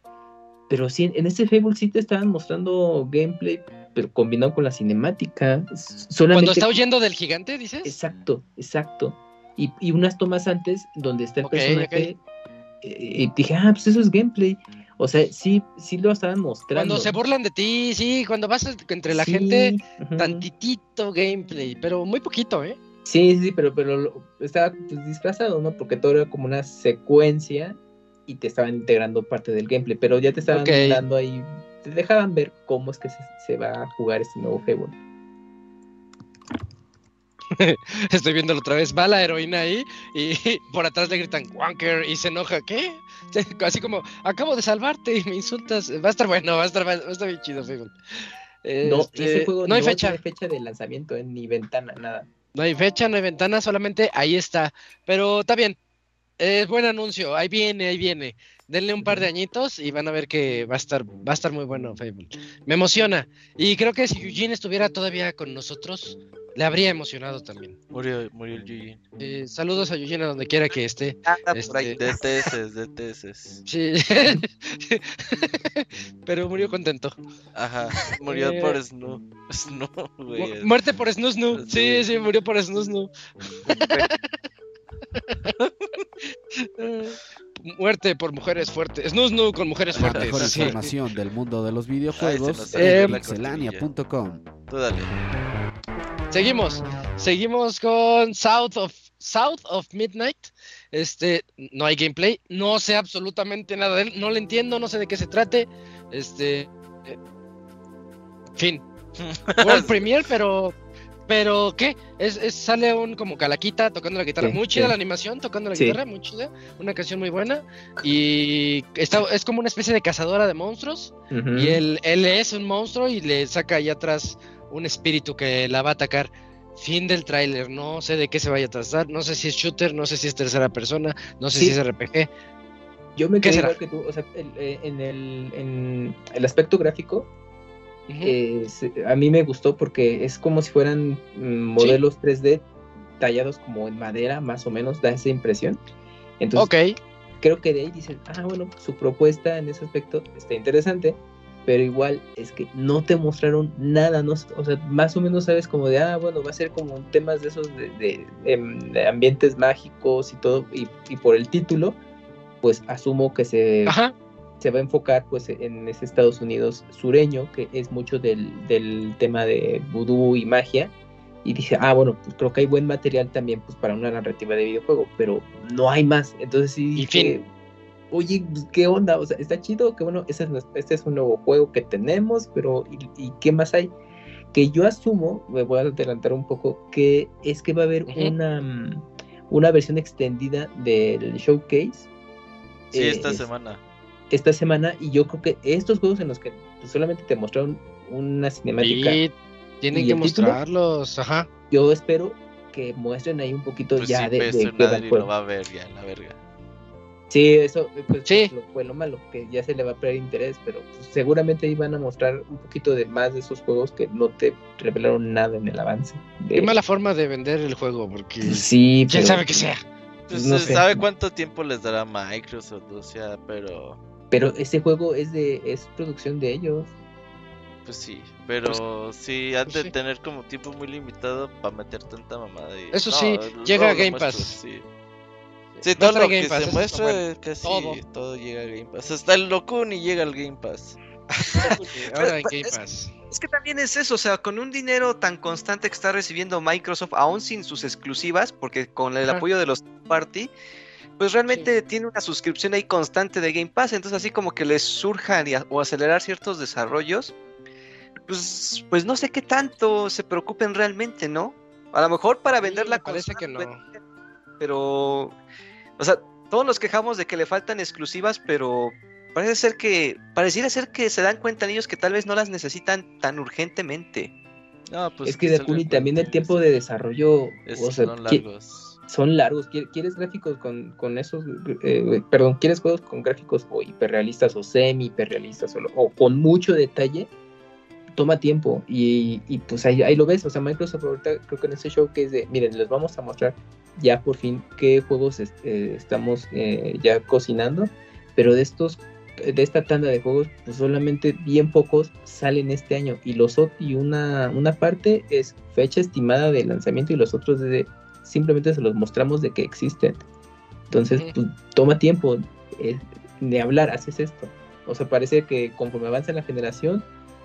Pero sí, en este Fable sí te estaban mostrando gameplay, pero combinado con la cinemática. Solamente... Cuando está huyendo del gigante, dices. Exacto, exacto. Y, y unas tomas antes donde está el okay, personaje okay y dije, ah, pues eso es gameplay. O sea, sí, sí lo estaban mostrando. Cuando se burlan de ti, sí, cuando vas entre la sí, gente, uh -huh. tantitito gameplay, pero muy poquito, ¿eh? Sí, sí, pero, pero estaba pues, disfrazado, ¿no? Porque todo era como una secuencia y te estaban integrando parte del gameplay, pero ya te estaban okay. dando ahí, te dejaban ver cómo es que se, se va a jugar este nuevo Fable. Estoy viéndolo otra vez. Va la heroína ahí y por atrás le gritan Wanker y se enoja. ¿Qué? Así como, acabo de salvarte y me insultas. Va a estar bueno, va a estar, va a estar bien chido, Fable. No, este, ese juego no hay fecha. No fecha de lanzamiento, eh, ni ventana, nada. No hay fecha, no hay ventana, solamente ahí está. Pero está bien. Es buen anuncio. Ahí viene, ahí viene. Denle un par de añitos y van a ver que va a estar, va a estar muy bueno Fable. Me emociona. Y creo que si Eugene estuviera todavía con nosotros, le habría emocionado también. Murió, murió el Eugene. Eh, saludos a Eugene a donde quiera que esté. Ah, este... por ahí. DTS, DTS. Sí. Pero murió contento. Ajá, murió eh... por Snoo. Snoo, güey. Mu muerte por Snoo Snoo. Sí, sí, murió por Snoo Snoo. Muerte por mujeres fuertes. Snoo Snoo con mujeres fuertes. La mejor sí. información del mundo de los videojuegos en pixelania.com. Tú dale. Seguimos, seguimos con South of South of Midnight. Este, no hay gameplay, no sé absolutamente nada de él, no le entiendo, no sé de qué se trate. Este, eh, fin. World Premiere, pero pero ¿qué? Es, es, sale un como calaquita tocando la guitarra, sí, muy chida sí. la animación, tocando la sí. guitarra, muy chida, una canción muy buena y está, es como una especie de cazadora de monstruos uh -huh. y él, él es un monstruo y le saca ahí atrás un espíritu que la va a atacar. Fin del tráiler, no sé de qué se vaya a tratar, no sé si es shooter, no sé si es tercera persona, no sé si es RPG. Yo me quedé igual que tú, o sea, el, eh, en, el, en el aspecto gráfico, uh -huh. eh, a mí me gustó porque es como si fueran modelos sí. 3D tallados como en madera, más o menos, da esa impresión. Entonces, okay. creo que de ahí dicen, ah, bueno, su propuesta en ese aspecto está interesante pero igual es que no te mostraron nada, no, o sea, más o menos sabes como de, ah, bueno, va a ser como temas de esos de, de, em, de ambientes mágicos y todo, y, y, por el título, pues asumo que se, Ajá. Se va a enfocar pues en ese Estados Unidos sureño, que es mucho del, del tema de vudú y magia, y dije, ah, bueno, pues creo que hay buen material también pues para una narrativa de videojuego, pero no hay más, entonces sí... Oye, pues, ¿qué onda? O sea, está chido, que bueno, este es, este es un nuevo juego que tenemos, pero ¿y, y qué más hay? Que yo asumo, me voy a adelantar un poco, que es que va a haber uh -huh. una, mm, una versión extendida del showcase. Sí, eh, esta es, semana. Esta semana, y yo creo que estos juegos en los que pues, solamente te mostraron una cinemática. Y tienen y que mostrarlos, título, ajá. Yo espero que muestren ahí un poquito pues ya sí, de, de, de nadie lo va a ver ya, la verga. Sí, eso pues, sí. Lo, fue lo malo, que ya se le va a perder interés, pero pues, seguramente ahí van a mostrar un poquito de más de esos juegos que no te revelaron nada en el avance. De... Qué mala forma de vender el juego, porque sí, quién pero... sabe que sea. Pues no se sé. sabe cuánto tiempo les dará Microsoft, o sea, pero... Pero ese juego es de es producción de ellos. Pues sí, pero pues, sí han de sí. tener como tiempo muy limitado para meter tanta mamada. Y... Eso no, sí, llega a Game Pass. Sí. Sí, todo lo que Pass, se muestra, casi todo. todo. llega a Game Pass. Hasta el Locuni llega al Game Pass. Ahora en Game Pass. Es que también es eso, o sea, con un dinero tan constante que está recibiendo Microsoft, aún sin sus exclusivas, porque con el Ajá. apoyo de los party, pues realmente tiene una suscripción ahí constante de Game Pass, entonces así como que les surjan y a- o acelerar ciertos desarrollos, pues, pues no sé qué tanto se preocupen realmente, ¿no? A lo mejor para Sí, vender la me parece que no. pero, o sea, todos nos quejamos de que le faltan exclusivas, pero parece ser que, pareciera ser que se dan cuenta ellos que tal vez no las necesitan tan urgentemente. No, pues es que de Kuni también el tiempo de desarrollo, Es, o sea, son qui- largos. Son largos. Qui- ¿Quieres gráficos con, con esos, eh, perdón, quieres juegos con gráficos o hiperrealistas o semi hiperrealistas o, o con mucho detalle? Toma tiempo y, y, pues ahí, ahí lo ves. O sea, Microsoft ahorita creo que en ese show que es de, miren, les vamos a mostrar ya por fin qué juegos es- eh, estamos eh, ya cocinando, pero de estos de esta tanda de juegos, pues solamente bien pocos salen este año y los y una, una parte es fecha estimada de lanzamiento y los otros de, simplemente se los mostramos de que existen. Entonces, pues, toma tiempo eh, de hablar, haces esto. O sea, parece que conforme avanza la generación,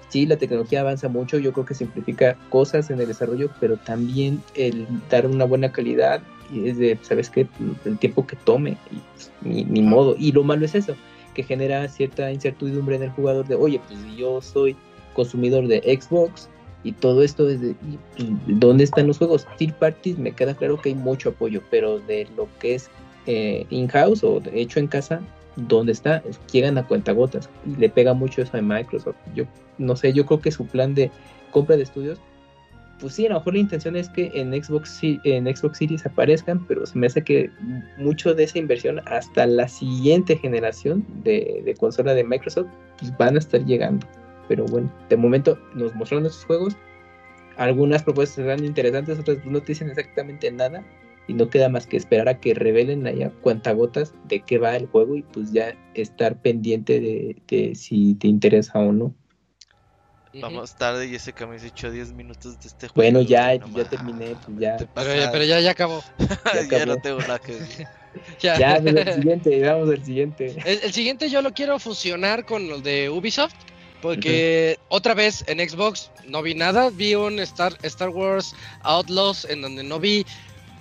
sí, la tecnología avanza mucho, yo creo que simplifica cosas en el desarrollo, pero también el dar una buena calidad es de, ¿sabes qué? El tiempo que tome, y, pues, ni, ni modo. Y lo malo es eso, que genera cierta incertidumbre en el jugador de, oye, pues yo soy consumidor de Xbox y todo esto es de, y, pues, ¿dónde están los juegos? Third parties, me queda claro que hay mucho apoyo, pero de lo que es eh, in-house o hecho en casa, ¿dónde está? Es- Llegan a cuentagotas y le pega mucho eso a Microsoft. Yo no sé, yo creo que su plan de compra de estudios, pues sí, a lo mejor la intención es que en Xbox, en Xbox Series aparezcan, pero se me hace que mucho de esa inversión hasta la siguiente generación de, de consola de Microsoft, pues van a estar llegando. Pero bueno, de momento nos mostraron esos juegos. Algunas propuestas serán interesantes, otras pues, no te dicen exactamente nada. Y no queda más que esperar a que revelen allá cuentagotas de qué va el juego y pues ya estar pendiente de, de si te interesa o no. Vamos tarde y ese me has hecho 10 minutos de este juego. Bueno, ya, no ya terminé, pues ya. Pero, ya, pero ya, ya acabó. ya no tengo nada que decir. Ya. Ya, pues, el siguiente, vamos al siguiente. El, el siguiente yo lo quiero fusionar con los de Ubisoft. Porque otra vez en Xbox no vi nada. Vi un Star, Star Wars Outlaws en donde no vi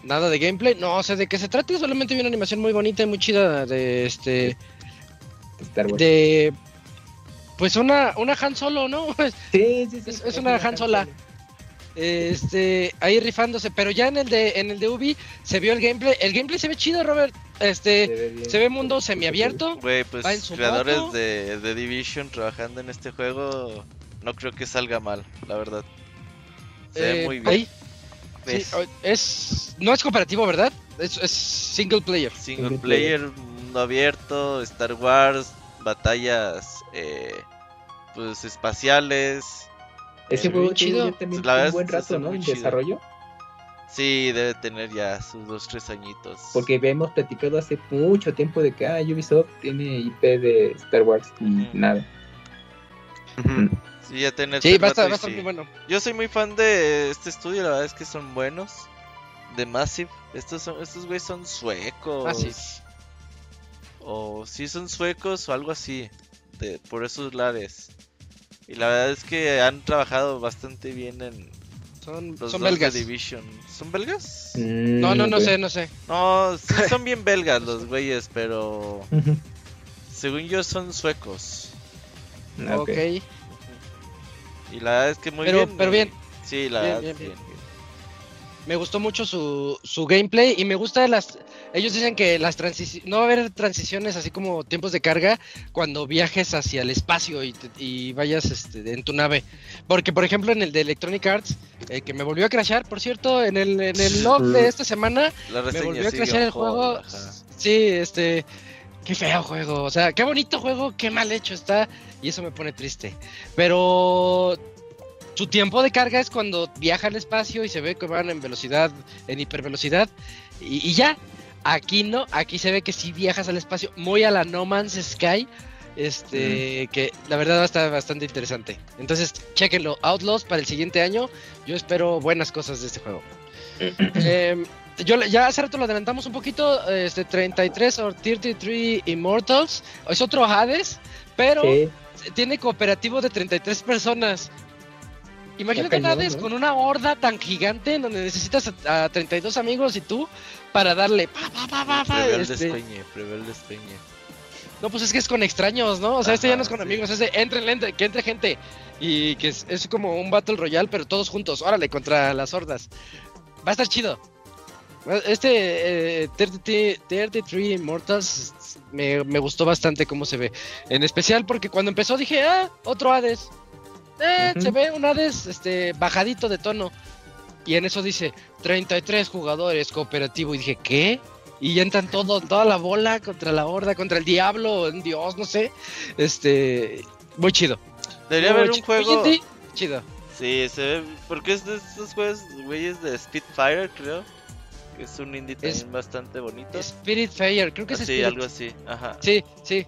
nada de gameplay. No sé de qué se trata. Solamente vi una animación muy bonita y muy chida de este. Star Wars. De. Pues una, una Han Solo, ¿no? Sí, sí, sí. Es- es una Han Sola. Este, ahí rifándose, pero ya en el de en el de Ubi se vio el gameplay. El gameplay se ve chido, Robert. Este, ve se ve mundo semiabierto. Güey, pues Va en su creadores moto. de, de Division trabajando en este juego, no creo que salga mal, la verdad. Se ve Eh, muy bien. ahí, Es no es cooperativo, ¿verdad? Es, es single player. single single player, mundo abierto, Star Wars, batallas eh, pues espaciales. Ese juego tiene también La un buen rato, ¿no? En desarrollo. Sí, debe tener ya sus dos, tres añitos. Porque habíamos platicado hace mucho tiempo de que ah, Ubisoft tiene IP de Star Wars y nada. Ujú. Sí, ya tener Sí, su va a estar, rato va a y estar sí. muy bueno. Yo soy muy fan de este estudio, la verdad es que son buenos. De Massive. Estos son, estos güeyes son suecos. Massive. O sí son suecos o algo así. De, por esos lares. Y la verdad es que han trabajado bastante bien en Son, los son belgas. Division. ¿Son belgas? No, no, no ok. sé, no sé. No, sí son bien belgas los güeyes, pero según yo son suecos. Ok. Y la verdad es que muy Pero- bien. pero bien. Sí, la Bien, verdad, bien, bien, bien. Me gustó mucho su, su gameplay y me gusta las... Ellos dicen que las transiciones... No va a haber transiciones así como tiempos de carga cuando viajes hacia el espacio y, te- y vayas este, en tu nave. Porque, por ejemplo, en el de Electronic Arts, eh, que me volvió a crashar, por cierto, en el, en el log de esta semana, La me volvió a sí crashar el juego. ajá. Sí, este... Qué feo juego, o sea, qué bonito juego, qué mal hecho está, y eso me pone triste. Pero su tiempo de carga es cuando viaja al espacio y se ve que van en velocidad, en hipervelocidad, y, y ya. Aquí no, aquí se ve que si viajas al espacio, muy a la No Man's Sky, este, que la verdad va a estar bastante interesante. Entonces, chequenlo, Outlaws para el siguiente año, yo espero buenas cosas de este juego. Em, yo ya hace rato lo adelantamos un poquito, este 33 o 33 Immortals, es otro Hades, pero Sí, tiene cooperativo de 33 personas. Imagínate cañón, Hades ¿no? con una horda tan gigante en donde necesitas a, a 32 amigos y tú para darle pa, pa, pa, pa, pa, Prevé el este, despeñe, prevé el despeñe. No, pues es que es con extraños, ¿no? O sea, este ya no es con sí. amigos, es de entren, entre, que entre gente. Y que es, es como un Battle Royale, pero todos juntos. Órale, contra las hordas. Va a estar chido. Este eh, 33 33 Immortals me, me gustó bastante cómo se ve. En especial porque cuando empezó dije, ah, otro Hades. Eh. Se ve un Hades este, bajadito de tono. Y en eso dice 33 jugadores cooperativo. Y dije, ¿qué? Y ya entran todo, toda la bola contra la horda, contra el diablo, un dios, no sé. Este, muy chido. Debería Muy haber un chido. juego. Oye, sí, chido. Sí, se ve. Porque es de estos juegos, güeyes de Spitfire, creo. Que es un indie Es- también bastante bonito. Spirit Fair, creo que es Así, Spirit. algo así. Ajá. Sí, sí.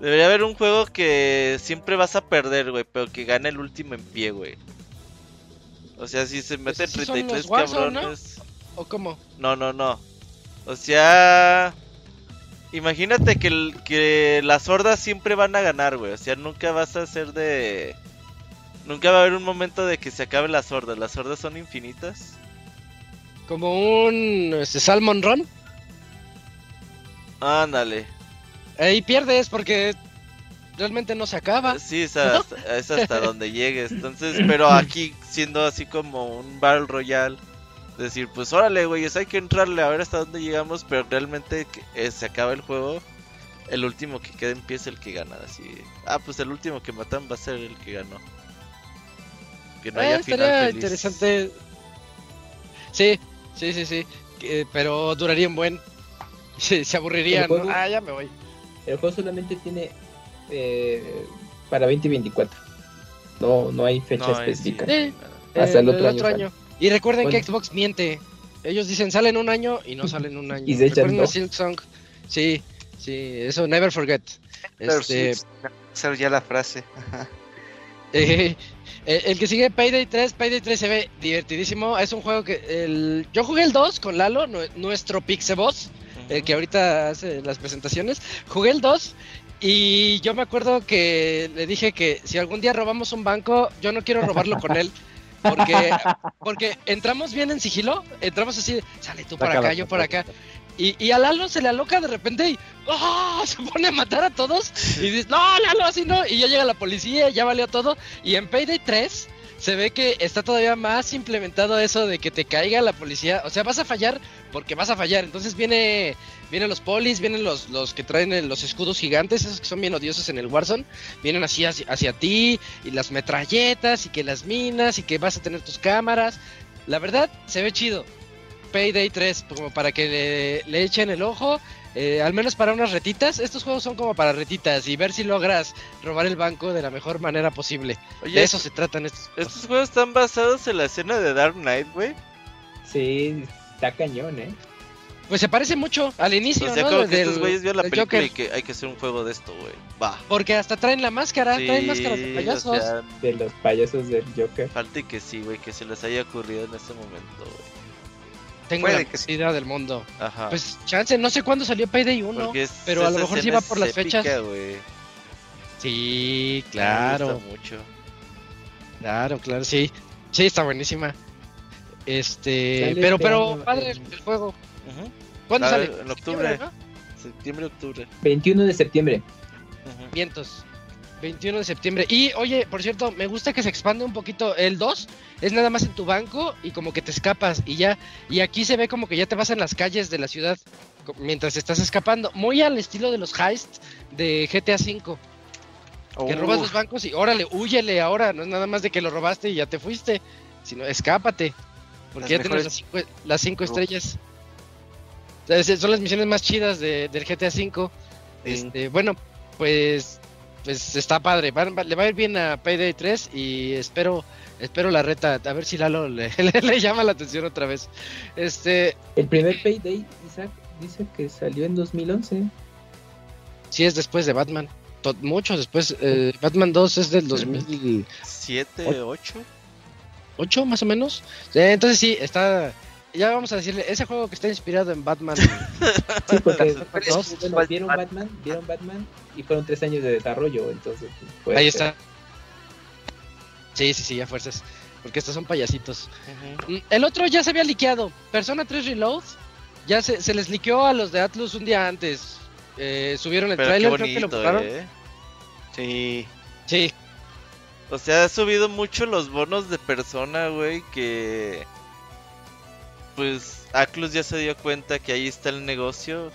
Debería haber un juego que siempre vas a perder, güey, pero que gane el último en pie, güey. O sea, si se meten sí son 33 los Warzone, ¿no? cabrones. ¿O cómo? No, no, no. O sea, imagínate que, el- que las hordas siempre van a ganar, güey. O sea, nunca vas a ser de... Nunca va a haber un momento de que se acaben las hordas. Las hordas son infinitas. Como un este, Salmon Run. Ándale. Ahí pierdes porque realmente no se acaba. Sí, es hasta, es hasta donde llegues. Entonces, pero aquí siendo así como un Battle Royale. Decir, pues órale, güey, hay que entrarle a ver hasta dónde llegamos. Pero realmente que, eh, se acaba el juego. El último que queda en pie es el que gana. Así, ah, pues el último que matan va a ser el que ganó. Que no Eh, haya final feliz. interesante. Sí, sí, sí, sí. Pero duraría un buen. Se, se aburrirían. Ah, ya me voy. El juego solamente tiene eh, para 2024. No, no hay fecha No, específica. Sí. Hasta Eh, el otro año sale. Y recuerden que Bueno. Xbox miente. Ellos dicen salen un año y no salen un año. Y se echan Recuerden a dos. Silk Song. Sí, sí, eso, never forget. Este, sí, esa ya la frase. eh, eh, el que sigue Payday 3, Payday 3 se ve divertidísimo. Es un juego que el, yo jugué el 2 con Lalo, nue- nuestro Pixeboss. El que ahorita hace las presentaciones. Jugué el 2 y yo me acuerdo que le dije que si algún día robamos un banco, yo no quiero robarlo con él. Porque, porque entramos bien en sigilo, entramos así, sale tú Saca acá, yo por acá. Y, y a Lalo se le aloca de repente y ¡ah! se pone a matar a todos. Y dice, no, Lalo, así no. Y ya llega la policía, ya valió todo. Y en Payday 3 se ve que está todavía más implementado eso de que te caiga la policía. O sea, vas a fallar porque vas a fallar. Entonces viene, vienen los polis, vienen los, los que traen los escudos gigantes, esos que son bien odiosos en el Warzone. Vienen así hacia, hacia ti y las metralletas y que las minas y que vas a tener tus cámaras. La verdad, se ve chido. Payday 3, como para que le, le echen el ojo. Eh, al menos para unas retitas. Estos juegos son como para retitas y ver si logras robar el banco de la mejor manera posible. Oye, de eso se tratan estos. estos juegos están basados en la escena de Dark Knight, güey. Sí, está cañón, ¿eh? Pues se parece mucho al inicio, O sea, ¿no? como que Del- estos güeyes vieron la película Joker. y que hay que hacer un juego de esto, güey. Va. Porque hasta traen la máscara, traen máscaras de Sí, payasos. o sea, De los payasos del Joker. falta que sí, güey, que se les haya ocurrido en ese momento, güey. Tengo puede la que idea del mundo. Ajá. Pues chance, no sé cuándo salió Payday 1. Porque es- pero a lo mejor sí va por las fechas. Sí, Me claro. gusta mucho. Claro, claro, sí. Sí, está buenísima. Este, Sale pero, este pero, padre, en- el juego. Ujú. ¿Cuándo Ah, sale? en octubre. ¿no? Septiembre, octubre. 21 de septiembre. Ujú. Vientos. 21 de septiembre. Y oye, por cierto, me gusta que se expande un poquito. El 2 es nada más en tu banco y como que te escapas y ya. Y aquí se ve como que ya te vas en las calles de la ciudad mientras estás escapando. Muy al estilo de los heists de GTA V. Que robas los bancos y órale, huyele ahora. No es nada más de que lo robaste y ya te fuiste. Sino escápate. Porque Las ya las cinco, las cinco estrellas. Son las misiones más chidas de- del GTA V. Sí. Este, bueno, pues pues está padre. Va- va- le va a ir bien a Payday 3 y espero espero la reta. A ver si Lalo le, le- le llama la atención otra vez. Este, El primer Payday, Isaac, dice que salió en 2011. sí es después de Batman. To- mucho después. eh, Batman 2 es del 2008 ¿Siete, ocho? más o menos. Eh, entonces sí, está ya vamos a decirle, ese juego que está inspirado en Batman. sí, porque bueno, vieron Batman, vieron Batman y fueron tres años de desarrollo, entonces. Pues, Ahí está. Sí, sí, sí, ya fuerzas. Porque estos son payasitos. Mm, el otro ya se había liqueado. Persona 3 Reload. Ya se, se les liqueó a los de Atlus un día antes. Eh, subieron el trailer, creo que lo eh. Sí. Sí. O sea, ha subido mucho los bonos de persona, güey, que... Pues Atlus ya se dio cuenta que ahí está el negocio.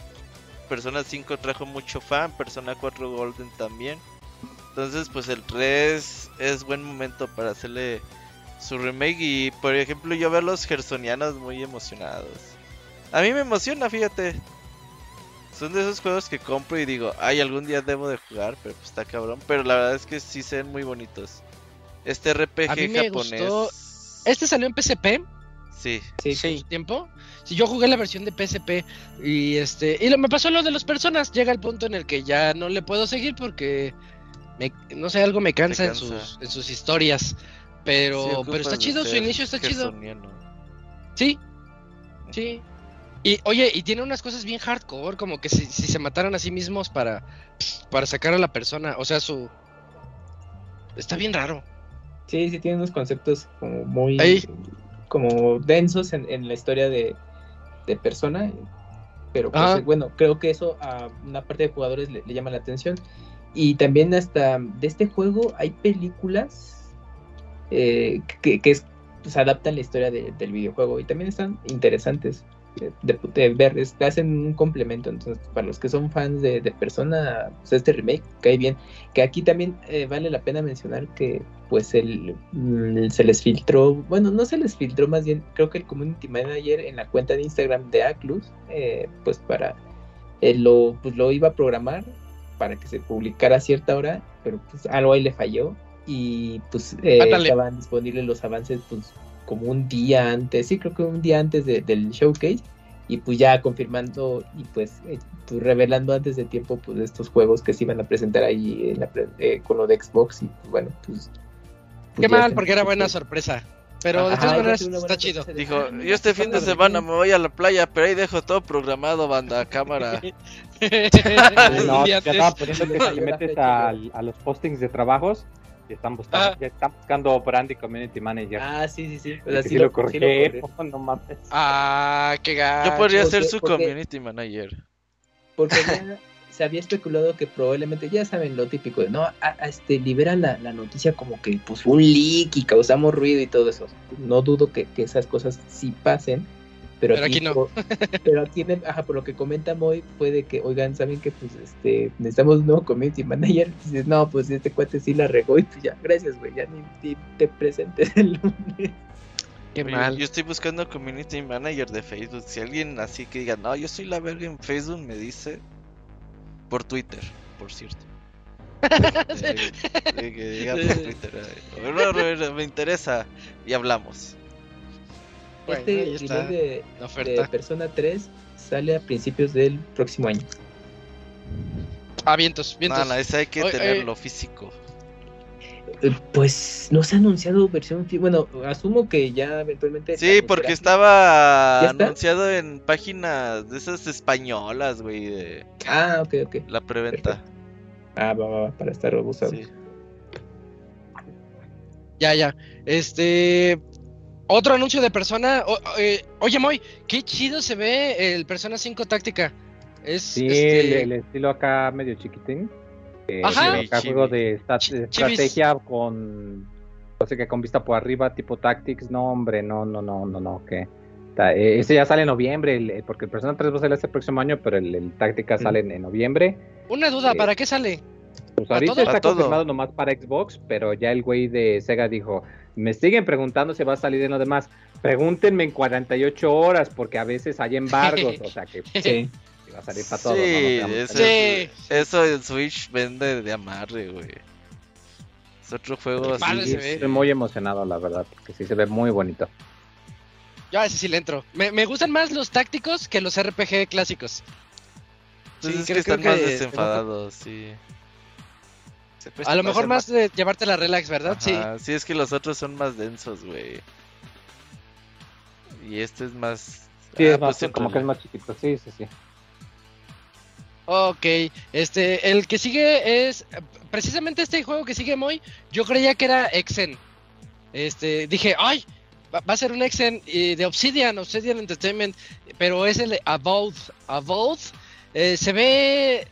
Persona 5 trajo mucho fan, Persona 4 Golden también. Entonces, pues el 3 es buen momento para hacerle su remake y, por ejemplo, yo veo a los gersonianos muy emocionados. A mí me emociona, fíjate. Son de esos juegos que compro y digo, ay, algún día debo de jugar, pero pues está cabrón. Pero la verdad es que sí se ven muy bonitos. Este RPG japonés. ¿Este salió en PSP? Sí. Sí, sí. ¿Tiempo? Si yo jugué la versión de PSP y este y lo, me pasó lo de las personas, llega el punto en el que ya no le puedo seguir porque no sé, algo me cansa, En, sus, en sus historias. Pero, pero está chido, su inicio está chido. Sí, sí. Y oye, y tiene unas cosas bien hardcore, como que si, se mataran a sí mismos para, para sacar a la persona, o sea, su... Está bien raro. Sí, sí, tiene unos conceptos como muy... como densos en, la historia de, de persona, pero pues, bueno, creo que eso a una parte de jugadores le llama la atención. Y también hasta de este juego hay películas eh, que, que se adaptan la historia del videojuego y también están interesantes de, ver, hacen un complemento. Entonces, para los que son fans de, Persona, pues este remake cae bien. Que aquí también eh, vale la pena mencionar que pues el, mm, se les filtró, bueno, no se les filtró más bien, creo que el community manager en la cuenta de Instagram de Aclus, eh, pues para lo, pues lo iba a programar para que se publicara a cierta hora, pero pues algo ahí le falló y pues eh, estaban disponibles los avances pues como un día antes, sí creo que un día antes del showcase y pues ya confirmando y pues, eh, pues, revelando antes de tiempo pues estos juegos que se iban a presentar ahí en la, eh, con lo de Xbox y pues bueno pues, pues qué mal porque era buena sorpresa pero de todas maneras está chido. Dijo, yo este fin de semana me voy a la playa, pero ahí dejo todo programado, banda, cámara. no, ya estaba poniendo que si metes a, a los postings de trabajos, están buscando, ah. ya están buscando Brandy Community Manager. Ah, sí, sí, sí. O sí, lo, corrí, no mames. Ah, qué gacho. Yo podría ser su Community Manager. Porque ya se había especulado que probablemente, ya saben lo típico de, no, este, liberan la, la, noticia como que pues un leak y causamos ruido y todo eso. No dudo que, que esas cosas sí pasen, pero, aquí, no. pero aquí, ajá, por lo que comenta Moy, puede que, oigan, saben que pues este necesitamos un nuevo community manager. Y dices, no, pues este cuate sí la regó y pues ya, gracias, güey, ya ni, te presentes el lunes. Qué mal. Yo estoy buscando community manager de Facebook. Si alguien así que diga, no, yo soy la verga en Facebook, me dice, por Twitter, por cierto. que diga por Twitter. me interesa y hablamos. Este de, de, Persona 3 sale a principios del próximo año. Ah, vientos, vientos. Ese hay que tenerlo físico. Eh, pues no se ha anunciado versión bueno asumo que ya eventualmente sí porque estaba anunciado en páginas de esas españolas güey de ah ok ok la preventa ah va, va, para estar robustado sí. ya ya este otro anuncio de persona eh, oye Moy qué chido se ve el persona 5 táctica. Es sí este el estilo acá medio chiquitín. Eh, Ajá. juego de, estrategia con o sea, que con vista por arriba tipo tactics. No hombre no no no no no que eh, ese ya sale en noviembre porque el Persona 3 va a salir este próximo año pero el, el táctica sale en, noviembre. Una duda eh, para qué sale pues ahorita está confirmado nomás para Xbox pero ya el güey de Sega dijo me siguen preguntando si va a salir en lo demás pregúntenme en 48 horas porque a veces hay embargos o sea que sí va a salir para todos. Sí, eso en Switch vende de amarre, güey. Es otro juego así. Estoy muy emocionado, la verdad, porque sí se ve muy bonito. Yo a ese sí le entro. Me, me gustan más los tácticos que los RPG clásicos. Sí, es que están más desenfadados, sí. A lo mejor más de llevarte la relax, ¿verdad? Sí. Sí, es que los otros son más densos, güey. Y este es más. Sí, ah, es más, pues, como que es central. más chiquito, sí, sí, sí. Ok, este, el que sigue es precisamente este juego que sigue Moy. Yo creía que era Exen. Este, dije, ay, va, a ser un Exen de Obsidian, Obsidian Entertainment, pero es el Avowed. Avowed eh, se ve,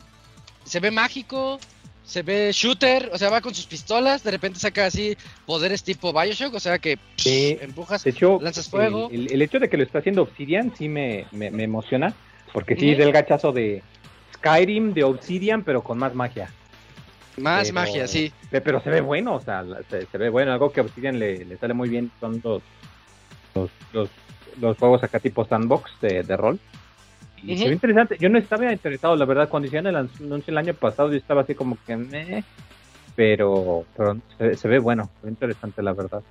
se ve mágico, se ve shooter, o sea, va con sus pistolas, de repente saca así poderes tipo Bioshock, o sea que psh, empujas, De hecho, lanzas fuego. El, el- el hecho de que lo está haciendo Obsidian sí me, me, me emociona, porque sí es del gachazo de Skyrim, de Obsidian, pero con más magia. más pero- magia, sí. Pe- Pero se ve bueno, o sea, se ve bueno. Algo que a Obsidian le, le sale muy bien son los, los, los, los juegos acá tipo sandbox de, de rol. Y se Ujú. ve interesante. Yo no estaba interesado, la verdad, cuando hicieron el anuncio el año pasado, yo estaba así como que meh, pero, pero se, se ve bueno, se ve interesante, la verdad.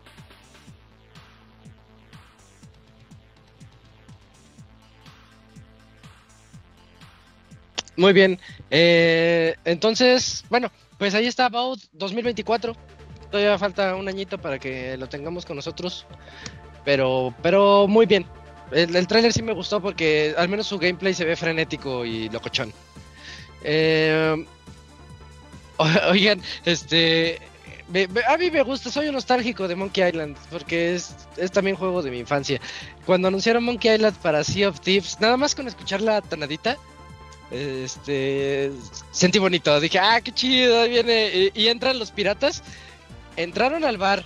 Muy bien. Eh, entonces, bueno, pues ahí está About 2024. Todavía falta un añito para que lo tengamos con nosotros. Pero, pero muy bien. El, el tráiler sí me gustó porque al menos su gameplay se ve frenético y locochón. Eh, oigan, este... me- a mí me gusta, soy un nostálgico de Monkey Island porque es, es también juego de mi infancia. Cuando anunciaron Monkey Island para Sea of Thieves, nada más con escuchar la tonadita, este sentí bonito, dije, ah, qué chido, ahí viene. Y, y entran los piratas, entraron al bar,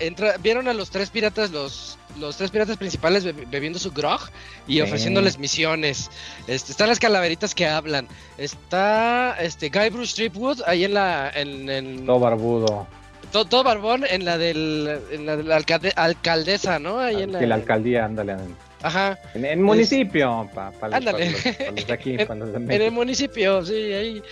entra- vieron a los tres piratas, los, los tres piratas principales be- bebiendo su grog y ofreciéndoles misiones. Este, están las calaveritas que hablan. Está este Guy Bruce Tripwood ahí en la en, en- Todo barbudo. todo, todo barbón en la del en la de la alcalde- alcaldesa, ¿no? Ahí en la, la alcaldía, ándale. Ajá. en el municipio, para pa los- pa los de aquí, En- pa los de En el municipio, sí, ahí.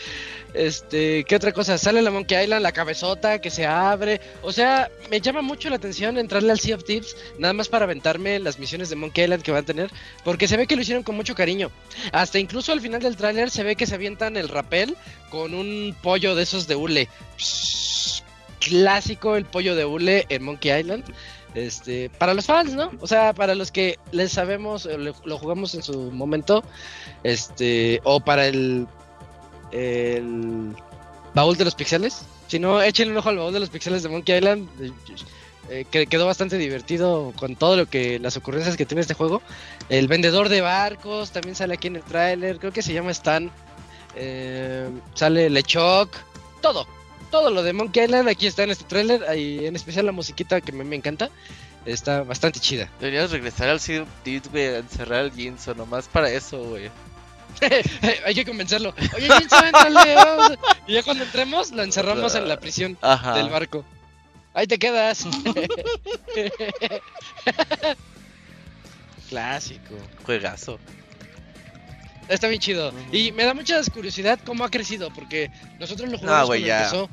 Este, ¿qué otra cosa? Sale la Monkey Island, la cabezota que se abre. O sea, me llama mucho la atención entrarle al Sea of Thieves, nada más para aventarme las misiones de Monkey Island que van a tener, porque se ve que lo hicieron con mucho cariño. Hasta incluso al final del tráiler se ve que se avientan el rapel con un pollo de esos de hule. Clásico el pollo de hule en Monkey Island. Este, para los fans, ¿no? O sea, para los que les sabemos, eh, lo jugamos en su momento, este, o para el, el baúl de los pixeles. Si no, échenle un ojo al baúl de los pixeles de Monkey Island. eh, que quedó bastante divertido con todo lo que las ocurrencias que tiene este juego. El vendedor de barcos también sale aquí en el tráiler. Creo que se llama Stan. Eh, sale Lechok. Todo. Todo lo de Monkey Island aquí está en este tráiler. Y en especial la musiquita que me, me encanta. Está bastante chida. Deberías regresar al Thieves, güey, a encerrar al Ginso, nomás para eso, güey. Hay que convencerlo. Oye, vamos. Y ya cuando entremos, lo encerramos en la prisión Ajá. del barco. Ahí te quedas. Clásico. Juegazo. Está bien chido. Y me da mucha curiosidad cómo ha crecido, porque nosotros lo No, jugamos güey, cuando ya. empezó.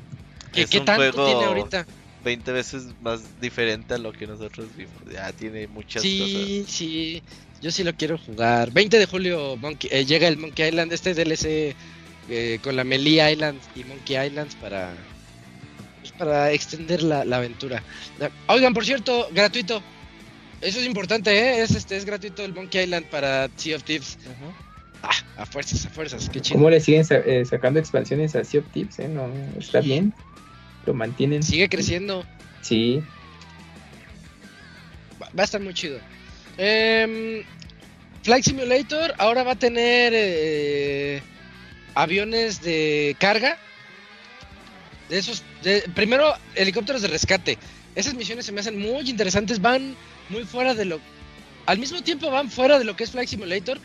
¿Qué, qué tanto juego tiene ahorita? 20 veces más diferente a lo que nosotros vimos. Ya tiene muchas Sí, sí. Yo sí lo quiero jugar. 20 de julio Monkey- eh, llega el Monkey Island, este DLC eh, con la Melee Island y Monkey Islands para pues, para extender la, la aventura. Oigan, por cierto, gratuito. Eso es importante, ¿eh? Es, este, es gratuito el Monkey Island para Sea of Thieves. Ah, a fuerzas, a fuerzas, qué chido. ¿Cómo le siguen sa- eh, sacando expansiones a Sea of Thieves? Eh? No, está bien. Lo mantienen. Sigue creciendo. Sí. Va, va a estar muy chido. Em, Flight Simulator ahora va a tener eh, aviones de carga. De esos, de- primero helicópteros de rescate. Esas misiones se me hacen muy interesantes. Van muy fuera de lo. Al mismo tiempo van fuera de lo que es Flight Simulator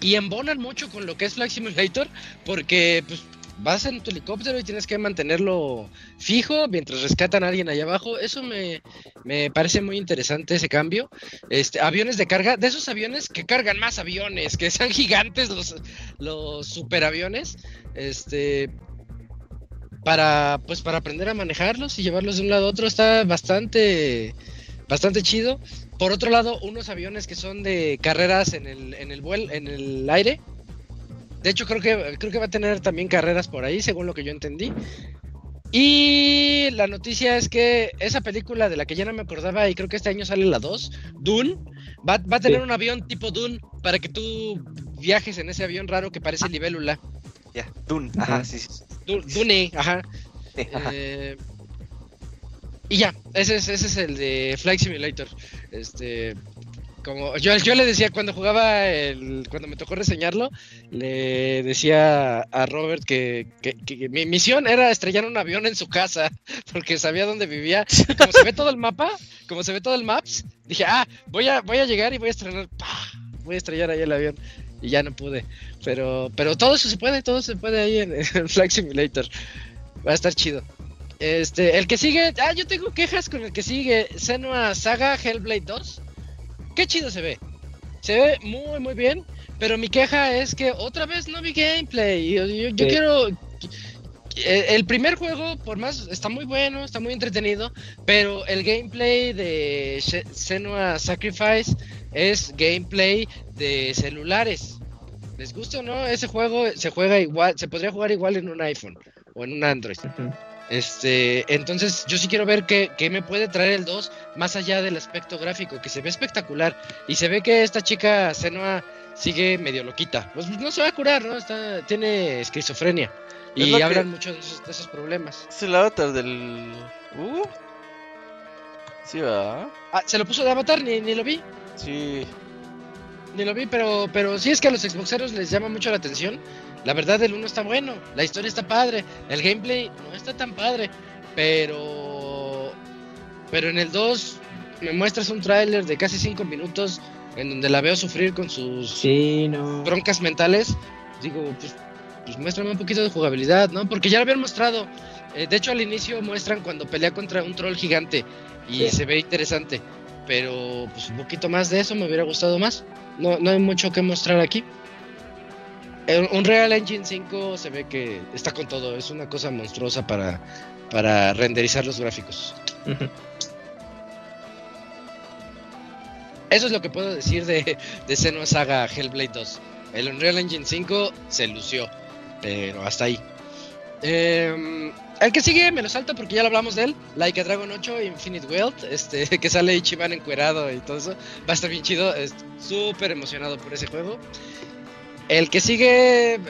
y embonan mucho con lo que es Flight Simulator porque pues vas en tu helicóptero y tienes que mantenerlo fijo mientras rescatan a alguien allá abajo. Eso me, me parece muy interesante ese cambio. Este, aviones de carga, de esos aviones que cargan más aviones, que sean gigantes los, los superaviones. Este para pues para aprender a manejarlos y llevarlos de un lado a otro está bastante bastante chido. Por otro lado, unos aviones que son de carreras en el en el vuelo, en el aire. De hecho, creo que creo que va a tener también carreras por ahí, según lo que yo entendí. Y la noticia es que esa película de la que ya no me acordaba y creo que este año sale la 2, Dune, va, va a tener un avión tipo Dune para que tú viajes en ese avión raro que parece libélula. Ya, Dune, ajá, sí, sí. Dune, ajá. Eh, y ya, ese es, ese es el de Flight Simulator. Este, como yo, le decía cuando jugaba el, cuando me tocó reseñarlo, le decía a Robert que, mi misión era estrellar un avión en su casa, porque sabía dónde vivía. como se ve todo el mapa, como se ve todo el maps, dije, ah, voy a, voy a llegar y voy a estrellar, voy a estrellar ahí el avión. Y ya no pude. Pero, pero todo eso se puede, todo se puede ahí en, en Flight Simulator. Va a estar chido. Este, el que sigue, ah, yo tengo quejas con el que sigue, Senua Saga Hellblade 2 qué chido se ve. Se ve muy, muy bien. Pero mi queja es que otra vez no vi gameplay. Yo, yo, quiero. Eh, el primer juego, por más, está muy bueno, está muy entretenido, pero el gameplay de Senua Sacrifice es gameplay de celulares. ¿Les gusta o no? Ese juego se juega igual, se podría jugar igual en un iPhone o en un Android. Este, entonces yo sí quiero ver qué, me puede traer el 2 más allá del aspecto gráfico, que se ve espectacular. Y se ve que esta chica Senua sigue medio loquita. Pues no se va a curar, ¿no? Está, tiene esquizofrenia. Y hablan mucho de esos, problemas. Es el avatar del. Uh. Sí, va. Ah, se lo puso de avatar, ni, ni lo vi. Sí. Ni lo vi, pero, pero sí es que a los Xboxeros les llama mucho la atención la verdad, el 1 está bueno, la historia está padre, el gameplay no está tan padre, pero. Pero en el 2 me muestras un tráiler de casi 5 minutos en donde la veo sufrir con sus broncas mentales. Digo, pues, pues muéstrame un poquito de jugabilidad, ¿no? Porque ya lo habían mostrado. Eh, de hecho, al inicio muestran cuando pelea contra un troll gigante y se ve interesante. Pero pues un poquito más de eso me hubiera gustado más. No, no hay mucho que mostrar aquí. Un Real Engine 5 se ve que está con todo, es una cosa monstruosa para, para renderizar los gráficos. Eso es lo que puedo decir de, de Senua Saga Hellblade 2. El Unreal Engine 5 se lució, pero hasta ahí. Em, el que sigue me lo salto porque ya lo hablamos de él. Like a Dragon 8 Infinite Wealth, este, que sale Ichiban encuerado y todo eso. Va a estar bien chido. Súper emocionado por ese juego. El que sigue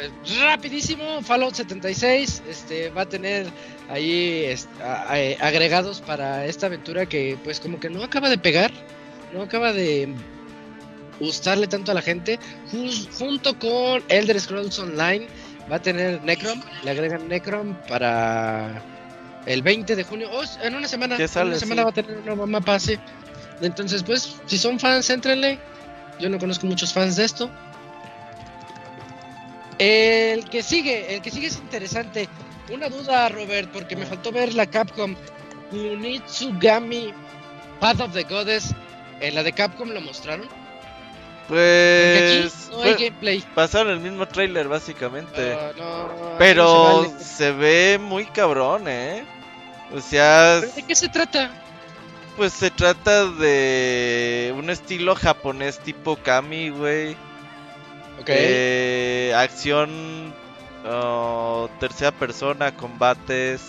rapidísimo, Fallout 76, este, va a tener ahí agregados para esta aventura que pues como que no acaba de pegar, no acaba de gustarle tanto a la gente. junto con Elder Scrolls Online va a tener Necrom, le agregan Necrom para el 20 de junio, oh, en una semana, en una semana va a tener un nuevo mapa Entonces pues, si son fans, entrenle. Yo no conozco muchos fans de esto, el que sigue, el que sigue es interesante. Una duda, Robert, porque me faltó ver la Capcom Unitsugami Path of the Goddess. ¿En la de Capcom lo mostraron? Pues. no hay gameplay. Pasaron el mismo trailer, básicamente. Pero se, ve muy cabrón, ¿eh? O sea. ¿De qué se trata? Pues se trata de un estilo japonés tipo Kami, güey. Eh, acción, oh, tercera persona, combates.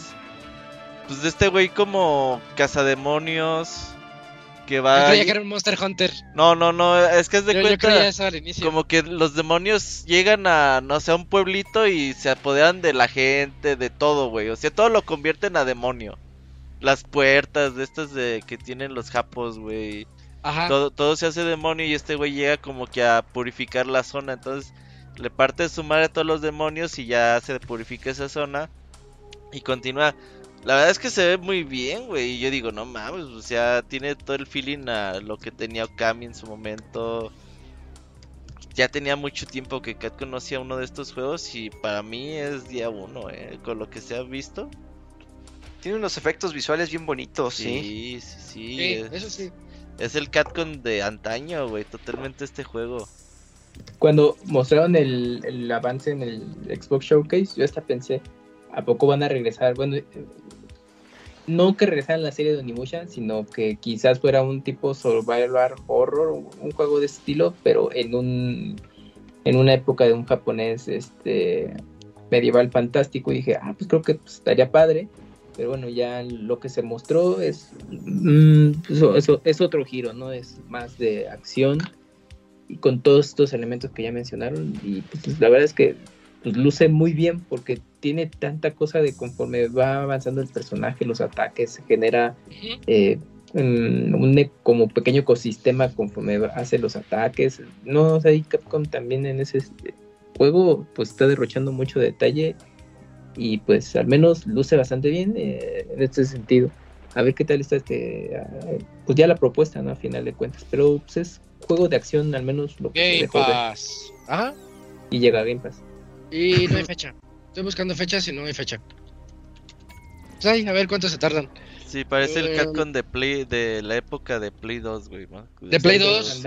Pues de este güey como cazademonios. Que va. Yo creía que era un Monster Hunter. No, no, no, es que es de cuenta. Como que los demonios llegan a, no sé, a un pueblito y se apoderan de la gente, de todo, güey. O sea, todo lo convierten a demonio. Las puertas de estas de que tienen los japos, güey. Todo, todo se hace demonio y este güey llega como que a purificar la zona. Entonces le parte de su madre a todos los demonios y ya se purifica esa zona. Y continúa. La verdad es que se ve muy bien, güey. Y yo digo, no mames, o sea, tiene todo el feeling a lo que tenía Okami en su momento. Ya tenía mucho tiempo que Kat conocía uno de estos juegos y para mí es día uno, eh, con lo que se ha visto. Tiene unos efectos visuales bien bonitos, sí. Sí, sí, sí. sí eso sí. Es el Catcon de antaño, güey, totalmente este juego. Cuando mostraron el, avance en el Xbox Showcase, yo hasta pensé, ¿a poco van a regresar? Bueno, eh, no que regresaran la serie de Onimusha, sino que quizás fuera un tipo survival horror, un juego de estilo, pero en un en una época de un japonés este medieval fantástico y dije, ah, pues creo que pues, estaría padre. Pero bueno, ya lo que se mostró es, mm, pues, es otro giro, ¿no? Es más de acción y con todos estos elementos que ya mencionaron y pues, la verdad es que pues, luce muy bien porque tiene tanta cosa de conforme va avanzando el personaje, los ataques, se genera eh, un e, como pequeño ecosistema conforme hace los ataques. No, o sea, Capcom también en ese juego pues está derrochando mucho detalle y pues al menos luce bastante bien eh, en este sentido. A ver qué tal está este, ah, pues ya la propuesta, ¿no? A final de cuentas, pero pues es juego de acción, al menos lo que Game Pass. Ajá. Y llega a Game Pass. Y no hay fecha. Estoy buscando fechas y no hay fecha. Pues ahí, a ver cuánto se tardan. Sí, parece el eh, Capcom de Play de la época de Play 2, güey. De Play 2.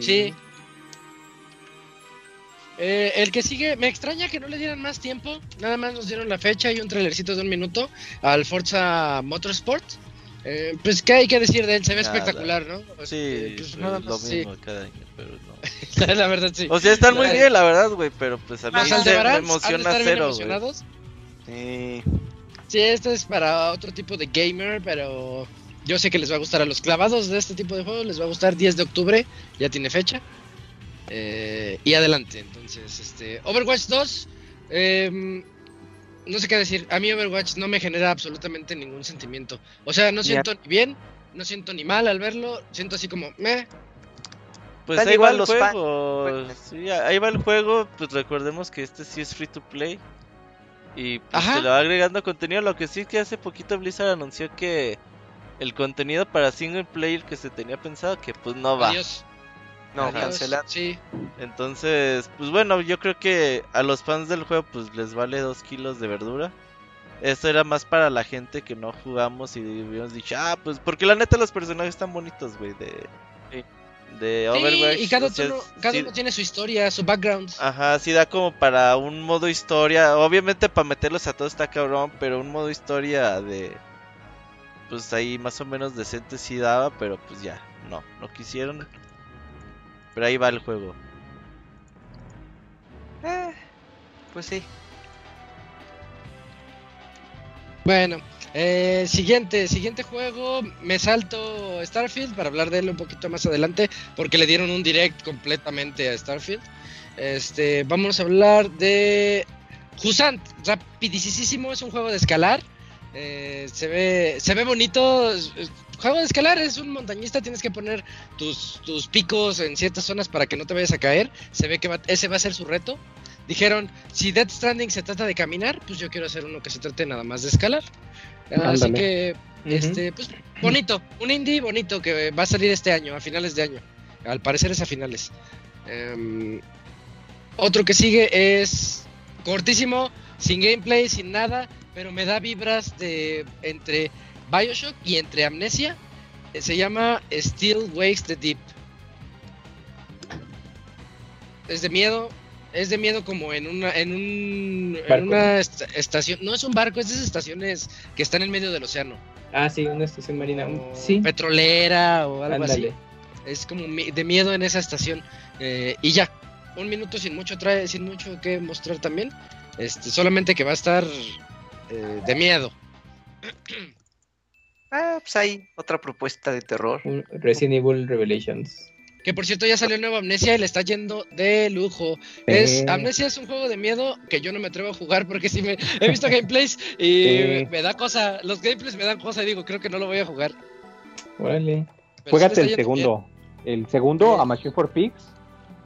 sí. Eh, el que sigue, me extraña que no le dieran más tiempo. Nada más nos dieron la fecha y un trailercito de un minuto al Forza Motorsport. Eh, pues, ¿qué hay que decir de él? Se ve espectacular, ¿no? Sí, este, pues, nada más, lo mismo cada año, pero no. la verdad, sí. O sea, están muy bien, la verdad, güey, pero pues a mí me emociona cero, güey. Sí. Sí, esto es para otro tipo de gamer, pero yo sé que les va a gustar a los clavados de este tipo de juegos, les va a gustar 10 de octubre, ya tiene fecha. Eh, y adelante, entonces, este, Overwatch 2, eh, em, no sé qué decir. A mí Overwatch no me genera absolutamente ningún sentimiento. O sea, no siento ni bien, no siento ni mal al verlo. Siento así como, meh. Pues ahí va el juego. Sí, ahí va el juego. Pues recordemos que este sí es free to play. Y pues se le va agregando contenido. Lo que sí que hace poquito Blizzard anunció que el contenido para single player que se tenía pensado que pues no va. No, cancelar. Sí. Entonces, pues bueno, yo creo que a los fans del juego pues les vale dos kilos de verdura. Esto era más para la gente que no jugamos y habíamos dicho, ah, pues porque la neta los personajes están bonitos, güey, de, de Overwatch. y cada, uno, tiene su historia, su background. Ajá, sí da como para un modo historia. Obviamente para meterlos a todos está cabrón, pero un modo historia de... Pues ahí más o menos decente sí daba, pero pues ya, no, no quisieron. Pero ahí va el juego. Eh, pues sí. Bueno, eh, siguiente, siguiente juego, me salto Starfield para hablar de él un poquito más adelante, porque le dieron un direct completamente a Starfield. Este, vamos a hablar de Jusant, rapidísimo, es un juego de escalar. Eh, se ve se ve bonito juego de escalar es un montañista tienes que poner tus, tus picos en ciertas zonas para que no te vayas a caer se ve que ese va a ser su reto. Dijeron si Death Stranding se trata de caminar pues yo quiero hacer uno que se trate nada más de escalar. Así que este pues bonito un indie bonito que va a salir este año a finales de año al parecer es a finales. Em, otro que sigue es cortísimo sin gameplay sin nada pero me da vibras de entre Bioshock y entre Amnesia. Eh, se llama Still Wakes the Deep. Es de miedo, es de miedo como en una en, un, en una estación, no es un barco, es de esas estaciones que están en medio del océano. Ah, sí, una estación marina, sí. Petrolera o algo así. Es como de miedo en esa estación eh, y ya, un minuto sin mucho trae, sin mucho que mostrar también. Este, solamente que va a estar eh, de miedo. Ah, pues hay otra propuesta de terror. Resident Evil Revelations. Que por cierto ya salió nuevo Amnesia y le está yendo de lujo. Es, Amnesia es un juego de miedo que yo no me atrevo a jugar porque sí me he visto gameplays y me da cosa. Los gameplays me dan cosa y digo, creo que no lo voy a jugar. Órale. Juégate el segundo. El segundo, a Machine for Pigs.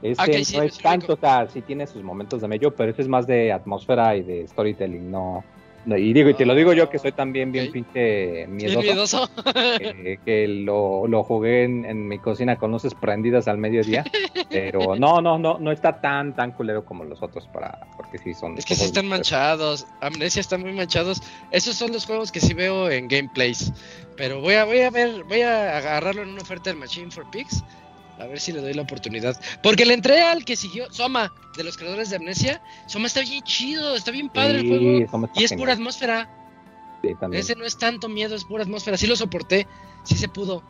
Ese ah, no es tanto, o sea, sí tiene sus momentos de medio, pero ese es más de atmósfera y de storytelling, no, y digo, y te lo digo yo que soy también bien pinche miedoso. que lo, lo jugué en, mi cocina con luces prendidas al mediodía. Pero no, no, no, no está tan, tan culero como los otros para, porque sí son. Es que sí están manchados. Amnesia están muy manchados. Esos son los juegos que sí veo en gameplays. Pero voy a, voy a ver, voy a agarrarlo en una oferta del Machine for Pigs a ver si le doy la oportunidad. Porque le entré al que siguió, Soma, de los creadores de Amnesia. Soma está bien chido, está bien padre el juego. Y es pura atmósfera. Ese no es tanto miedo, es pura atmósfera. Sí lo soporté, sí se pudo.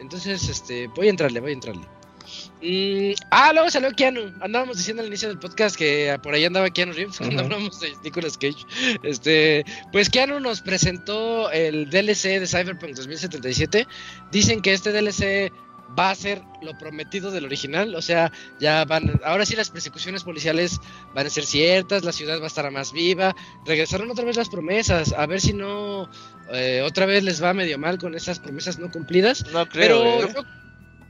Entonces, este, voy a entrarle, voy a entrarle. Mm, ah, luego salió Keanu. Andábamos diciendo al inicio del podcast que por ahí andaba Keanu Reeves cuando hablamos de Nicolas Cage. Este, pues Keanu nos presentó el DLC de Cyberpunk 2077. Dicen que este DLC va a ser lo prometido del original, o sea, ya van, ahora sí las persecuciones policiales van a ser ciertas, la ciudad va a estar más viva, regresaron otra vez las promesas, a ver si no eh, otra vez les va medio mal con esas promesas no cumplidas. No creo. Pero ¿eh? yo-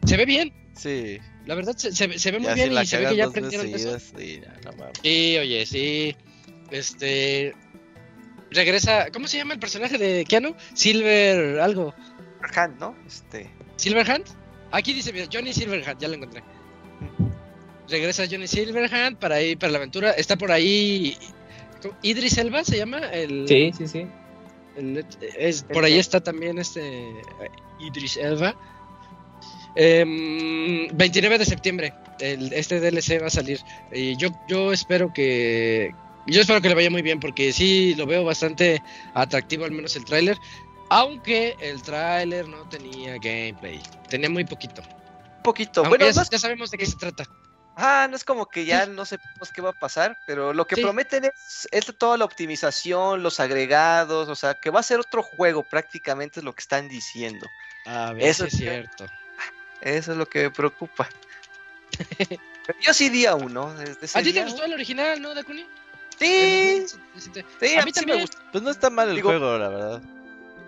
se ve bien, Sí. la verdad se, se- se ve muy Ya bien si y se ve que ya aprendieron eso. no. Sí, oye, sí. Este regresa, ¿cómo se llama el personaje de Keanu? Silver algo. Hand, ¿no? Este. Silverhand. Aquí dice mira, Johnny Silverhand, ya lo encontré. Regresa Johnny Silverhand para ir para la aventura. Está por ahí. Idris Elba se llama el, Sí, sí, sí. el- es, por ahí está también este eh, Idris Elba. Em, 29 de septiembre el- este DLC va a salir y yo yo espero que yo espero que le vaya muy bien porque sí lo veo bastante atractivo al menos el tráiler aunque el tráiler no tenía gameplay tenía muy poquito Un poquito. aunque bueno, ya, ya sabemos de qué se trata ah, no es como que ya no sepamos qué va a pasar, pero lo que Sí. prometen es, es toda la optimización, los agregados, o sea, que va a ser otro juego prácticamente es lo que están diciendo. a ver Eso es cierto Eso es lo que me preocupa. Pero yo sí día uno. Desde ese a ti te gustó el original no Dakuni Sí, sí sí, a mí sí me también. gustó. Pues no está mal el Digo- juego, la verdad.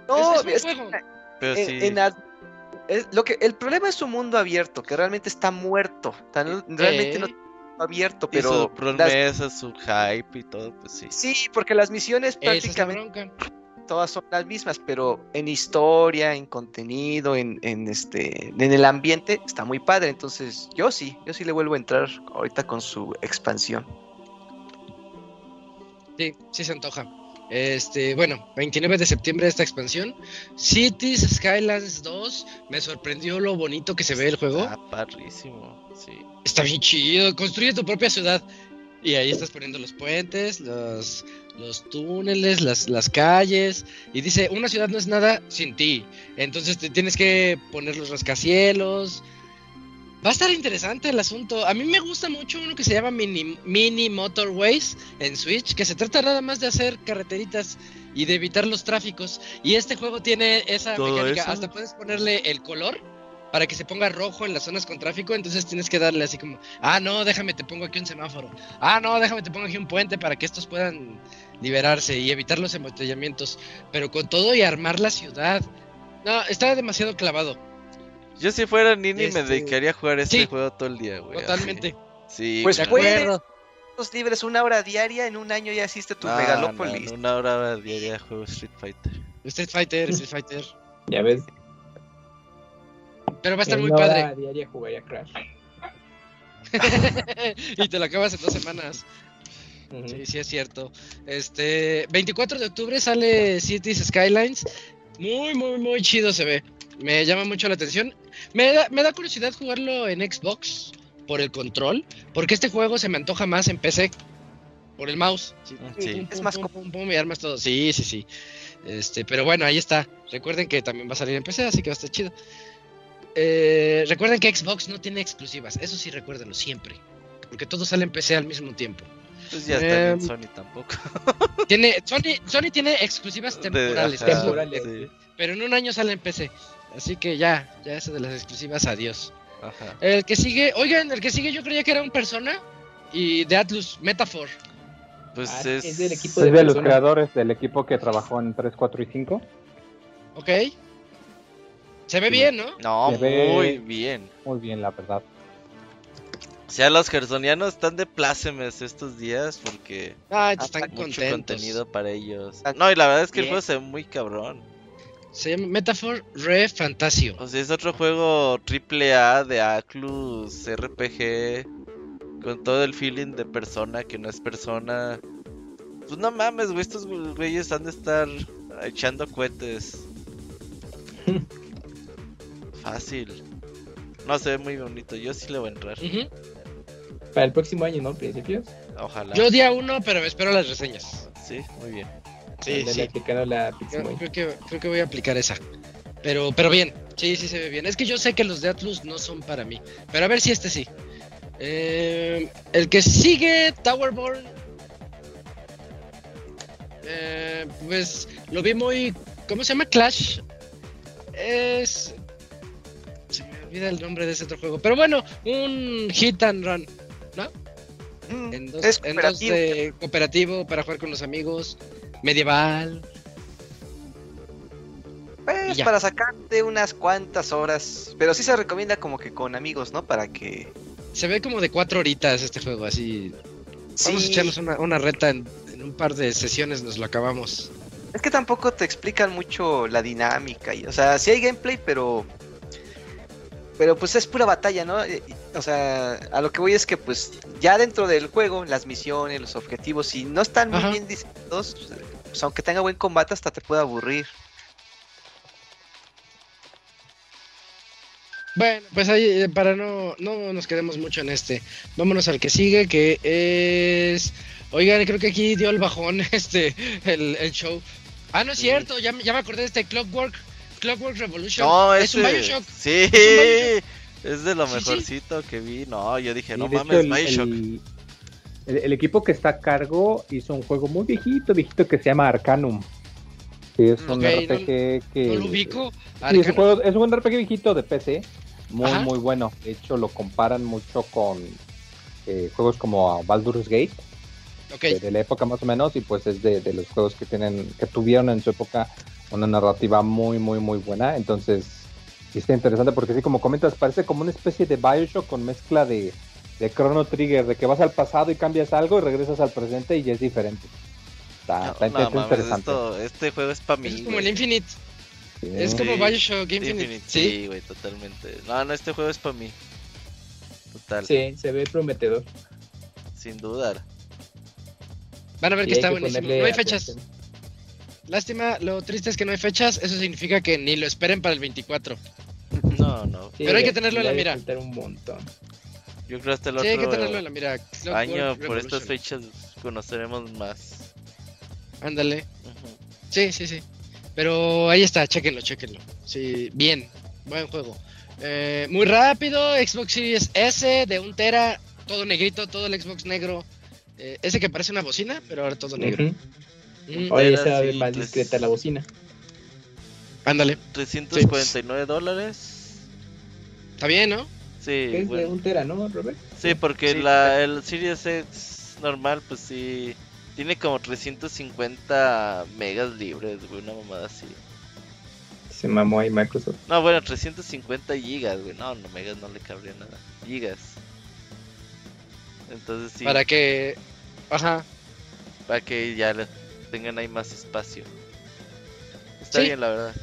No, es, es es buen que juego. Pero en- sí. en ad- es lo que el problema es su mundo abierto, que realmente está muerto. tan- realmente no Eh, está abierto, y pero su las- promesa, su hype y todo, pues sí. sí, porque las misiones prácticamente todas son las mismas, pero en historia, en contenido, en, en este, en el ambiente está muy padre. Entonces, yo sí, yo sí le vuelvo a entrar ahorita con su expansión. Sí, sí se antoja. Este, bueno, 29 de septiembre esta expansión. Cities Skylines 2. Me sorprendió lo bonito que se ve el juego. Está parrísimo, sí. Está bien chido. Construye tu propia ciudad. Y ahí estás poniendo los puentes, los, los túneles, las, las calles. Y dice, una ciudad no es nada sin ti. Entonces te tienes que poner los rascacielos. Va a estar interesante el asunto. A mí me gusta mucho uno que se llama Mini, Mini Motorways en Switch, que se trata nada más de hacer carreteritas y de evitar los tráficos. Y este juego tiene esa ¿Todo mecánica. eso? Hasta puedes ponerle el color para que se ponga rojo en las zonas con tráfico. Entonces tienes que darle así como, ah, no, déjame, te pongo aquí un semáforo. Ah, no, déjame, te pongo aquí un puente para que estos puedan liberarse y evitar los embotellamientos. Pero con todo y armar la ciudad. No, está demasiado clavado. Yo si fuera Nini me Este- dedicaría a jugar este Sí. juego todo el día, güey. así. Totalmente. Sí, Pues acuerdo. Libres una hora diaria, en un año ya hiciste tu Ah, No, megalópolis. no, una hora diaria juego Street Fighter. Street Fighter, Street Fighter. Ya ves. Pero va a estar en muy una hora padre. diaria jugaría Crash. y te lo acabas en dos semanas. Sí, sí es cierto. Este, 24 de octubre sale Cities Skylines. Muy, muy, muy chido se ve. Me llama mucho la atención. Me da, me da curiosidad jugarlo en Xbox por el control, porque este juego se me antoja más en PC por el mouse. Sí, Sí. pum, Es pum, más pum, pum, pum, y armas todo. Sí, sí, sí. Este, pero bueno, ahí está. Recuerden que también va a salir en PC, así que va a estar chido. Eh, recuerden que Xbox no tiene exclusivas. Eso sí, recuérdenlo siempre. Porque todo sale en PC al mismo tiempo. Pues ya está Em, en Sony tampoco. Tiene, Sony, Sony tiene exclusivas De- temporales, ajá, Temporales. sí, pero en un año sale en PC. Así que ya, ya eso de las exclusivas, adiós. ajá. El que sigue, oigan, el que sigue yo creía que era un persona y de Atlus, Metaphor. Pues Ah, es... es del equipo Es de los creadores del equipo que trabajó en 3, 4 y 5. ¿Ok? Se ve bien, ¿no? No, Se ve- muy bien. Muy bien, la verdad. O sea, los gersonianos están de plácemes estos días porque Ah, Ah, están mucho contentos. contenido para ellos. No, y la verdad es que el bien. juego se ve muy cabrón. Se llama Metaphor Re Fantasio. O sea, es otro juego triple A de Aclus RPG con todo el feeling de persona que no es persona. Pues no mames, güey, estos güeyes han de estar echando cohetes. Fácil. No, se ve muy bonito. Yo sí le voy a entrar. Para el próximo año, ¿no? Principios. Ojalá. Yo día uno, pero me espero las reseñas. Sí, muy bien. Sí, sí. aplicando la Creo, que, creo que voy a aplicar esa. Pero, pero bien, Sí, sí se ve bien. Es que yo sé que los de Atlus no son para mí. Pero a ver si este sí. Eh, el que sigue, Towerborn. Eh, pues lo vi muy. ¿Cómo se llama? Clash. Es. Se me olvida el nombre de ese otro juego. Pero bueno, un hit and run. ¿No? Mm, En dos, es en dos cooperativo. de cooperativo para jugar con los amigos. Medieval. Pues para sacarte unas cuantas horas. Pero sí se recomienda como que con amigos, ¿no? Para que. Se ve como de cuatro horitas este juego, así. Vamos a Sí, echarnos una, una reta en, en un par de sesiones, nos lo acabamos. Es que tampoco te explican mucho la dinámica. Y, o sea, sí hay gameplay, pero. Pero pues es pura batalla, ¿no? Eh, O sea, a lo que voy es que pues ya dentro del juego, las misiones, los objetivos, si no están muy Ajá. bien diseñados, pues aunque tenga buen combate, hasta te puede aburrir. Bueno, pues ahí, eh, para no, no nos quedemos mucho en este, vámonos al que sigue, que es... Oigan, creo que aquí dio el bajón este, el, el show. Ah, no es cierto, ya, me- ya me acordé de este Clockwork, Clockwork Revolution. No, es un Bioshock. Sí, Es un Bioshock. es de lo Sí, sí. mejorcito que vi. No, yo dije, no hecho, mames, el, Bioshock. el- el- el equipo que está a cargo hizo un juego muy viejito, viejito que se llama Arcanum. Que es un RPG que. No lo ubico. Sí, es, un juego- es un RPG viejito de PC. Muy, Ajá. muy bueno. De hecho, lo comparan mucho con eh, juegos como Baldur's Gate, Ok, de, de la época más o menos. Y pues es de, de los juegos que tienen que tuvieron en su época una narrativa muy, muy, muy buena. Entonces, sí está interesante porque, sí, como comentas, parece como una especie de Bioshock con mezcla de, de Chrono Trigger, de que vas al pasado y cambias algo y regresas al presente y ya es diferente. Está, No, está no, mames, interesante. esto- este juego es para mí. es como el Infinite. Sí. Es como Sí. Bioshock Infinite. Infinite, Sí. sí, güey, totalmente. No, no, este juego es para mí. Total, Sí, se ve prometedor. sin dudar. Van a ver Y que está que buenísimo. No hay fechas. atención. Lástima, lo triste es que no hay fechas. Eso significa que ni lo esperen para el 24. No, no. Sí, Pero hay que tenerlo en la mira. un montón. Yo creo hasta el Sí, hay que otro tenerlo en la mira. Clockwork año, por estas fechas, conoceremos más. Ándale. Sí, sí, sí. Pero ahí está, chequenlo, chequenlo. Sí, bien, buen juego. Eh, muy rápido, Xbox Series S de un tera, todo negrito, todo el Xbox negro. Eh, ese que parece una bocina, pero ahora todo negro. Ujú. Mm, Oye, esa va a ver más discreta la bocina. ándale, 349 dólares. está bien, ¿no? Sí, Es de un tera, ¿no, Robert? Sí, porque Sí, la, el Series X normal, pues sí, tiene como 350 megas libres, güey, una mamada así. Se mamó ahí Microsoft. No, bueno, 350 gigas, güey, no, no, megas no le cabría nada, gigas. Entonces sí, Para que... Ajá. para que ya le tengan ahí más espacio. Está Sí. bien, la verdad.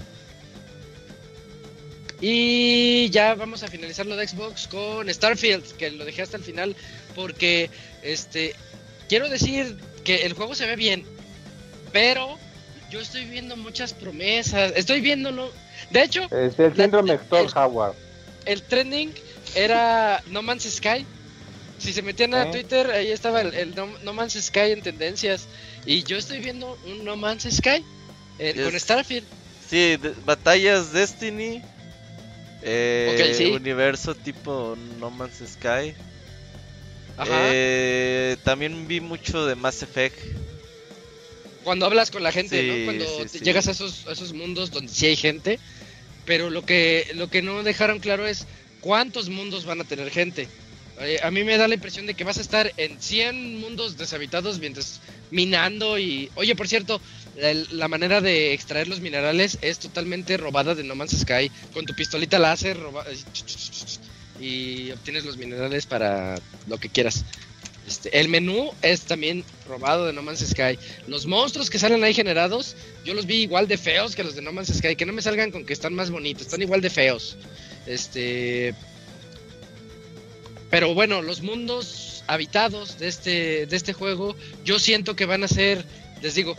Y ya vamos a finalizar lo de Xbox con Starfield, que lo dejé hasta el final porque este quiero decir que el juego se ve bien, pero yo estoy viendo muchas promesas, estoy viendo no, de hecho, Es el síndrome el- Howard. el trending era No Man's Sky. Si se metían a ¿Eh? Twitter, ahí estaba el, el no, No Man's Sky en tendencias. Y yo estoy viendo un No Man's Sky eh, Yes. con Starfield. Sí, de- batallas Destiny. Eh, sí. Universo tipo No Man's Sky. Ajá. Eh, también vi mucho de Mass Effect. cuando hablas con la gente, Sí, ¿no? Cuando sí. llegas a esos, a esos mundos donde sí hay gente, pero lo que, lo que no dejaron claro es cuántos mundos van a tener gente. Eh, a mí me da la impresión de que vas a estar en 100 mundos deshabitados mientras minando y... Oye, por cierto, la, manera de extraer los minerales es totalmente robada de No Man's Sky. Con tu pistolita láser roba- y obtienes los minerales para lo que quieras. Este, el menú es también robado de No Man's Sky. Los monstruos que salen ahí generados, yo los vi igual de feos que los de No Man's Sky. Que no me salgan con que están más bonitos, están igual de feos. Este. Pero bueno, los mundos habitados de este, de este juego, yo siento que van a ser, les digo,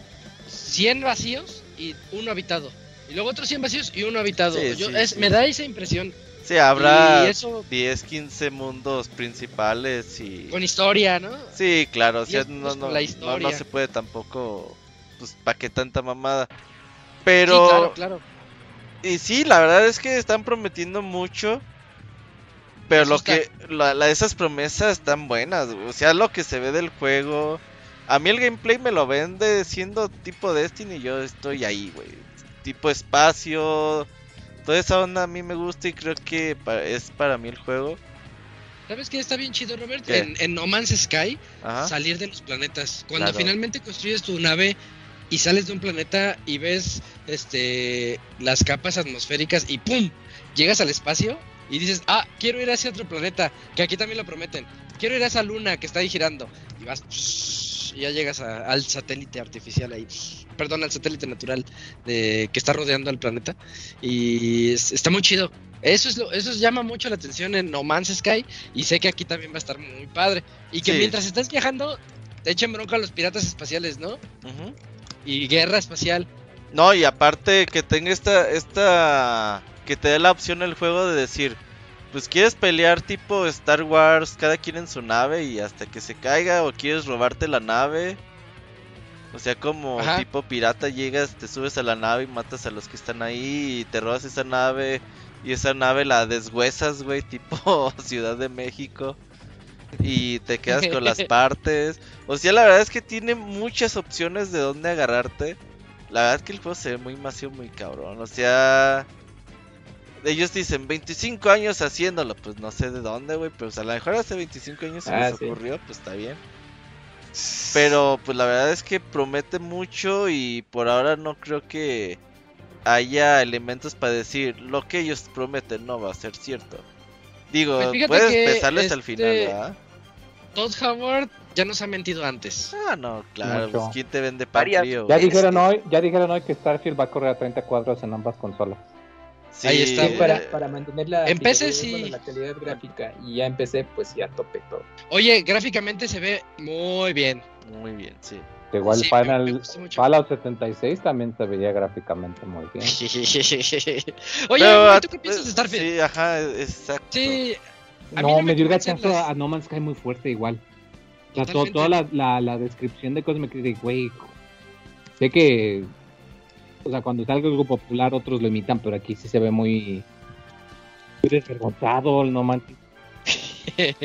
100 vacíos y uno habitado. Y luego otros 100 vacíos y uno habitado. Sí, Yo- sí, es- sí. Me da esa impresión. Sí, habrá eso 10, 15 mundos principales y... con historia, ¿no? Sí, claro, o sea, 10 no, no, la no, historia. no se puede tampoco, pues, ¿para qué tanta mamada? Pero claro, claro. y sí, la verdad es que están prometiendo mucho. Pero lo que. La, la- esas promesas están buenas. O sea, lo que se ve del juego. A mí el gameplay me lo vende siendo tipo Destiny. y Yo estoy ahí, güey. Tipo espacio. Toda esa onda a mí me gusta y creo que es para mí el juego. ¿Sabes qué está bien chido, Robert? En, en No Man's Sky, Ajá. salir de los planetas. Cuando Claro. finalmente construyes tu nave y sales de un planeta y ves este las capas atmosféricas y ¡pum! Llegas al espacio y dices, ah, quiero ir a ese otro planeta, que aquí también lo prometen. Quiero ir a esa luna que está ahí girando. Y vas y ya llegas a- al satélite artificial ahí. Perdón, al satélite natural de, que está rodeando al planeta. Y es- está muy chido. Eso es lo, eso llama mucho la atención en No Man's Sky. Y sé que aquí también va a estar muy padre. Y que Sí. mientras estás viajando, te echen bronca a los piratas espaciales, ¿no? Y guerra espacial. No, y aparte que tenga esta, esta, que te dé la opción el juego de decir, pues quieres pelear tipo Star Wars, cada quien en su nave y hasta que se caiga, o quieres robarte la nave. O sea, como Ajá. tipo pirata llegas, te subes a la nave y matas a los que están ahí y te robas esa nave y esa nave la deshuesas, güey, tipo Ciudad de México. Y te quedas con las partes. O sea, la verdad es que tiene muchas opciones de dónde agarrarte. La verdad es que el juego se ve muy masivo, muy cabrón. O sea, ellos dicen 25 años haciéndolo. Pues no sé de dónde, güey. Pero pues, a lo mejor hace 25 años se Ah, les sí. ocurrió, pues está bien. Pero pues la verdad es que promete mucho y por ahora no creo que haya elementos para decir lo que ellos prometen no va a ser cierto. Digo, Pues puedes pesarles el este, final, ¿verdad? Todd Howard ya nos ha mentido antes. Ah, no, claro, pues quién te vende pan Ya dijeron hoy, ya dijeron hoy que Starfield va a correr a 30 cuadros en ambas consolas. Sí, Ahí está, Sí, para, para mantener la, En PC sí. bueno, la calidad gráfica y ya empecé pues ya tope todo. Oye, gráficamente se ve muy bien. Muy bien, sí. Igual Sí, Final. Fallout 76 también se veía gráficamente muy bien. Oye, Pero, ¿tú qué piensas de Starfield? Sí, ajá, exacto. Sí, a mí No, no me me dio gachazo las- a No Man's Sky muy fuerte igual. O sea, toda la, la, la descripción de cosas me quedé, güey, sé que, o sea, cuando salga algo popular otros lo imitan, pero aquí sí se ve muy, muy desvergonzado el No Man's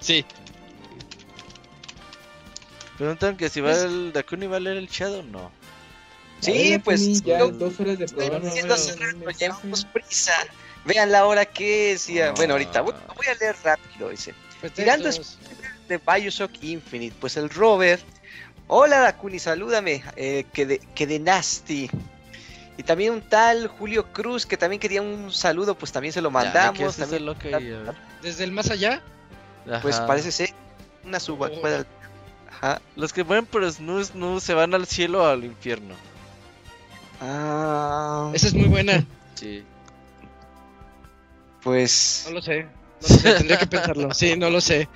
sí, Preguntan que si va Pues- el Dakuni va a leer el Shadow, no. Sí, pues, ya yo- dos horas de programa. llevamos prisa. Vean la hora que es. ya- Ah. Bueno, ahorita voy, voy a leer rápido. Dice: Tirando pretextos. de Bioshock Infinite. Pues el Robert. Hola Dakuni, salúdame. Eh, que, de, que de Nasty. Y también un tal Julio Cruz que también quería un saludo, pues también se lo mandamos. Ya, ¿qué es ese también- loco. Desde el más allá, pues Ajá. parece ser una suba. Oh. Ajá. Los que mueren por snoo snoo se van al cielo o al infierno. Ah, esa es muy buena. Sí. pues No lo sé. No lo sé, tendría que pensarlo. Sí, no lo sé.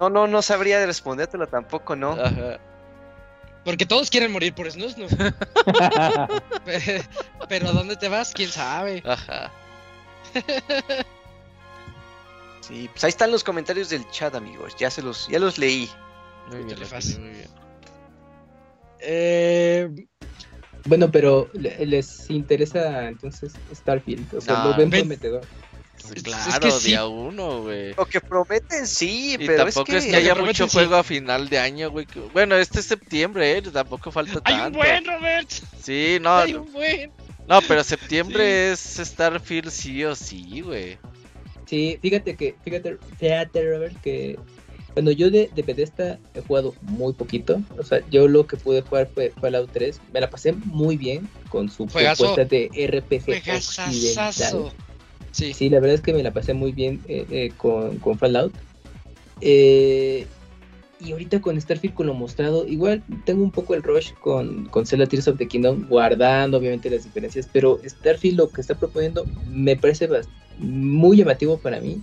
no, no, no sabría de respondértelo tampoco, ¿no? Ajá. Porque todos quieren morir por snus, ¿no? Pero ¿a dónde te vas? ¿Quién sabe? Ajá. Sí, pues ahí están los comentarios del chat, amigos. Ya se los, ya los leí. Muy bien, fácil. muy bien. Eh, Bueno, pero le- les interesa entonces Starfield, o sea, No, lo ven- prometedor. Es Claro, que sí. día uno, güey. Lo que prometen, sí, Y pero tampoco es es que, que haya mucho sí. juego a final de año, güey. que- Bueno, este es septiembre, eh. Tampoco falta ¡Hay un tanto. buen, Robert! Sí, no, ¡Hay un buen! no, pero septiembre es Starfield sí o sí, güey. Sí, fíjate que, fíjate, fíjate Robert, que bueno, yo de, de Bethesda he jugado muy poquito, o sea, yo lo que pude jugar fue Fallout 3, me la pasé muy bien con su Juegazo. propuesta de RPG ¡Juegazazazo! occidental. Sí. Sí, la verdad es que me la pasé muy bien eh, eh, con, con Fallout. Eh, y ahorita con Starfield, con lo mostrado, igual tengo un poco el rush con, con Zelda Tears of the Kingdom, guardando obviamente las diferencias, pero Starfield lo que está proponiendo me parece muy llamativo para mí.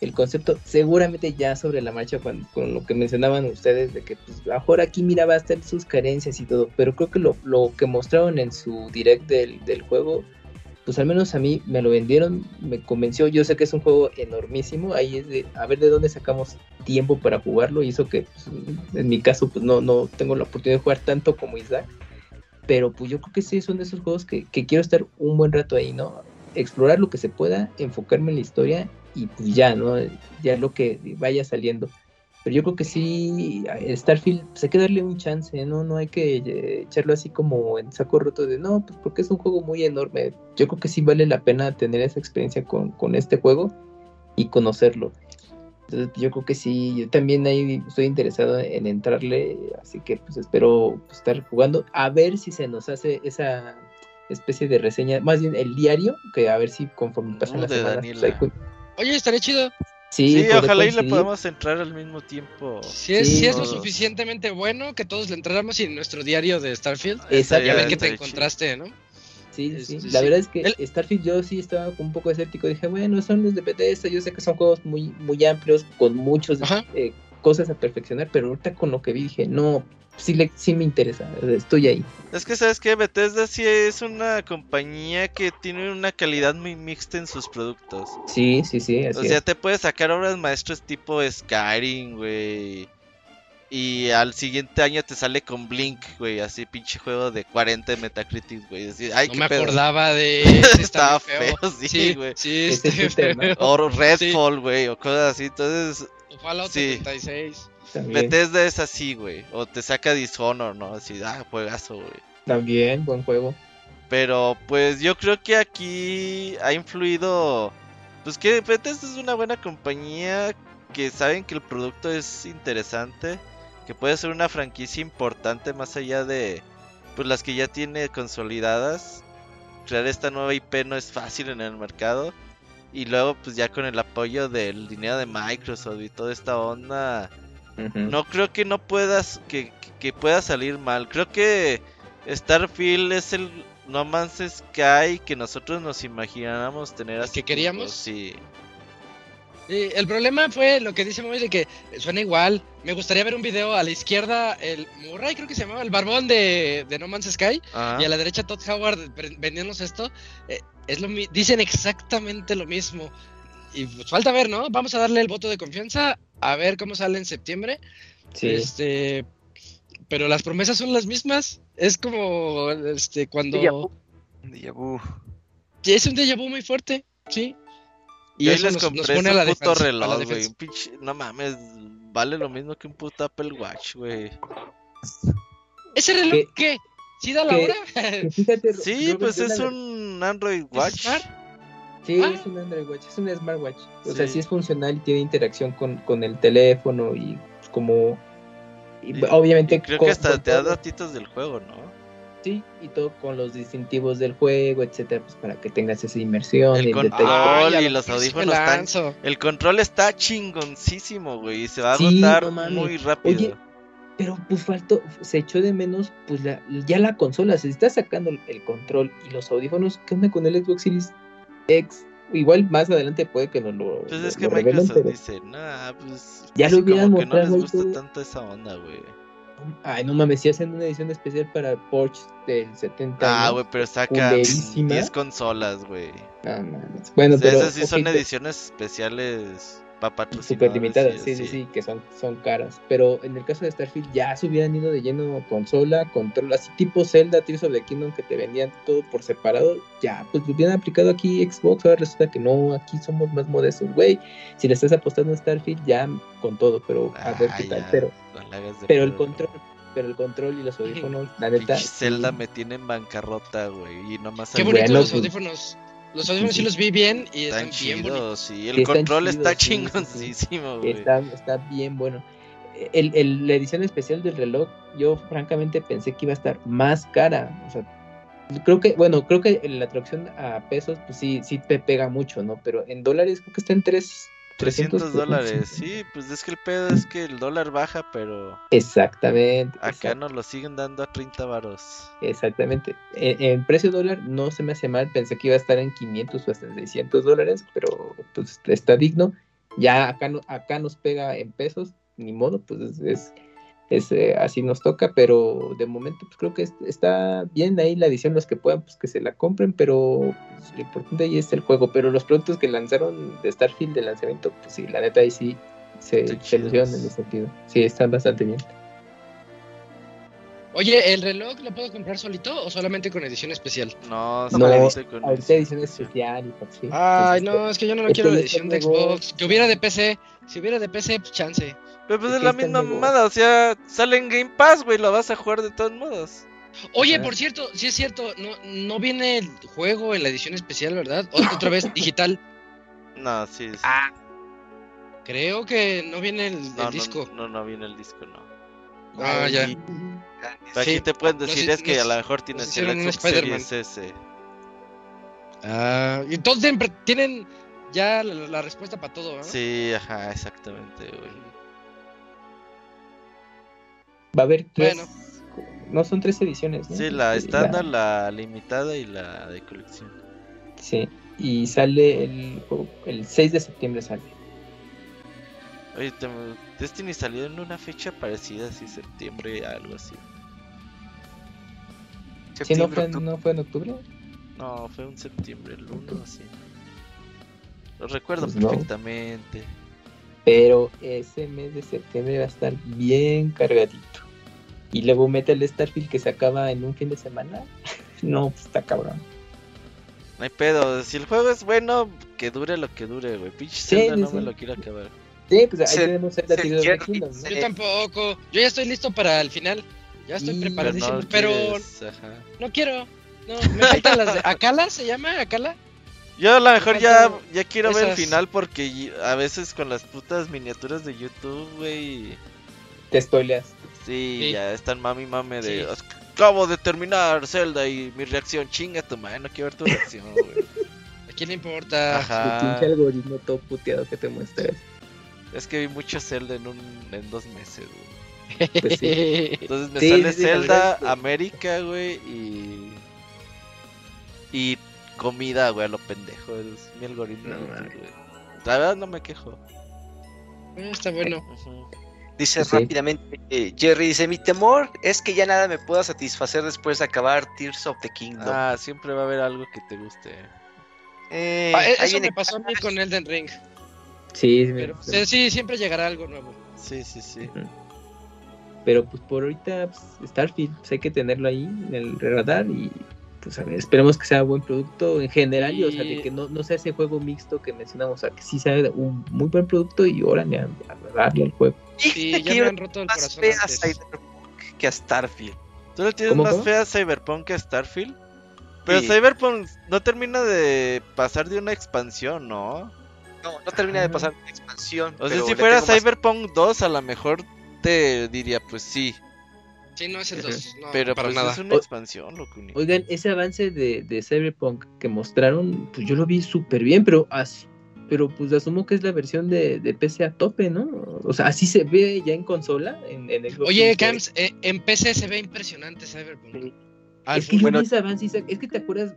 El concepto, seguramente ya sobre la marcha con, con lo que mencionaban ustedes, de que pues, mejor aquí mira va a estar sus carencias y todo, pero creo que lo, lo que mostraron en su direct del, del juego pues al menos a mí me lo vendieron, me convenció. Yo sé que es un juego enormísimo, ahí es de a ver de dónde sacamos tiempo para jugarlo y eso que pues, en mi caso pues no, no tengo la oportunidad de jugar tanto como Isaac. pero pues yo creo que sí son de esos juegos que, que quiero estar un buen rato ahí, ¿no? Explorar lo que se pueda, enfocarme en la historia y pues ya, ¿no? Ya lo que vaya saliendo. Pero yo creo que sí, Starfield, pues hay que darle un chance, ¿no? No hay que eh, echarlo así como en saco roto de, no, pues porque es un juego muy enorme. Yo creo que sí vale la pena tener esa experiencia con, con este juego y conocerlo. Entonces yo creo que sí, yo también ahí estoy interesado en entrarle, así que pues espero pues, estar jugando, a ver si se nos hace esa especie de reseña, más bien el diario, que a ver si conforme pasan las semanas... Pues, Oye, estaría chido. Sí, ojalá y le podamos entrar al mismo tiempo. Si es, si es lo suficientemente bueno que todos le entráramos y en nuestro diario de Starfield, ya ver que te encontraste, ¿no? Sí, sí, La verdad es que Starfield yo sí estaba un poco escéptico. Dije, bueno, son los de Bethesda, yo sé que son juegos muy, muy amplios, con muchas eh, cosas a perfeccionar, pero ahorita con lo que vi dije, no, sí, le, sí me interesa, estoy ahí. Es que sabes que Bethesda sí es una compañía que tiene una calidad muy mixta en sus productos. Sí, sí, sí. o sea, te puedes sacar obras maestras tipo Skyrim, güey. Y al siguiente año te sale con Blink, güey, así pinche juego de 40 de Metacritic, güey. no me acordaba de... Estaba feo, sí, güey. Sí, este O Redfall, güey, o cosas así. Entonces... O Fallout 76. Bethesda es así, güey. O te saca Dishonor, ¿no? Así, ah, juegazo, güey. También, buen juego. Pero pues yo creo que aquí ha influido. Pues que Bethesda es una buena compañía. Que saben que el producto es interesante. Que puede ser una franquicia importante más allá de. Pues las que ya tiene consolidadas. Crear esta nueva IP no es fácil en el mercado. Y luego, pues ya con el apoyo del dinero de Microsoft y toda esta onda no creo que no puedas, que, que, pueda salir mal. Creo que Starfield es el No Man's Sky que nosotros nos imaginábamos tener así. ¿Que queríamos? Sí. el problema fue lo que dice Moy de que suena igual. Me gustaría ver un video a la izquierda, el Murray creo que se llamaba, el barbón de, No Man's Sky. Y a la derecha Todd Howard vendiéndonos esto. Eh, es lo dicen exactamente lo mismo. Y pues falta ver, ¿no? Vamos a darle el voto de confianza a ver cómo sale en septiembre. Sí. Este, pero las promesas son las mismas. Es como este cuando. Déjà vu. Es un déjà vu muy fuerte, sí. Y eso les nos, compré pone a la puto reloj, güey. Un pinche, no mames, vale lo mismo que un puto Apple Watch, güey. ¿Ese reloj qué? ¿Sí da la hora? sí, pues es un Android Watch. Sí, ah. es un Android Watch, es un smartwatch. O sea, sí es funcional y tiene interacción con, con el teléfono y como... obviamente... creo que hasta te da datitos del juego, ¿no? Sí, y todo con los distintivos del juego, etcétera, pues para que tengas esa inmersión. El, control y los audífonos están... El control está chingoncísimo, güey, y se va a agotar muy rápido. Pero pues faltó, se echó de menos, pues ya la consola, se está sacando el control y los audífonos, ¿qué onda con el Xbox Series X. Igual más adelante puede que nos lo. Pues es que Microsoft dice, nah, pues. Ya lo hubieran mostrado. no les gusta tanto esa onda, güey. Ay, no mames, si hacen una edición especial para Porsche del 70. Ah, güey, pero saca 10 consolas, güey. No mames. Bueno, pero. Esas sí son ediciones especiales Super limitadas, sí, sí, sí, que son, son caras. Pero en el caso de Starfield ya se hubieran ido de lleno consola, control, así tipo Zelda, Tears of the Kingdom, que te vendían todo por separado. Ya, pues lo hubieran aplicado aquí Xbox. Ahora resulta que no, aquí somos más modestos, güey. Si le estás apostando a Starfield, ya con todo, pero a ver qué tal. Pero, pero el control, pero el control y los audífonos, la neta. Zelda me tiene en bancarrota, güey. Y nomás. Qué bonito los pues, audífonos. Los audífonos sí los vi bien y están, bien chidos, sí. El control está chingoncísimo, güey. Está, está bien bueno. El, el, la edición especial del reloj, yo francamente pensé que iba a estar más cara. O sea, creo que, bueno, creo que la traducción a pesos, pues sí, sí te pega mucho, ¿no? Pero en dólares creo que está en tres 300 dólares, sí, pues es que el pedo es que el dólar baja, pero... Exactamente. Acá nos lo siguen dando a 30 varos. Exactamente. En, precio dólar no se me hace mal, pensé que iba a estar en 500 o hasta en 600 dólares, pero pues está digno. Ya acá, acá nos pega en pesos, ni modo, pues es eh, así nos toca, pero de momento pues creo que está bien ahí la edición, los que puedan pues que se la compren, pero pues, lo importante ahí es el juego, pero los productos que lanzaron de Starfield de lanzamiento, pues sí, la neta ahí sí se, se en ese sentido, sí, están bastante bien. Oye, ¿el reloj lo puedo comprar solito o solamente con edición especial? No, No, solamente con ahorita edición especial y pues, sí. Ay, Entonces, no, es que yo no lo este quiero está edición de nuevo. Xbox. Que hubiera de PC. Si hubiera de PC, pues chance. Pero pues Es la misma mamada, o sea, sale en Game Pass, güey, lo vas a jugar de todos modos. Oye, por cierto, sí es cierto, no, no viene el juego en la edición especial, ¿verdad? O- otra vez digital. No, sí. sí. Ah, Creo que no viene el, el no, no, disco. No, no, viene el disco, no. Ah, ya. Y aquí Sí, te pueden decir es que a lo mejor tienes el. Series S. Ah, y entonces siempre tienen ya la, la respuesta para todo, ¿no? Sí, ajá, exactamente, güey. Va a haber tres. Bueno. No son tres ediciones, ¿no? Sí, la Este, estándar, la limitada y la de colección. Sí, y sale el, el 6 de septiembre sale. Oye, te- Destiny salió en una fecha parecida, así septiembre, algo así. ¿Sí no fue, octubre. no fue en octubre? No, fue un septiembre, el 1 así. Lo recuerdo Pues no. perfectamente. Pero ese mes de septiembre va a estar bien cargadito. Y luego mete el Starfield que se acaba en un fin de semana. no, pues está cabrón. No hay pedo, si el juego es bueno, que dure lo que dure, güey. Pinche Sí, Zelda sí, no sí. me lo quiero acabar. Sí, pues ahí Se- tenemos el Zelda se se- Yo tampoco. Yo ya estoy listo para el final. Ya estoy Y- Pero preparadísimo. no Pero quieres, ajá. no quiero. No, me faltan las de. ¿Akala se llama? ¿Akala? Yo a lo mejor ya, ya quiero ver el esas- final porque a veces con las putas miniaturas de YouTube, güey. Te spoileas. Sí, Sí. ya están mami mame de. Sí. Acabo de terminar Zelda y mi reacción, chinga tu madre, no quiero ver tu reacción, güey. ¿A quién le importa? Tu Ajá. pinche algoritmo todo puteado que te muestra. Es que vi mucho Zelda en un en dos meses, güey. Pues sí. Entonces me Sí, sale sí, Zelda, América, güey, y. Y comida, güey, a lo pendejo. Es mi algoritmo. No. La verdad no me quejo. Ah, Está bueno. Ujú. Dice Sí. rápidamente eh, Jerry, dice, mi temor es que ya nada me pueda satisfacer después de acabar Tears of the Kingdom. Ah, siempre va a haber algo que te guste. Eh, Ah, e- ahí eso me pasó a mí con Elden Ring. Sí, Pero pero, sí, sí, siempre llegará algo nuevo. Sí, sí, sí. Pero, pues por ahorita pues, Starfield pues, hay que tenerlo ahí en el radar y pues a ver, esperemos que sea buen producto en general y, o sea, de que no, no sea ese juego mixto que mencionamos, o sea, que sí sea un muy buen producto y órale a, a darle al juego. Sí, ya que me han roto el más corazón fea antes. Cyberpunk que a Starfield. ¿Tú le tienes ¿Cómo, más cómo? fea a Cyberpunk que a Starfield? Pero Sí. Cyberpunk no termina de pasar de una expansión, ¿no? No, no termina de pasar una expansión. O sea, si fuera tengo más- Cyberpunk 2, a lo mejor te diría, pues sí. Sí, no es el 2. No, pero para pues nada. es una expansión, loco. Oigan, ese avance de, de Cyberpunk que mostraron, pues yo lo vi súper bien, pero así, pero pues asumo que es la versión de, de PC a tope, ¿no? O sea, así se ve ya en consola, en, en Xbox Oye, Cams, eh, en PC se ve impresionante Cyberpunk. Sí. Al Es que bueno- ese avance, Isaac, es que te acuerdas,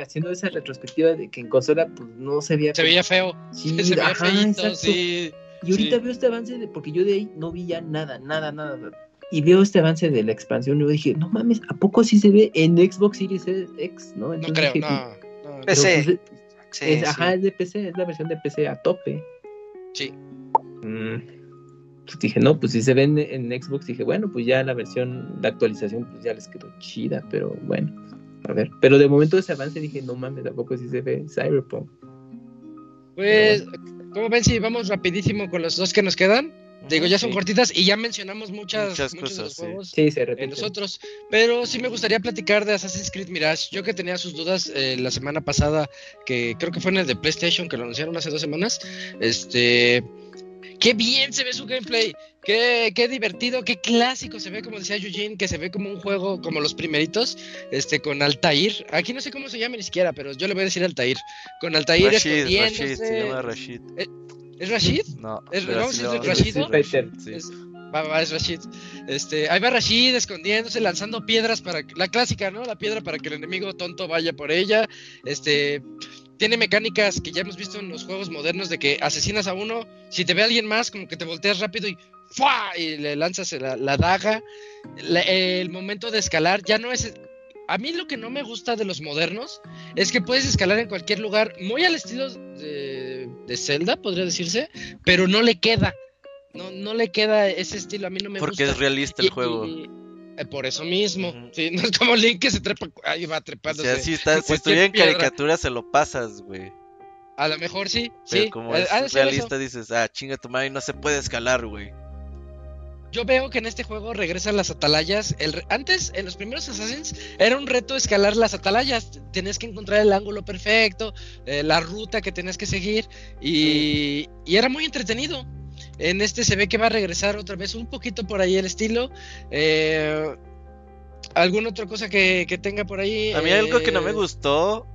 haciendo esa retrospectiva de que en consola pues no se veía. Se veía feo. Sí, se veía ajá, feíto, exacto. sí. Y ahorita sí. veo este avance de, porque yo de ahí no vi ya nada, nada, nada. nada. Y veo este avance de la expansión y yo dije, no mames, ¿a poco sí se ve en Xbox Series X? No, No Entonces creo, dije, no. no. pero, PC. pues, Sí, es, sí. Ajá, es de PC, es la versión de PC a tope. Sí. Mm, pues dije, no, pues si se ven en Xbox, dije, bueno, pues ya la versión, la actualización, pues ya les quedó chida, pero bueno, a ver. Pero de momento ese avance dije, no mames, tampoco si se ve Cyberpunk. Pues, ¿cómo ven si vamos rapidísimo con los dos que nos quedan? Digo, ya son Sí. cortitas y ya mencionamos muchas, Muchas muchos de los cosas, sí. juegos Sí, se en nosotros. Pero sí me gustaría platicar de Assassin's Creed Mirage. Yo que tenía sus dudas eh, la semana pasada, que creo que fue en el de PlayStation, que lo anunciaron hace dos semanas. Este. Qué bien se ve su gameplay. Qué, qué divertido, qué clásico se ve, como decía Eugene, que se ve como un juego como los primeritos, este, con Altair. Aquí no sé cómo se llama ni siquiera, pero yo le voy a decir Altair. Con Altair Rashid. Rashid, se llama Rashid. ¿Es Rashid? No, Es- vamos a decir Rashid. Es, va, va, es Rashid. Este, ahí va Rashid escondiéndose, lanzando piedras para la clásica, ¿no? La piedra para que el enemigo tonto vaya por ella. Este, tiene mecánicas que ya hemos visto en los juegos modernos de que asesinas a uno, si te ve alguien más, como que te volteas rápido y ¡fua! y le lanzas la, la daga. La- el momento de escalar ya no es a mí lo que no me gusta de los modernos es que puedes escalar en cualquier lugar, muy al estilo de, de Zelda, podría decirse, pero no le queda. No, no le queda ese estilo, a mí no me Porque gusta. es realista el Y- juego. y- Eh, por eso mismo. Sí, no es como Link que se trepa. Ahí va O trepando. sea, si, está, si cualquier estuviera en piedra. caricatura se lo pasas, güey. A lo mejor sí. Pero sí. como es eso. realista dices, ah, chinga tu madre, no se puede escalar, güey. Yo veo que en este juego regresan las atalayas. El re- Antes, en los primeros Assassins, era un reto escalar las atalayas. Tenías que encontrar el ángulo perfecto, eh, la ruta que tenías que seguir. Y, y era muy entretenido. En este se ve que va a regresar otra vez un poquito por ahí el estilo. Eh, ¿Alguna otra cosa que, que tenga por ahí? A mí algo que no me Eh, gustó,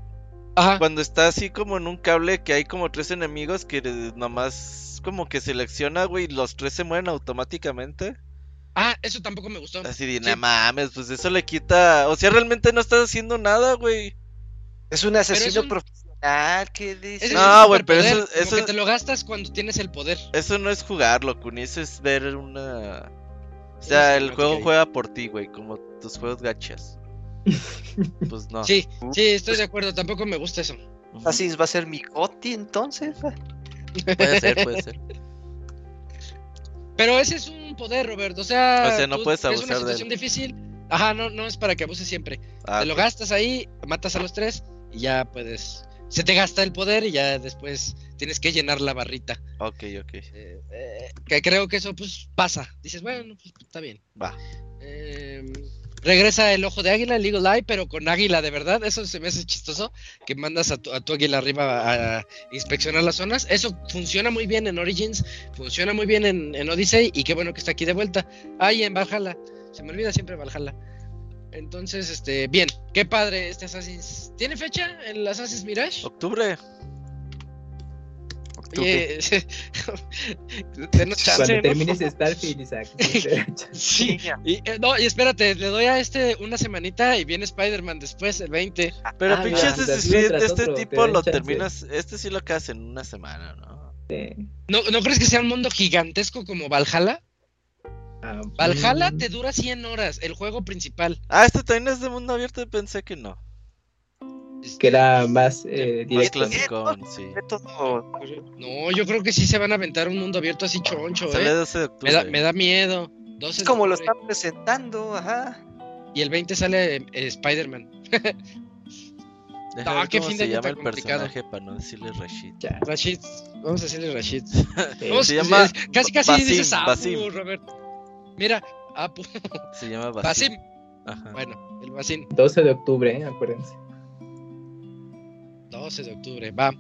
Ajá. cuando está así como en un cable que hay como tres enemigos que nomás como que selecciona, güey, y los tres se mueren automáticamente. Ah, eso tampoco me gustó. Así de, Sí. no mames, pues eso le quita... O sea, realmente no estás haciendo nada, güey. Es un asesino un- profesional, ¿qué dice? Ese No, güey, pero superpoder, eso- como eso- que te lo gastas cuando tienes el poder. Eso no es jugarlo, Kun, eso es ver una... O sea, el juego juega por ti, güey, como tus juegos gachas. Pues no. Sí, sí, estoy de acuerdo. Tampoco me gusta eso. Así va a ser mi Goti entonces. Puede ser, puede ser. Pero ese es un poder, Robert. O sea, O sea, no tú- puedes Es una abusar de situación él. difícil. Ajá, no, no es para que abuses siempre. Ah, te lo gastas ahí, matas a los tres y ya puedes. Se te gasta el poder y ya después tienes que llenar la barrita. Ok, ok. Eh, eh, que creo que eso pues pasa. Dices, bueno, pues está bien. Va. Eh, regresa el ojo de águila, el Eagle Eye, pero con águila de verdad. Eso se me hace chistoso. Que mandas a tu, a tu águila arriba a, inspeccionar las zonas. Eso funciona muy bien en Origins, funciona muy bien en, en Odyssey. Y qué bueno que está aquí de vuelta. Ahí en Valhalla. Se me olvida siempre Valhalla. Entonces, este, bien, qué padre este Assassin's. ¿Tiene fecha el Assassin's Mirage? Octubre. Oye, denos chance, Cuando ¿no? termines Starfield, Isaac. Sí, y, eh, no, y espérate, le doy a este una semanita y viene Spider-Man después, el 20. Pero Ah, este otro, te tipo lo chance. terminas. Este sí lo acabas en una semana, ¿no? ¿No, ¿No crees que sea un mundo gigantesco como Valhalla? Ah, Valhalla mm, te dura 100 horas, el juego principal. Ah, este también es de mundo abierto. Pensé que no. Que era más eh, directo. ¿no? clásico, sí. De todo. No, yo creo que sí se van a aventar un mundo abierto así choncho, Sale ¿eh? 12 de octubre. Me da, me da miedo. 12 Es de como lo están presentando, ajá. Y el 20 sale eh, Spider-Man. Deja No, ver qué cómo fin de se llama tan el complicado. personaje para no decirle Rashid. Ya. Rashid, vamos a decirle Rashid. Se llama es- casi casi Basim, dices Apu, Basim. Robert. Mira, Apu, Se llama Basim. Ajá. Bueno, el Basim. 12 de octubre, eh, acuérdense. 12 de octubre, va.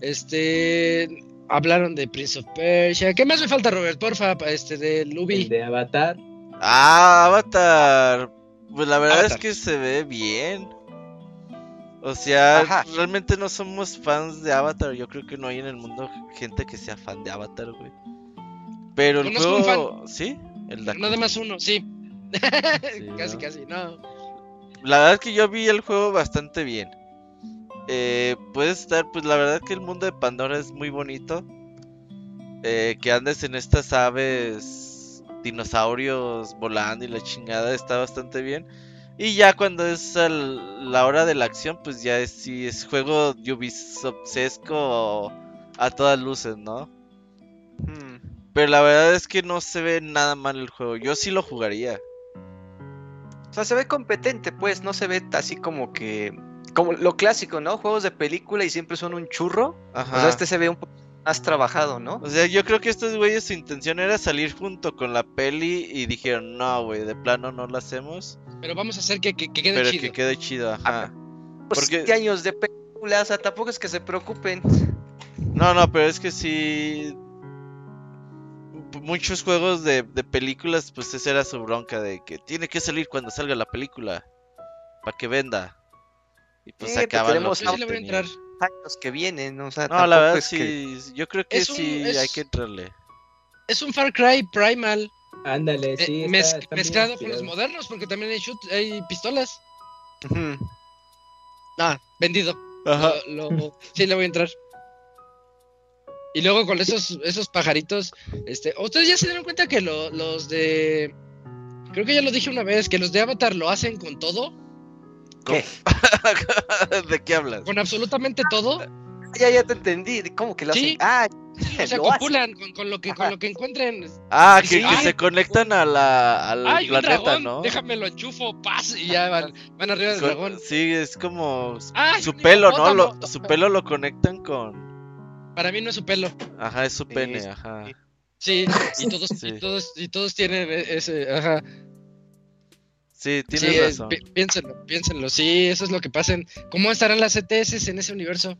Este. Hablaron de Prince of Persia. ¿Qué más me falta, Robert? Porfa, este, de El Luby. de Avatar. Ah, Avatar. Pues la verdad Avatar. es que se ve bien. O sea, Ajá. realmente no somos fans de Avatar. Yo creo que no hay en el mundo gente que sea fan de Avatar, güey. Pero el juego, ¿sí? El Nada más uno, sí. casi, ¿no? casi, no. La verdad es que yo vi el juego bastante bien. Eh, puede estar, pues la verdad que el mundo de Pandora es muy bonito. Eh, que andes en estas aves, dinosaurios volando y la chingada está bastante bien. Y ya cuando es al- la hora de la acción, pues ya es, sí, es juego Ubisoftesco a todas luces, ¿no? Pero la verdad es que no se ve nada mal el juego. Yo sí lo jugaría. O sea, se ve competente, pues, no se ve así como que. Como lo clásico, ¿no? Juegos de película y siempre son un churro. Ajá. O sea, este se ve un poco más trabajado, ¿no? O sea, yo creo que estos güeyes su intención era salir junto con la peli y dijeron, no, güey, de plano no lo hacemos, Pero vamos a hacer que, que, que quede pero chido. que quede chido, ajá. Pues porque- siete años de película, o sea, tampoco es que se preocupen. No, no, pero es que sí... Muchos juegos de, de películas, pues esa era su bronca de que tiene que salir cuando salga la película, para que venda. Y pues Sí, pero acaban sí voy a entrar. Años que vienen, o sea, No, la verdad es que- sí, yo creo que Es un- sí es- hay que entrarle. Es un Far Cry Primal. Ándale, eh, sí. mez- está- mezclado con los modernos, porque también hay, shoot, hay pistolas. Ah, vendido. Ajá. Lo- lo- sí, le voy a entrar. Y luego con esos, esos pajaritos, este, ustedes ya se dieron cuenta que lo- los de, creo que ya lo dije una vez, que los de Avatar lo hacen con todo, ¿Qué? ¿De qué hablas? con absolutamente todo. Ya, ya te entendí. ¿Cómo que lo Sí. hacen? Ah, O sea, Lo hacen. copulan con, con lo que, con lo que encuentren. Ah, que, Sí. que Ay, se conectan a la, al ¡Ay, un planeta, dragón! ¿no? Déjame lo enchufo, paz, y ya van, van arriba del Con- dragón. Sí, es como ¡Ay, su pelo, ¿no? Lo- su pelo lo conectan con. Para mí no es su pelo. Ajá, es su Sí, pene, sí. ajá. Sí, y todos, Sí. y todos, y todos tienen ese, ajá. Sí, Sí, tienes es- razón. pi- piénsenlo, piénsenlo. Sí, eso es lo que pasa. ¿Cómo estarán las ETS en ese universo?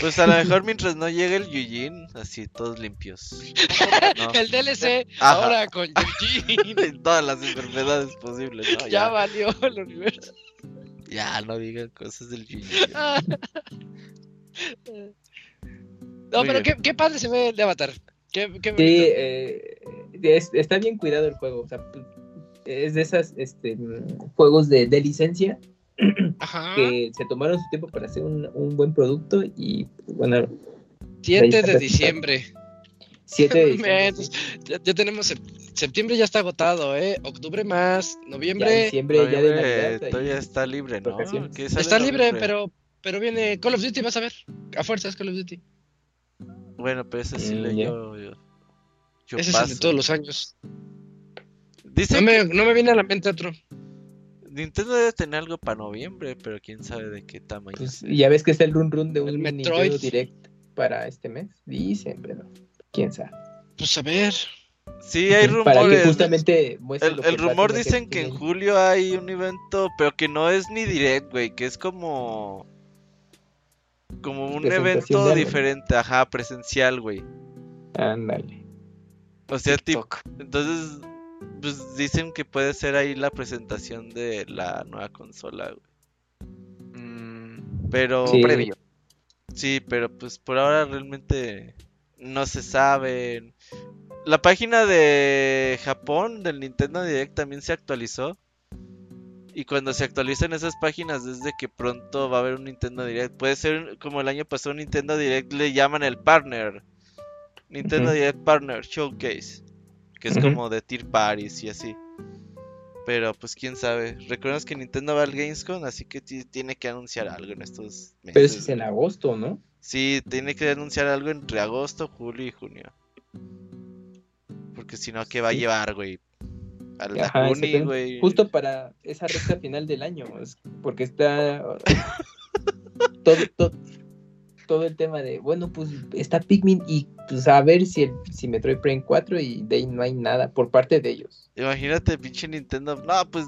Pues a lo mejor mientras no llegue el Yujin, así todos limpios. No. El DLC Ajá. ahora con. En todas las enfermedades posibles, ¿no? ya Ya, valió el universo. ya no digan cosas del Yujin. No, Muy pero qué, qué padre se ve el de Avatar. Qué, qué Sí, eh, es- está bien cuidado el juego. O sea, es de esas este, juegos de, de licencia Ajá. que se tomaron su tiempo para hacer un, un buen producto y bueno, 7 está de diciembre. 7 de diciembre, ya, ya tenemos sep- septiembre ya está agotado, ¿eh? Octubre más, ya noviembre diciembre, ya de Noviembre Navidad. ahí. todavía está libre, ¿no? vacaciones. ¿Qué sale está libre, pero pero viene Call of Duty, vas a ver. A fuerzas Call of Duty. Bueno, pero ese sí Mm, le yo, yo, yo Ese es el de paso. todos los años. No me, no me viene a la mente otro. que Nintendo debe tener algo para noviembre, pero quién sabe de qué tamaño. Pues, ya ves que está el run run de un El Nintendo Metroid. Direct para este mes. Dicen, pero quién sabe. Pues a ver. Sí, hay Para que rumores. justamente El, que rumor dicen que en tiene. julio hay un evento, pero que no es ni direct, güey, que es como como un evento diferente, ajá, presencial, güey. Ándale. O sea, tipo, TikTok. entonces pues dicen que puede ser ahí la presentación de la nueva consola, güey. Mm, Pero Sí. previo. Sí, pero pues por ahora realmente no se sabe. La página de Japón del Nintendo Direct también se actualizó. Y cuando se actualizan esas páginas es de que pronto va a haber un Nintendo Direct. Puede ser como el año pasado un Nintendo Direct le llaman el partner. Nintendo. Direct Partner Showcase. Que es como de Tier Paris y así. Pero pues quién sabe. Recordemos que Nintendo va al Gamescom, así que ti- tiene que anunciar algo en estos meses. Pero eso es en agosto, ¿no? Sí, tiene que anunciar algo entre agosto, julio y junio. Porque si no, ¿qué va a Sí. llevar, güey? Al Ajá, Dakuni, exactamente. güey. Justo para esa recta final del año, porque está todo, todo, todo el tema de, bueno, pues está Pikmin y pues a ver si, el, si Metroid Prime 4 y de ahí no hay nada por parte de ellos. Imagínate, pinche Nintendo. No, pues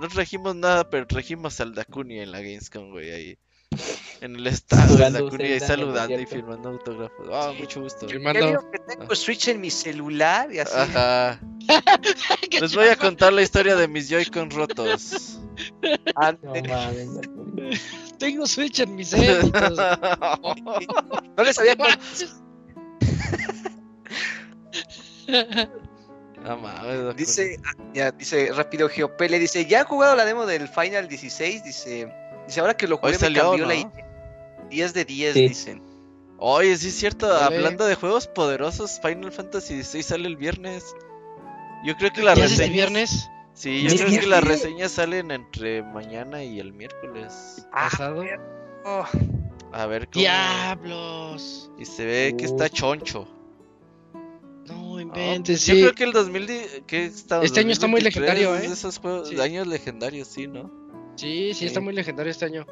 no trajimos nada, pero trajimos al Dakuni en la Gamescom, güey, ahí. En el estado ahí Zelda en el saludando y firmando autógrafos. Ah, mucho gusto. Firmando. que tengo Switch en mi celular y así. Ajá. ¿Qué Les voy a contar la historia de mis Joy-Con rotos. Ah, No mames, Tengo Switch en mis élitos. no les había contado. No mames. Dice, ah, ya, dice rápido Geopele, dice, ¿ya han jugado la demo del Final 16? Dice, dice ahora que lo jugué me cambió ¿no? la idea. 10 de 10, Sí. dicen. Oye, sí es cierto, Dale. hablando de juegos poderosos, Final Fantasy XVI sale el viernes. Yo creo que la ¿Ya es este reseña. viernes Sí, yo ¿Es creo que las reseñas salen entre mañana y el miércoles. Ah, pasado? oh, A ver cómo. Diablos. Y se ve que está choncho. No ¿no? inventes, Yo sí. creo que el 2000. di- ¿qué estamos? Este año está muy 2023 legendario, es ¿eh? de esos juegos, Sí. de años legendarios, sí, ¿no? Sí, sí, está muy legendario este año.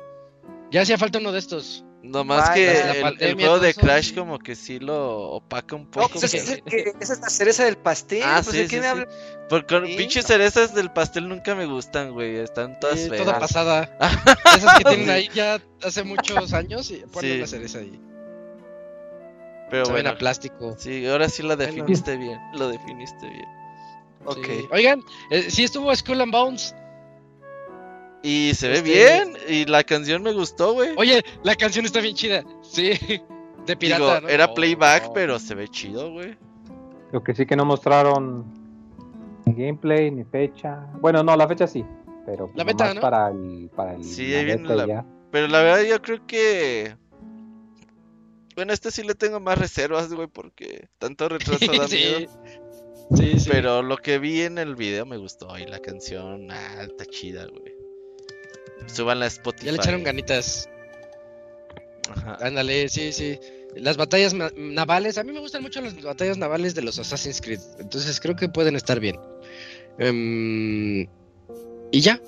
Ya hacía falta uno de estos. Nomás Ay, que el, el juego de. Crash, como que sí lo opaca un No, poco. pues ese es, que- esa la cereza del pastel. Ah, pues, sí, ¿de qué sí, me sí. habla? Porque con Sí. pinches cerezas del pastel nunca me gustan, güey. Están todas Sí, feas. toda pasada. Esas que tienen ahí ya hace muchos años y ponen Sí. la cereza ahí. Pero Saben bueno. a plástico. Sí, ahora sí la Bueno. definiste bien. Lo definiste bien. Ok. Oigan, eh, sí estuvo Skull and Bones. Y se ve Este- bien. Y la canción me gustó, güey. Oye, la canción está bien chida. Sí, de pirata. Digo, ¿no? era Oh, playback, oh. pero se ve chido, güey. Lo que sí que no mostraron ni gameplay ni fecha. Bueno, no, la fecha sí. Pero La pues beta, ¿no? para el, para el Sí, ahí viene la- ya. Pero la verdad, yo creo que. Bueno, este sí le tengo más reservas, güey, porque tanto retraso da sí. miedo. Sí, sí. Pero lo que vi en el video me gustó. Y la canción, ah, está chida, güey. Suban la Spotify. Ya le echaron ganitas. Ajá. Ándale, sí, sí. las batallas navales. A mí me gustan mucho las batallas navales de los Assassin's Creed. Entonces creo que pueden estar bien. Em, y ya.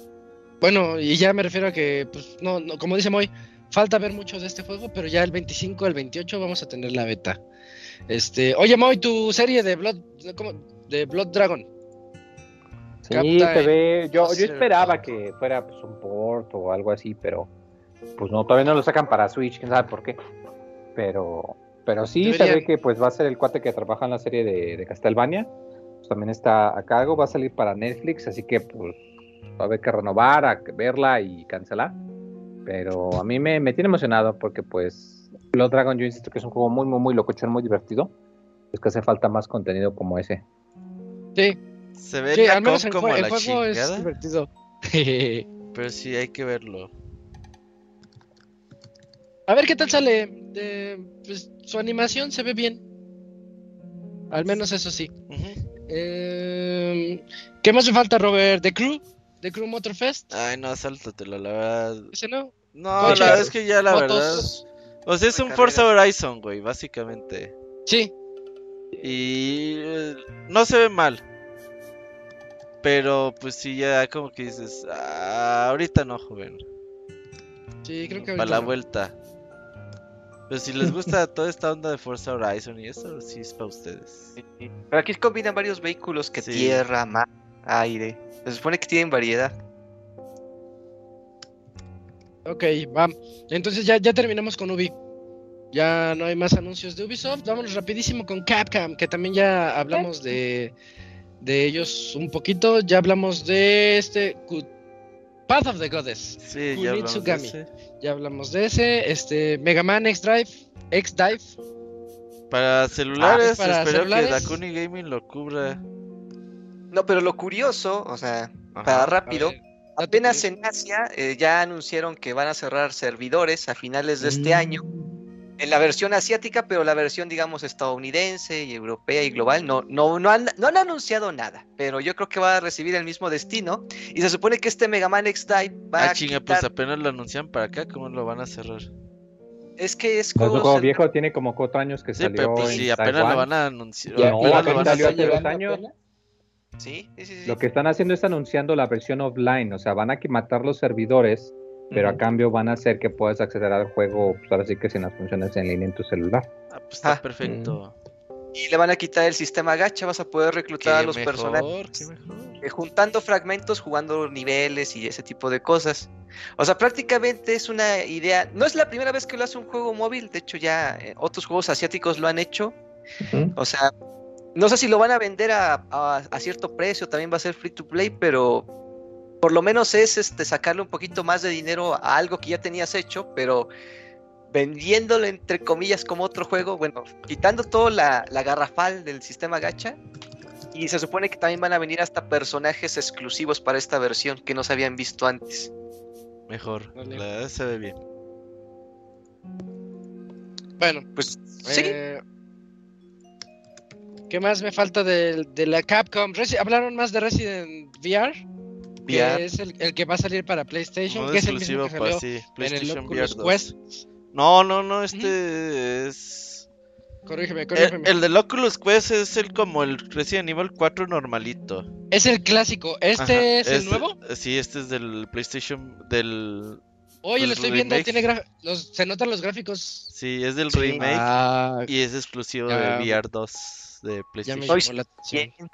Bueno, y ya me refiero a que, pues, no, no, como dice Moy, falta ver mucho de este juego, pero ya el 25, el 28 vamos a tener la beta. Este, oye Moy, tu serie de Blood, ¿cómo? de Blood Dragon. Sí, Capta se ve. Yo, yo esperaba que fuera pues, un port o algo así, pero pues no, todavía no lo sacan para Switch, quién sabe por qué. Pero, pero sí se Deberían. ve que pues va a ser el cuate que trabaja en la serie de, de Castlevania. Pues, también está a cargo, va a salir para Netflix, así que pues va a haber que renovar, a verla y cancelar. Pero a mí me, me tiene emocionado porque pues Blood Dragon yo insisto que es un juego muy, muy, muy locochón, muy divertido. Es que hace falta más contenido como ese. Sí, Se ve sí, la al menos en como el la juego es chingada, divertido. pero sí hay que verlo. A ver qué tal sale. Eh, pues, su animación se ve bien. Al menos eso sí. Eh, ¿Qué más me falta, Robert? ¿The Crew? ¿The Crew Motorfest? Ay, no, sáltatelo, la verdad. ¿Ese no? No, la verdad es que ya la verdad. O sea, es de un Forza. Horizon, güey, básicamente. Sí. Y eh, no se ve mal. Pero pues sí, ya como que dices, "Ah, ahorita no, joven. Sí, creo que Para la no. vuelta. Pero si les gusta toda esta onda de Forza Horizon y eso, sí es para ustedes. Pero aquí combinan varios vehículos que Sí. tierra, mar, aire. Se supone que tienen variedad. Ok, va. Entonces ya, ya terminamos con Ubi. Ya no hay más anuncios de Ubisoft. Vámonos rapidísimo con Capcom, que también ya hablamos de, de ellos un poquito. Ya hablamos de este Path of the Goddess. Sí, ya hablamos de ese. Ya hablamos de ese. Este Mega Man X Drive. X Dive. Para celulares, Ah, para espero celulares. que Dakuni Gaming lo cubra. No, pero lo curioso, o sea, Ajá. para rápido, ver, apenas en Asia eh, ya anunciaron que van a cerrar servidores a finales de Mm. este año. En la versión asiática, pero la versión, digamos, estadounidense y europea y global, no, no, no, han, no han anunciado nada. Pero yo creo que va a recibir el mismo destino. Y se supone que este Mega Man X Dive va Ah, a chinga, quitar- pues apenas lo anuncian para acá, ¿cómo lo van a cerrar? Es que es No es un juegos juego en- viejo, tiene como cuatro años que Sí, salió pero pues en si apenas lo van a anunciar. No, apenas lo van a salió hace dos años. Sí, sí, sí, sí. Lo que están haciendo es anunciando la versión offline, o sea, van a matar los servidores, pero a cambio van a hacer que puedas acceder al juego, pues ahora sí que sin las funciones en línea en tu celular. Ah, pues está Ah. perfecto. Y le van a quitar el sistema gacha, vas a poder reclutar a los mejor, personajes. qué mejor. eh, juntando fragmentos, jugando niveles y ese tipo de cosas. O sea, prácticamente es una idea. No es la primera vez que lo hace un juego móvil, de hecho, ya eh, otros juegos asiáticos lo han hecho. O sea, no sé si lo van a vender a, a- a cierto precio, también va a ser free to play, pero por lo menos es este sacarle un poquito más de dinero a algo que ya tenías hecho, pero vendiéndolo entre comillas como otro juego, bueno, quitando todo la, la garrafal del sistema gacha. Y se supone que también van a venir hasta personajes exclusivos para esta versión que no se habían visto antes. Mejor. Vale. La verdad se ve bien. Bueno, Pues sí, eh, ¿qué más me falta de, de la Capcom? ¿Hablaron más de Resident VR? Que VR. es el, el que va a salir para PlayStation, Modo que es el mismo exclusivo que para sí, en el PlayStation VR Oculus 2. Quest. No, no, no, este es. Corrígeme, El, corrígeme. el del Oculus Quest es el como el Resident Evil 4 normalito. Es el clásico. ¿Este Ajá, es el este- nuevo? Sí, este es del PlayStation. Del. Oye, lo el estoy viendo, tiene gra- los, se notan los gráficos. Sí, es del Sí. remake. Ah, Y es exclusivo Ya. de VR 2 de ya me PlayStation. Oye, llamó la atención.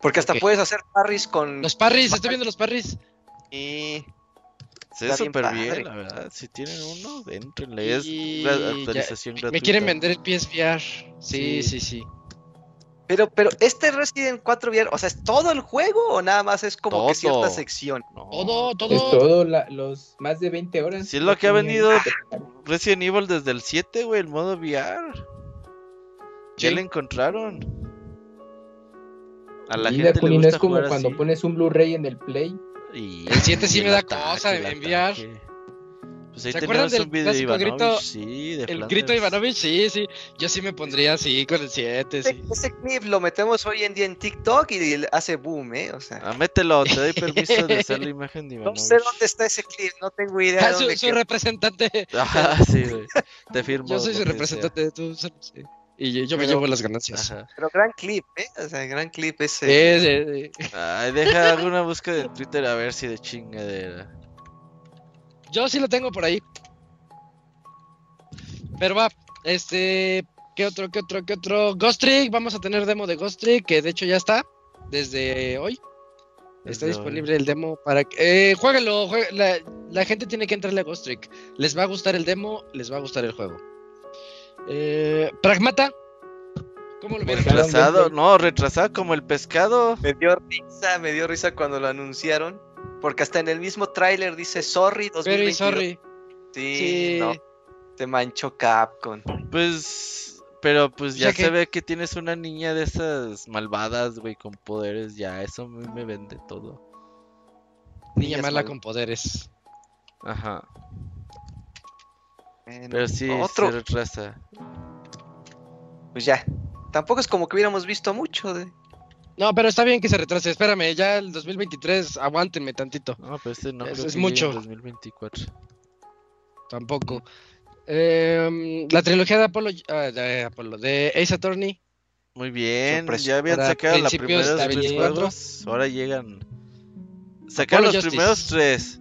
Porque hasta puedes hacer parries con... Los parries, estoy viendo los parries. Y... Se ve bien súper bien, la verdad. Si tienen uno, entrenle. Es ya- actualización gratuita. Me quieren vender el PSVR. Sí, Sí. sí, sí. Pero, pero, ¿este Resident 4 VR, o sea, es todo el juego o nada más es como que Todo. cierta sección? No. Todo, Es todo. todo la- los más de 20 horas. Sí, es lo que ha venido Resident Evil desde el 7, güey, el modo VR. Ya Sí. le encontraron. A la Y gente Dakuni, le no gusta es como jugar cuando así. pones un Blu-ray en el Play. Y- El 7 sí y me da ataque, cosa el en VR. ataque. Pues ahí ¿Se acuerdan del un video de clásico Ivanovich, grito- sí, de El grito de Ivanovich, sí, sí. Yo sí me pondría así con el 7, Ese, sí. ese clip lo metemos hoy en día en TikTok y hace boom, ¿eh? O sea, Ah, mételo, te doy permiso de usar la imagen de no Ivanovich. sé dónde está ese clip, no tengo idea Ah, de su, dónde su representante. Ah, sí, güey. Te firmo. Yo soy su representante de tu. sí. Y yo, yo me Pero- llevo las ganancias. Ajá. Pero gran clip, ¿eh? O sea, gran clip ese. Ay, deja alguna búsqueda en Twitter a ver si de chingadera. Yo sí lo tengo por ahí. Pero va, este. ¿Qué otro, qué otro, qué otro? Ghost Trick, vamos a tener demo de Ghost Trick, que de hecho ya está. Desde hoy. Está disponible el demo para que. Eh, jueguenlo, juegue- la, la gente tiene que entrarle a Ghost Trick. Les va a gustar el demo, les va a gustar el juego. Eh, Pragmata. ¿Cómo lo Retrasado, no, retrasado como el pescado. Me dio risa, me dio risa cuando lo anunciaron. Porque hasta en el mismo tráiler dice sorry 2022. Very sorry. Sí, Sí. no. Te manchó Capcom. Pues, pero pues ya sea se que- ve que tienes una niña de esas malvadas, güey, con poderes. Ya, eso a mí me vende todo. Niña mala mal- con poderes. Ajá. Pero sí, otro, se retrasa. pues ya. Tampoco es como que hubiéramos visto mucho de. No, pero está bien que se retrase. Espérame, ya el 2023, aguántenme tantito. No, pero este no creo es que mucho. 2024. Tampoco. Em, la trilogía de Apolo, ah, de Apolo, de Ace Attorney. Muy bien, Sorpresa. ya habían Para sacado los primeros tres 24. juegos, ahora llegan. Sacaron Apollo los Justice. primeros tres.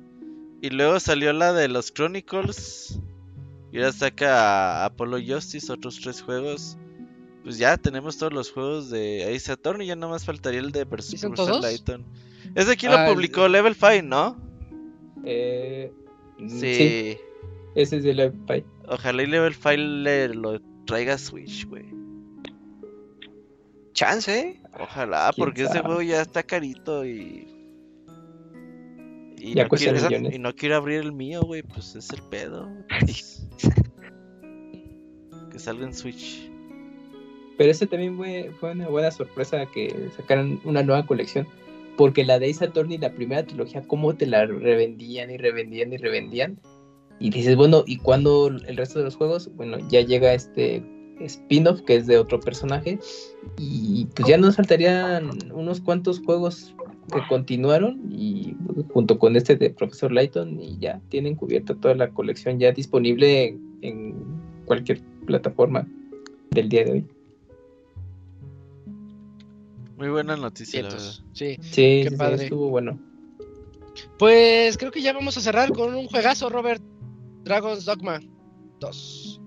Y luego salió la de los Chronicles. Y ahora saca Apollo Justice, otros tres juegos. Pues ya tenemos todos los juegos de Ace Attorney, ya nada más faltaría el de Pers- ¿Sí son Professor todos? Layton. Ese aquí Ah, lo el- publicó Level 5, ¿no? Eh, Sí. sí. ese es el Epay. Ojalá y Level 5 le lo traiga a Switch, güey. Chance, ¿eh? Ojalá, ¿Quién porque ese juego ya está carito y. Y, Ya no cuesta quiero, millones. y no quiero abrir el mío, güey, pues es el pedo. pues. que salga en Switch. Pero ese también fue, fue una buena sorpresa que sacaran una nueva colección. Porque la de Ace Attorney, la primera trilogía, cómo te la revendían y revendían y revendían. Y dices, bueno, ¿y cuándo el resto de los juegos? Bueno, ya llega este spin-off que es de otro personaje. Y pues ya nos faltarían unos cuantos juegos que continuaron. Y junto con este de Profesor Layton, y ya tienen cubierta toda la colección ya disponible en, en cualquier plataforma del día de hoy. Muy buena noticia, la Cientos. verdad. Sí. Sí, Qué sí, padre. estuvo bueno. Pues creo que ya vamos a cerrar con un juegazo, Robert. Dragon's Dogma 2.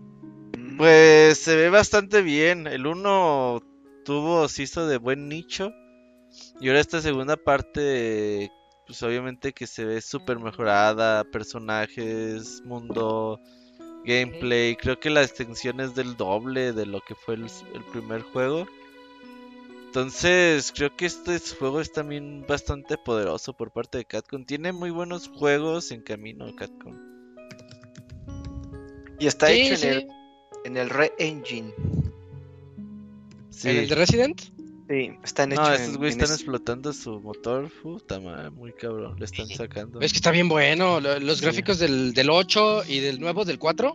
Pues se ve bastante bien. El uno tuvo, se hizo de buen nicho. Y ahora esta segunda parte, pues obviamente que se ve súper mejorada. Personajes, mundo, gameplay. Creo que la extensión es del doble de lo que fue el, el primer juego. Entonces, creo que este juego es también bastante poderoso por parte de Capcom. Tiene muy buenos juegos en camino, Capcom. Y está Sí, hecho sí. en el, en el Re-Engine. Sí. ¿En el de Resident? Sí, están hechos No, güeyes están explotando su motor. Puta madre, muy cabrón. Le están sacando. Es que está bien bueno. lo- Los Sí. gráficos del, del 8 y del nuevo del 4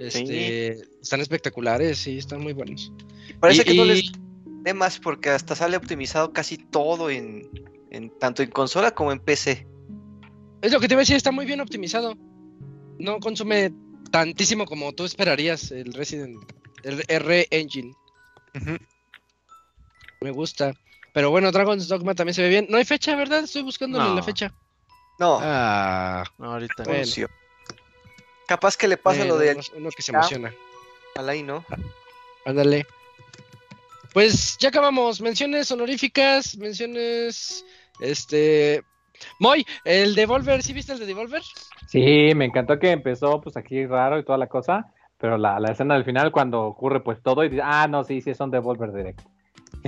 este, están espectaculares, sí, están muy buenos. Parece Y- que no les y- dé más porque hasta sale optimizado casi todo en, en tanto en consola como en PC. Es lo que te iba a decir, está muy bien optimizado. No consume tantísimo como tú esperarías el Resident, el R Engine. Me gusta. Pero bueno, Dragon's Dogma también se ve bien. No hay fecha, ¿verdad? Estoy buscándole No. la fecha. No, Ah, No, ahorita no. Bueno. Capaz que le pasa lo de uno que se emociona. Alain, ¿no? Ándale. Pues ya acabamos. Menciones honoríficas, menciones. Este. Moy, el Devolver, ¿sí viste el de Devolver? Sí, me encantó que empezó pues aquí raro y toda la cosa, pero la, la escena del final cuando ocurre pues todo y dice, ah, no, sí, sí, son Devolver Direct.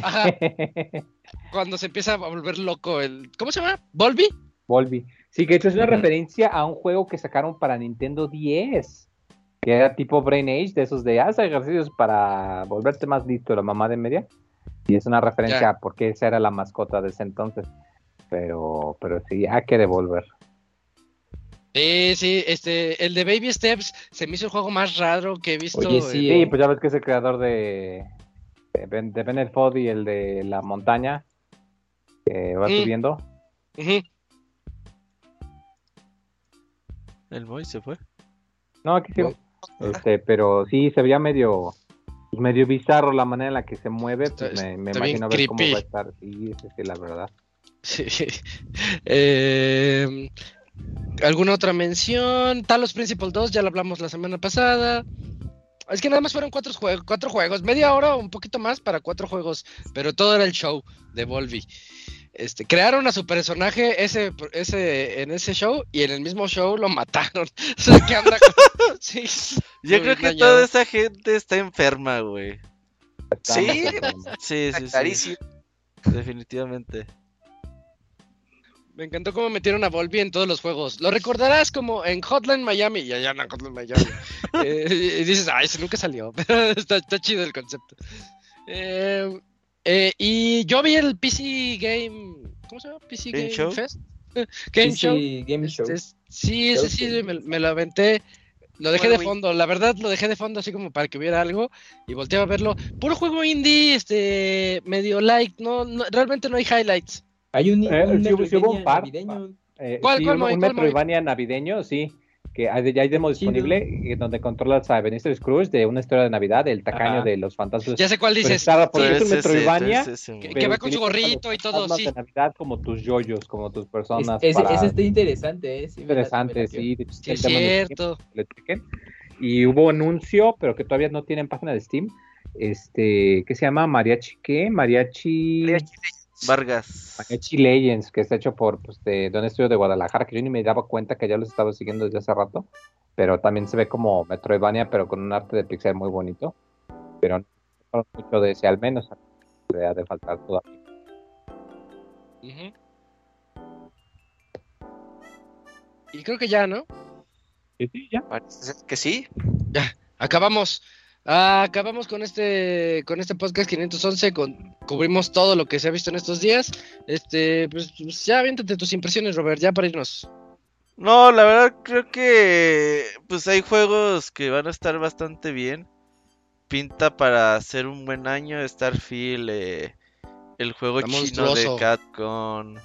Ajá, cuando se empieza a volver loco el. ¿Cómo se llama? ¿Volby? Volvi. Sí, que esto es una referencia a un juego que sacaron para Nintendo 10, que era tipo Brain Age, de esos de haz ejercicios para volverte más listo, la mamá de media. Y es una referencia Ya. a por qué esa era la mascota de ese entonces. Pero, pero sí, hay que devolver. Sí, sí, este, el de Baby Steps se me hizo el juego más raro que he visto. Oye, sí, Sí, eh. pues ya ves que es el creador de, de, Ben- de Bennett Fod y el de la montaña que va Mm. subiendo. El Moy se fue. No, aquí sí. Este, pero sí se veía medio pues, medio bizarro la manera en la que se mueve, Está- pues me, me está imagino ver cómo va a estar. Sí, sí, sí, la verdad. Sí. Eh, ¿Alguna otra mención? Talos Principal 2, ya lo hablamos la semana pasada. Es que nada más fueron cuatro, juegos, cuatro juegos, media hora o un poquito más para cuatro juegos, pero todo era el show de Volvi. Este, crearon a su personaje ese, ese, en ese show y en el mismo show lo mataron. O sea, ¿qué onda con- Sí, Yo creo que dañado. toda esa gente está enferma, güey. Sí. Sí, sí, sí. Definitivamente. Me encantó cómo metieron a Volvi en todos los juegos. Lo recordarás como en Hotline Miami. Y allá en Hotline Miami. Eh, y dices, ay, ese nunca salió. Pero está, está chido el concepto. Eh, eh, y yo vi el PC Game. ¿Cómo se llama? PC Game Game, Show. Fest. Game Show. sí, Game Show. Sí, ese sí, me, me lo aventé. Lo dejé Bueno, de fondo, la verdad lo dejé de fondo así como para que hubiera algo y volteaba a verlo. Puro juego indie, este, medio light, no, no realmente no hay highlights. Hay un, Eh, un sí hubo- sí hubo un par. navideño. Eh, ¿Cuál, sí, cuál, un, ¿Cuál? Metroidvania navideño, sí. Que hay- ya hay demo disponible eh, donde controlas a Benicio Scrooge de una historia de Navidad, el tacaño Ajá. de los fantasmas. Ya sé cuál dices. Sí, es un Metroidvania, que, que va con su gorrito y todo, sí. de Navidad como tus yoyos, como tus Es- personas. ese, para- ese está interesante, ¿eh? Interesante, sí. Es cierto. que. Y hubo anuncio, pero que todavía no tienen página de Steam. Este, ¿qué se llama? Mariachi, ¿qué? Mariachi. Vargas. Mariachi Legends, que está hecho por pues, de, de un estudio de Guadalajara, que yo ni me daba cuenta que ya los estaba siguiendo desde hace rato. Pero también se ve como Metroidvania, pero con un arte de pixel muy bonito. Pero no mucho de ese, al menos. Le ha de faltar todavía. Y creo que ya, ¿no? Sí, sí, ya. Parece que sí. Acabamos. Ah, acabamos con este con este podcast 511 con, cubrimos todo lo que se ha visto en estos días. Este, pues, pues, ya aviéntate tus impresiones, Robert, ya para irnos. No, la verdad creo que pues hay juegos que van a estar bastante bien. Pinta para hacer un buen año Starfield, eh, el juego Está chino de. Capcom,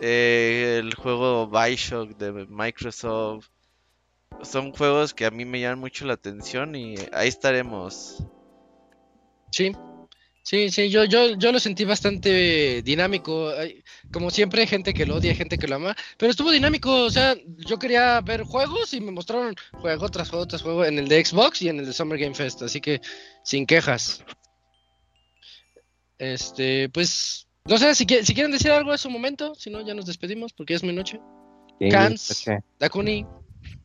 eh, el juego Bioshock de Microsoft. Son juegos que a mí me llaman mucho la atención y ahí estaremos. Sí. Sí, sí, yo, yo, yo lo sentí bastante dinámico. Como siempre, hay gente que lo odia, hay gente que lo ama. Pero estuvo dinámico, o sea, yo quería ver juegos y me mostraron juego tras juego tras juego en el de Xbox y en el de Summer Game Fest. Así que, sin quejas. Este, pues, no sé, si, qui- si quieren decir algo es su momento. Si no, ya nos despedimos porque ya es muy noche. Sí, Cans. este, Dakuni,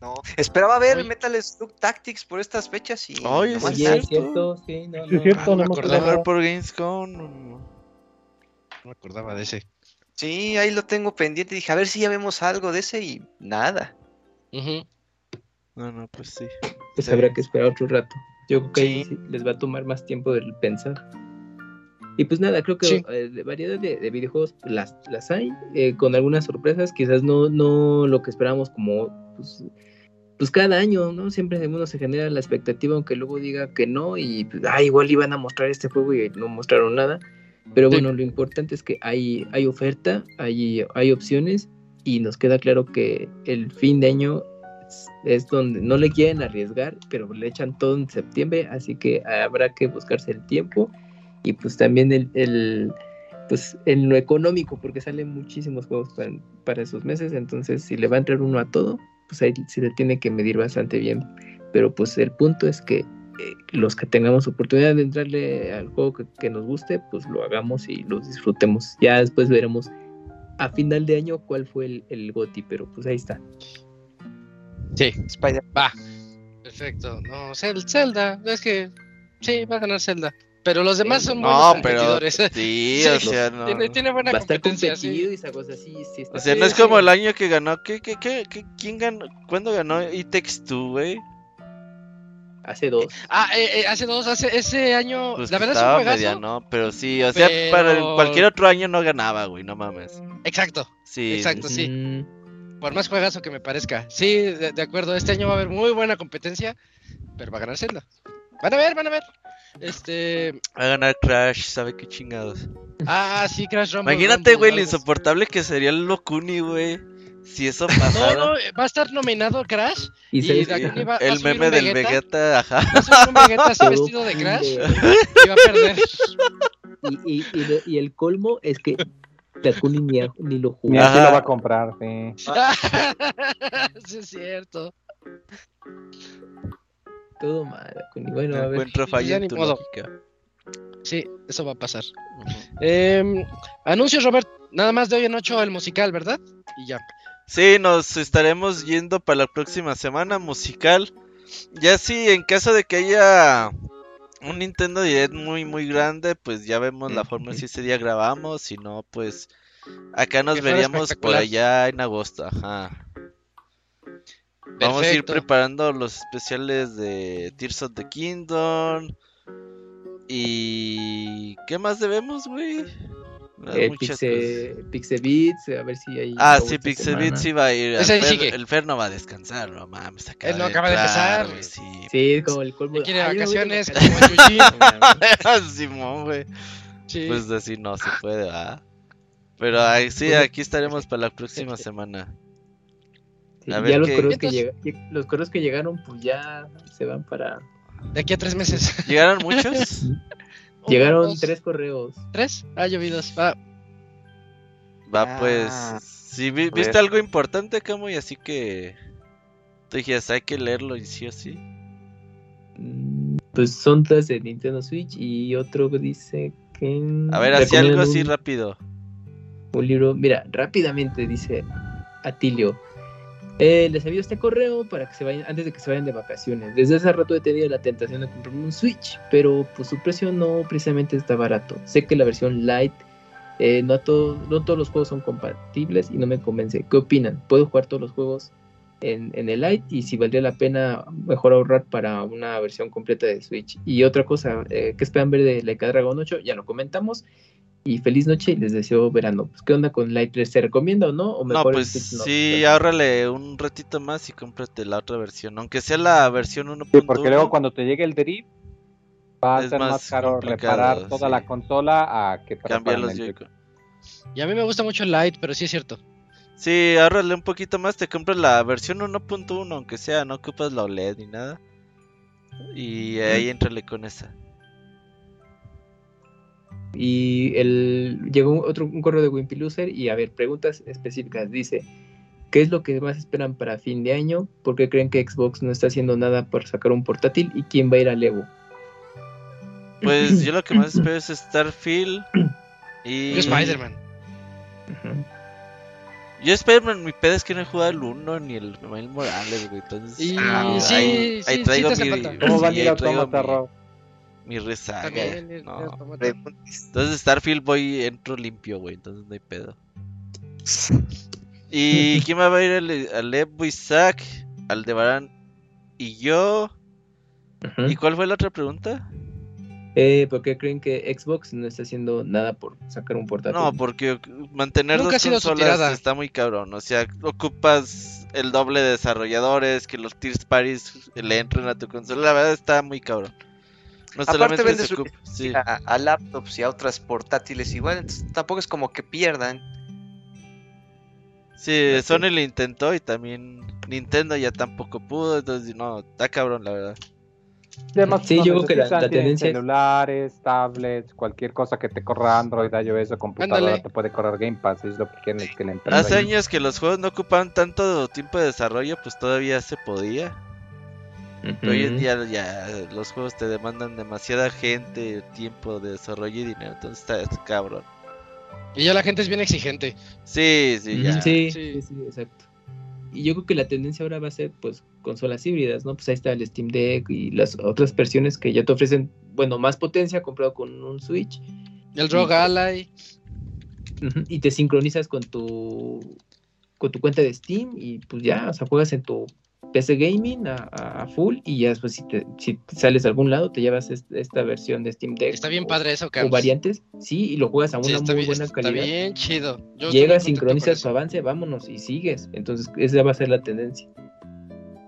No. Esperaba ver Oye. Metal Slug Tactics por estas fechas y. Nomás sí, es cierto, sí, no, no. es cierto, Ah, no me acordaba. Jugar por Gamescom. no, no me acordaba de ese. Sí, ahí lo tengo pendiente. Dije, a ver si ya vemos algo de ese y nada. No, no, pues sí. Pues Sí. habrá que esperar otro rato. Yo creo que ahí Sí. sí les va a tomar más tiempo del pensar. Y pues nada, creo que Sí. eh, de variedad de, de videojuegos las, las hay, eh, con algunas sorpresas, quizás no, no lo que esperábamos como pues, pues cada año, ¿no? Siempre uno se genera la expectativa, aunque luego diga que no, y pues, ah, igual iban a mostrar este juego y no mostraron nada. Pero Sí. bueno, lo importante es que hay, hay oferta, hay, hay opciones, y nos queda claro que el fin de año es, es donde no le quieren arriesgar, pero le echan todo en septiembre, así que habrá que buscarse el tiempo y pues también el, el pues en lo económico, porque salen muchísimos juegos para, para esos meses, entonces si le va a entrar uno a todo, pues ahí se le tiene que medir bastante bien. Pero pues el punto es que eh, los que tengamos oportunidad de entrarle al juego que, que nos guste, pues lo hagamos y los disfrutemos. Ya después veremos a final de año cuál fue el, el GOTI, pero pues ahí está. Sí, Spider. va. Perfecto. No, Zel- Zelda, es que sí, va a ganar Zelda. Pero los demás son buenos No, pero. competidores. Sí, Sí, o sea, no. tiene, tiene buena Va a estar competencia, competido sí. y esa cosa sí, sí está O sea, no es como el año que ganó. ¿Qué, qué, qué, qué- quién ganó? ¿Cuándo ganó It Takes Two, güey? hace dos. Ah, eh, eh, hace dos, hace ese año, Pues la verdad es un estaba juegazo. media, ¿no? Pero sí, o sea, para cualquier otro año no ganaba, güey, no mames. Exacto, Sí, Exacto. sí, sí. Mm, Por más juegazo que me parezca. Sí, de, de acuerdo. Este año va a haber muy buena competencia, pero va a ganar Zelda. Van a ver, van a ver. Este. Va a ganar Crash, sabe qué chingados. Ah, sí, Crash Rumble. Imagínate, güey, lo insoportable que sería el Locuni, güey. Si eso No, pasara. no, va a estar nominado Crash. Y, Y de que- aquí va- va a el meme un del Vegeta. Vegeta, ajá. Va a subir un Vegeta así vestido de Crash y va a perder. Y, y, y, y el colmo es que Dakuni ni, ni lo jugó. Ni así lo va a comprar, sí. sí, es cierto. Todo mal, Dakuni. Bueno, a ver. Encuentro falla ni en tu modo. lógica. Sí, eso va a pasar. Eh, anuncios, Robert. Nada más de hoy en 8 el musical, ¿verdad? Y ya. Sí, nos estaremos yendo para la próxima semana musical. Ya sí, en caso de que haya un Nintendo Direct muy muy grande, pues ya vemos la forma si ese día grabamos, si no, pues acá nos Que veríamos por allá en agosto, ajá. Vamos a ir Perfecto. preparando los especiales de Tears of the Kingdom. Y ¿qué más debemos, güey? Eh, Muchas Pixe, Pixebits, a ver si hay. Ah, sí, semana. sí va a ir. Ese El Fer, el Fer no va a descansar, no mames. Acaba Él no de acaba de entrar, empezar. güey, Sí, Sí, como el colmo. Ya quiere de vacaciones, como. Simón, güey. Sí. Pues así no se puede, ¿verdad? Pero ahí sí, Pues, aquí estaremos para la próxima semana. Sí, ya los correos, que llega- los correos que llegaron, pues ya se van para. De aquí a tres meses. ¿Llegaron muchos? Llegaron dos, tres correos. ¿Tres? Ah, llovidos. Va. Va, pues. Ah, Si vi- a viste algo importante, Camo, y así que. Tú dijiste, hay que leerlo y sí o sí. Mm, Pues son tres de Nintendo Switch y otro dice que. A ver, así algo así rápido. un libro. Mira, rápidamente dice Atilio. Eh, les envío este correo para que se vayan, antes de que se vayan de vacaciones. Desde hace rato he tenido la tentación de comprarme un Switch, pero pues su precio no precisamente está barato. Sé que la versión Lite, eh, no, todo- no todos los juegos son compatibles y no me convence. ¿Qué opinan? ¿Puedo jugar todos los juegos en, en el Lite? Y si valdría la pena, mejor ahorrar para una versión completa de Switch. Y otra cosa, eh, ¿qué esperan ver de Like Dragon 8? Ya lo comentamos. Y feliz noche y les deseo verano. Pues, ¿Qué onda con Light 3? ¿Se recomienda o no? ¿O No, mejor pues no? sí, ahórrale un ratito más y cómprate la otra versión. Aunque sea la versión 1.1. Sí, porque luego cuando te llegue el drift va a ser más, más caro reparar toda sí. la consola a que te Cambia reparen los. Joy-Con. Y a mí me gusta mucho el Light, pero sí es cierto. Sí, ahórrale un poquito más, te compras la versión 1.1, aunque sea, no ocupas la OLED ni nada. Y ahí entrale con esa. Y el, llegó un- otro un correo de Wimpy Loser y a ver, preguntas específicas. Dice, ¿qué es lo que más esperan para fin de año? ¿Por qué creen que Xbox no está haciendo nada por sacar un portátil? ¿Y quién va a ir al Evo? Pues yo lo que más espero es Starfield y... Spider-Man. Yo Spider-Man, mi pedo es que no he jugado el 1 ni el Miles Morales, güey. Entonces, Y ah, sí, ahí, sí, ahí sí traigo hace mi. ¿Cómo van a sí, ir mi, rezaga. También, no. Entonces Starfield voy, entro limpio, güey. Entonces no hay pedo. ¿Y quién va a ir al, al Evo Isaac? Aldebarán y yo. ¿Y cuál fue la otra pregunta? Eh, ¿Por qué creen que Xbox no está haciendo nada por sacar un portátil? No, porque mantener Nunca dos consolas está muy cabrón. O sea, ocupas el doble de desarrolladores, que los tier parties le entren a tu consola. La verdad está muy cabrón. No Aparte solamente vende su sí. a, a laptops y a otras portátiles igual, entonces tampoco es como que pierdan. Sí. Sony lo intentó y también Nintendo ya tampoco pudo. Entonces, no, está cabrón, la verdad. Además, Sí, no yo creo que la- la tendencia es- celulares, tablets, cualquier cosa que te corra Android, iOS o computadora Ándale. te puede correr Game Pass, es lo que quieren es que le Hace ahí. años que los juegos no ocupaban tanto tiempo de desarrollo, pues todavía se podía. Pero hoy en día ya los juegos te demandan demasiada gente, tiempo de desarrollo y dinero. Entonces está, cabrón. Y ya la gente es bien exigente. Sí, sí, ya. Sí, Sí. sí, sí, exacto. Y yo creo que la tendencia ahora va a ser pues consolas híbridas, ¿no? Pues ahí está el Steam Deck y las otras versiones que ya te ofrecen, bueno, más potencia comprado con un Switch El Rogue Ally. Y te sincronizas con tu con tu cuenta de Steam y pues ya, o sea, juegas en tu PC Gaming a, a full y ya después si, te, si sales a algún lado te llevas est- esta versión de Steam Deck. Está bien o- padre eso, O Carlos. variantes, sí, y lo juegas a una Sí, está, muy bien, buena está calidad. bien chido. Yo con tu eso. avance, vámonos y sigues. Entonces, esa va a ser la tendencia.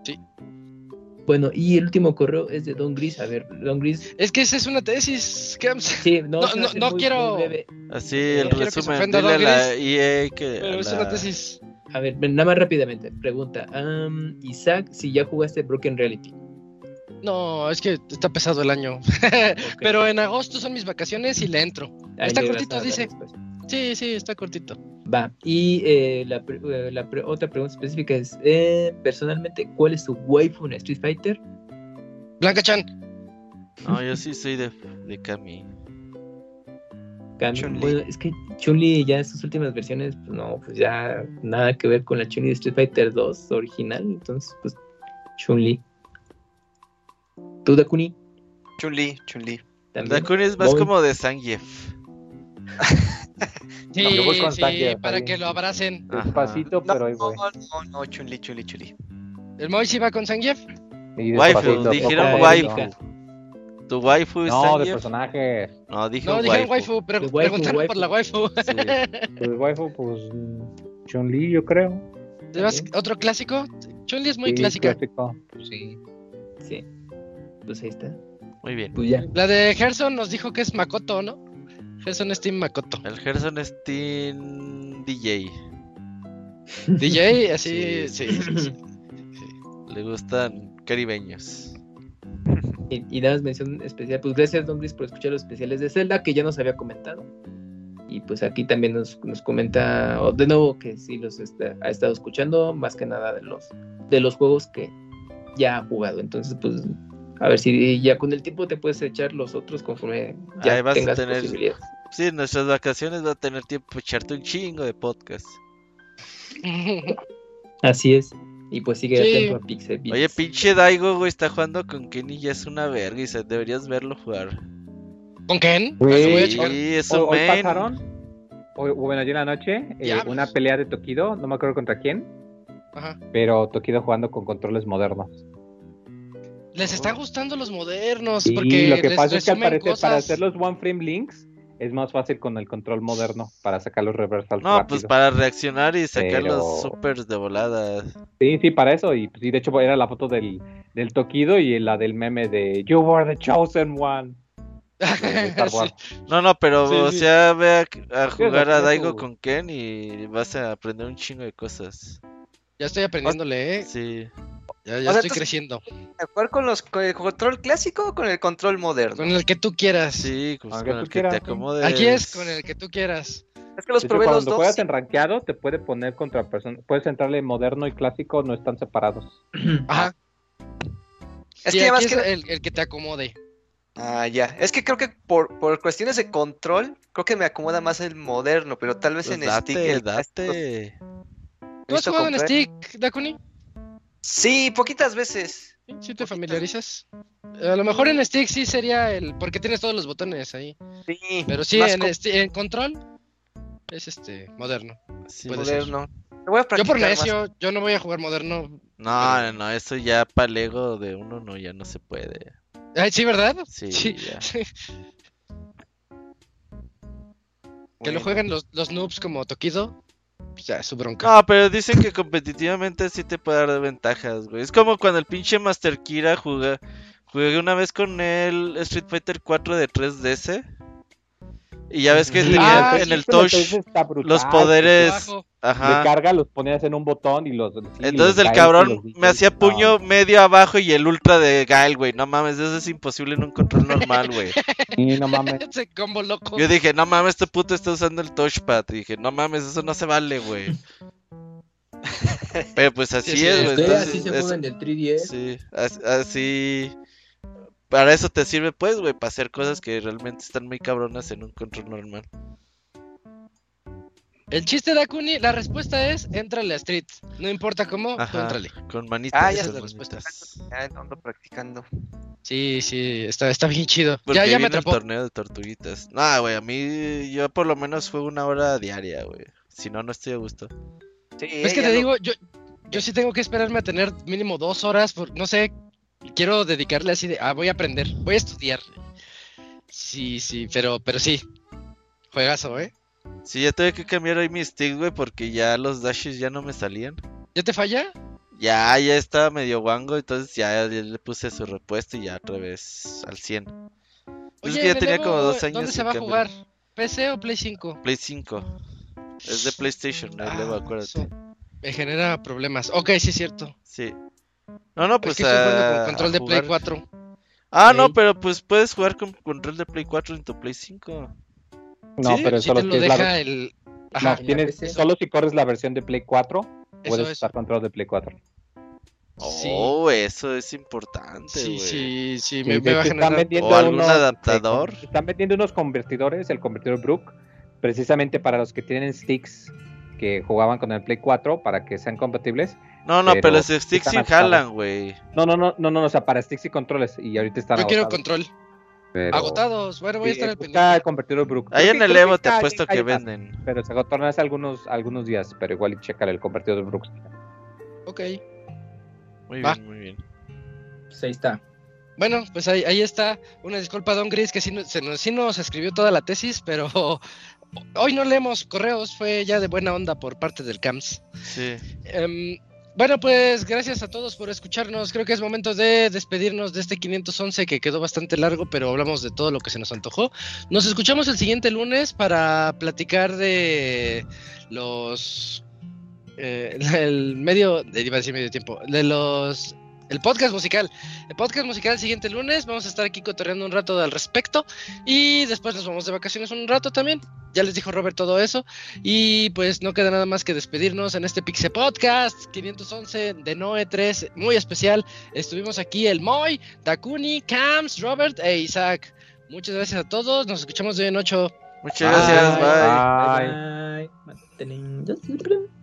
Sí. Bueno, y el último correo es de Don Gris. A ver, Don Gris. Es que esa es una tesis, Camps. Sí, no, No, no, hace no muy- quiero- muy. Así el resumen. Dile a Don la EA que. Pero a es una tesis. A ver, nada más rápidamente. Pregunta. am, Isaac, si ya jugaste Broken Reality. No, es que está pesado el año. Pero en agosto son mis vacaciones y le entro. Ahí está cortito, dice. Sí, sí, está cortito. Va. Y eh, la, eh, la otra pregunta específica es: eh, personalmente, ¿cuál es tu waifu en Street Fighter? Blanca Chan. No, yo sí soy de, de Cami. Bueno, es que Chun-Li ya en sus últimas versiones, pues no, pues ya nada que ver con la Chun-Li de Street Fighter 2 original, entonces pues Chun-Li. ¿Tú, Dakuni? Chun-Li, Chun-Li. Dakuni es más Voy. como de Zangief. Sí, No, yo voy con sí, Zangief, para ahí. que lo abracen. Ajá. Despacito, No, pero ahí no, voy. no, no, Chun-Li, Chun-Li, Chun-Li. ¿El Moy sí va con Zangief? Y Waifu, dijeron waifu. Poco. ¿Tu waifu es No, de Zangief? personaje. No, dijo No, dijeron waifu. waifu, pero preguntaron por la waifu. Sí. Pues waifu, pues. Chun-Li, yo creo. ¿Te vas- ¿Otro clásico? Chun-Li es muy Sí, clásica. clásico. Sí. Sí. Pues ahí está. Muy bien. Pues ya. La de Gerson nos dijo que es Makoto, ¿no? Gerson es Team Makoto. El Gerson es Team DJ. DJ, así, Sí, sí. sí, sí. Le gustan caribeños. Y, y nada más mención especial. Pues gracias, Don Gris, por escuchar los especiales de Zelda que ya nos había comentado. Y pues aquí también nos, nos comenta de nuevo que sí los está- ha estado escuchando, más que nada de los, de los juegos que ya ha jugado. Entonces, pues a ver si ya con el tiempo te puedes echar los otros conforme ya Ahí vas a tener- posibilidades. Sí, en nuestras vacaciones va a tener tiempo para echarte un chingo de podcast. Así es. Y pues sigue Sí. atento a Pixel Beats. Oye, pinche Daigo, güey, está jugando con Kenny ya es una verga y se- deberías verlo jugar. ¿Con Ken? Güey. Lo voy a Sí. checar. Sí, es Hoy, pasaron. Hoy, bueno, ayer en la noche, eh, una pelea de Tokido, no me acuerdo contra quién, Ajá. pero Tokido jugando con controles modernos. Les están gustando los modernos Y porque lo que les pasa es que al parecer para hacer los one frame links es más fácil con el control moderno para sacar los reversals No, rápido. pues para reaccionar y sacar Pero- los supers de volada. Sí, sí, para eso. Y sí, de hecho era la foto del, del Tokido y la del meme de You were the chosen one. Sí. No, no, pero Sí, o sí. sea, ve a, a jugar a Daigo con Ken y vas a aprender un chingo de cosas. Ya estoy aprendiéndole, ¿eh? Sí. Ya, ya O sea, estoy creciendo. ¿A jugar con, los, con el control clásico o con el control moderno? Con el que tú quieras. Sí, pues con el que te acomodes. Aquí es con el que tú quieras. Es que los hecho, probé los cuando dos. juegas en rankeado te puede poner contra personas. Puedes entrarle moderno y clásico, no están separados. Ajá. Es Sí, que además que... el, el que te acomode. Ah, ya. Es que creo que por, por cuestiones de control, creo que me acomoda más el moderno, pero tal vez Pues en date, Stick el date. ¿Tú has jugado en. Stick, Dakuni? Sí, poquitas veces. ¿Sí? ¿Sí te familiarizas? A lo mejor en Stick sí sería el... Porque tienes todos los botones ahí. Sí, Pero sí, en, en control es este moderno. Sí. Moderno. Me voy a Yo por más. necio, yo no voy a jugar moderno. No, no, no, eso ya para Lego de uno no, ya no se puede. Ay, sí, ¿verdad? Sí, Sí. ya. Que lo jueguen los, los noobs como Tokido. Pues ya, es bronca. No, pero dicen que competitivamente sí te puede dar ventajas, güey. Es como cuando el pinche Master Kira jugué, jugué una vez con el Street Fighter 4 de 3DS. Y ya ves que Sí, tenía ah, en el touch brutal, los poderes. De carga los ponías en un botón y los. sí, Entonces los el cabrón los me hacía no. puño medio abajo y el ultra de Gael, güey. No mames, eso es imposible en un control normal, güey. Sí, no mames. Ese combo loco. Yo dije, no mames, este puto está usando el touchpad. Y dije, no mames, eso no se vale, güey. Pero pues así Sí, es, güey. Así se en el 3DS. Sí, as- así. Para eso te sirve, pues, güey, para hacer cosas que realmente están muy cabronas en un control normal. El chiste de Akuni, la respuesta es, entrale a Street. No importa cómo, tú Ajá. entrale. Con manitas. Ah, ya es la respuesta. Ya ando practicando. Sí, sí, está, está bien chido. Porque ya, ya me viene el atrapó. torneo de tortuguitas. No, güey, a mí, yo por lo menos fue una hora diaria, güey. Si no, no estoy a gusto. Sí, Es que te lo- digo, yo, yo sí tengo que esperarme a tener mínimo dos horas, por, no sé, quiero dedicarle así de, ah, voy a aprender, voy a estudiar. Sí, sí, pero, pero sí, juegazo, ¿eh? Sí, ya tuve que cambiar ahí mi stick, güey, porque ya los dashes ya no me salían. ¿Ya te falla? Ya, ya estaba medio guango, entonces ya, le puse su repuesto y ya otra vez al 100. Oye, es que ya tenía como dos años. ¿Dónde se va a jugar? ¿PC o Play 5? Play 5. Es de PlayStation, ah, Levo, acuérdate. Me genera problemas. Ok, sí es cierto. Sí. No, no, pues. Con control de Play 4. Ah, no, pero pues puedes jugar con control de Play 4 en tu Play 5. No, pero solo te lo deja el. Ajá, no, tienes, solo si corres la versión de Play 4, puedes usar control de Play 4. Oh, eso es importante. Sí, sí, sí, me, va a generar... ¿O algún adaptador? están vendiendo unos convertidores, el convertidor Brook, precisamente para los que tienen sticks que jugaban con el Play 4 para que sean compatibles. No, no, pero, los sticks sí jalan, güey. No, no, no, no, no, o sea, para sticks y controles. Y ahorita están Yo quiero control. Agotados. Bueno, voy a estar al pendiente. el convertidor Brook. Ahí en el Evo te apuesto que venden. Pero se agotaron hace algunos, algunos días, pero igual y checar el convertidor Brook. Ok. Muy bien, muy bien. Pues ahí está. Bueno, pues ahí, ahí está. Una disculpa, Don Gris, que sí, se nos, sí nos escribió toda la tesis, pero hoy no leemos correos, fue ya de buena onda por parte del CAMS. Sí. Em, bueno, pues gracias a todos por escucharnos. Creo que es momento de despedirnos de este 511 que quedó bastante largo, pero hablamos de todo lo que se nos antojó. Nos escuchamos el siguiente lunes para platicar de los eh, el medio, iba a decir medio tiempo, de los el podcast musical. El podcast musical el siguiente lunes. Vamos a estar aquí cotorreando un rato al respecto. Y después nos vamos de vacaciones un rato también. Ya les dijo Robert todo eso. Y pues no queda nada más que despedirnos en este Pixel Podcast 511 de Noe 3. Muy especial. Estuvimos aquí el Moy, Takuni, Cams, Robert e Isaac. Muchas gracias a todos. Nos escuchamos de hoy en 8. Muchas gracias. bye. bye.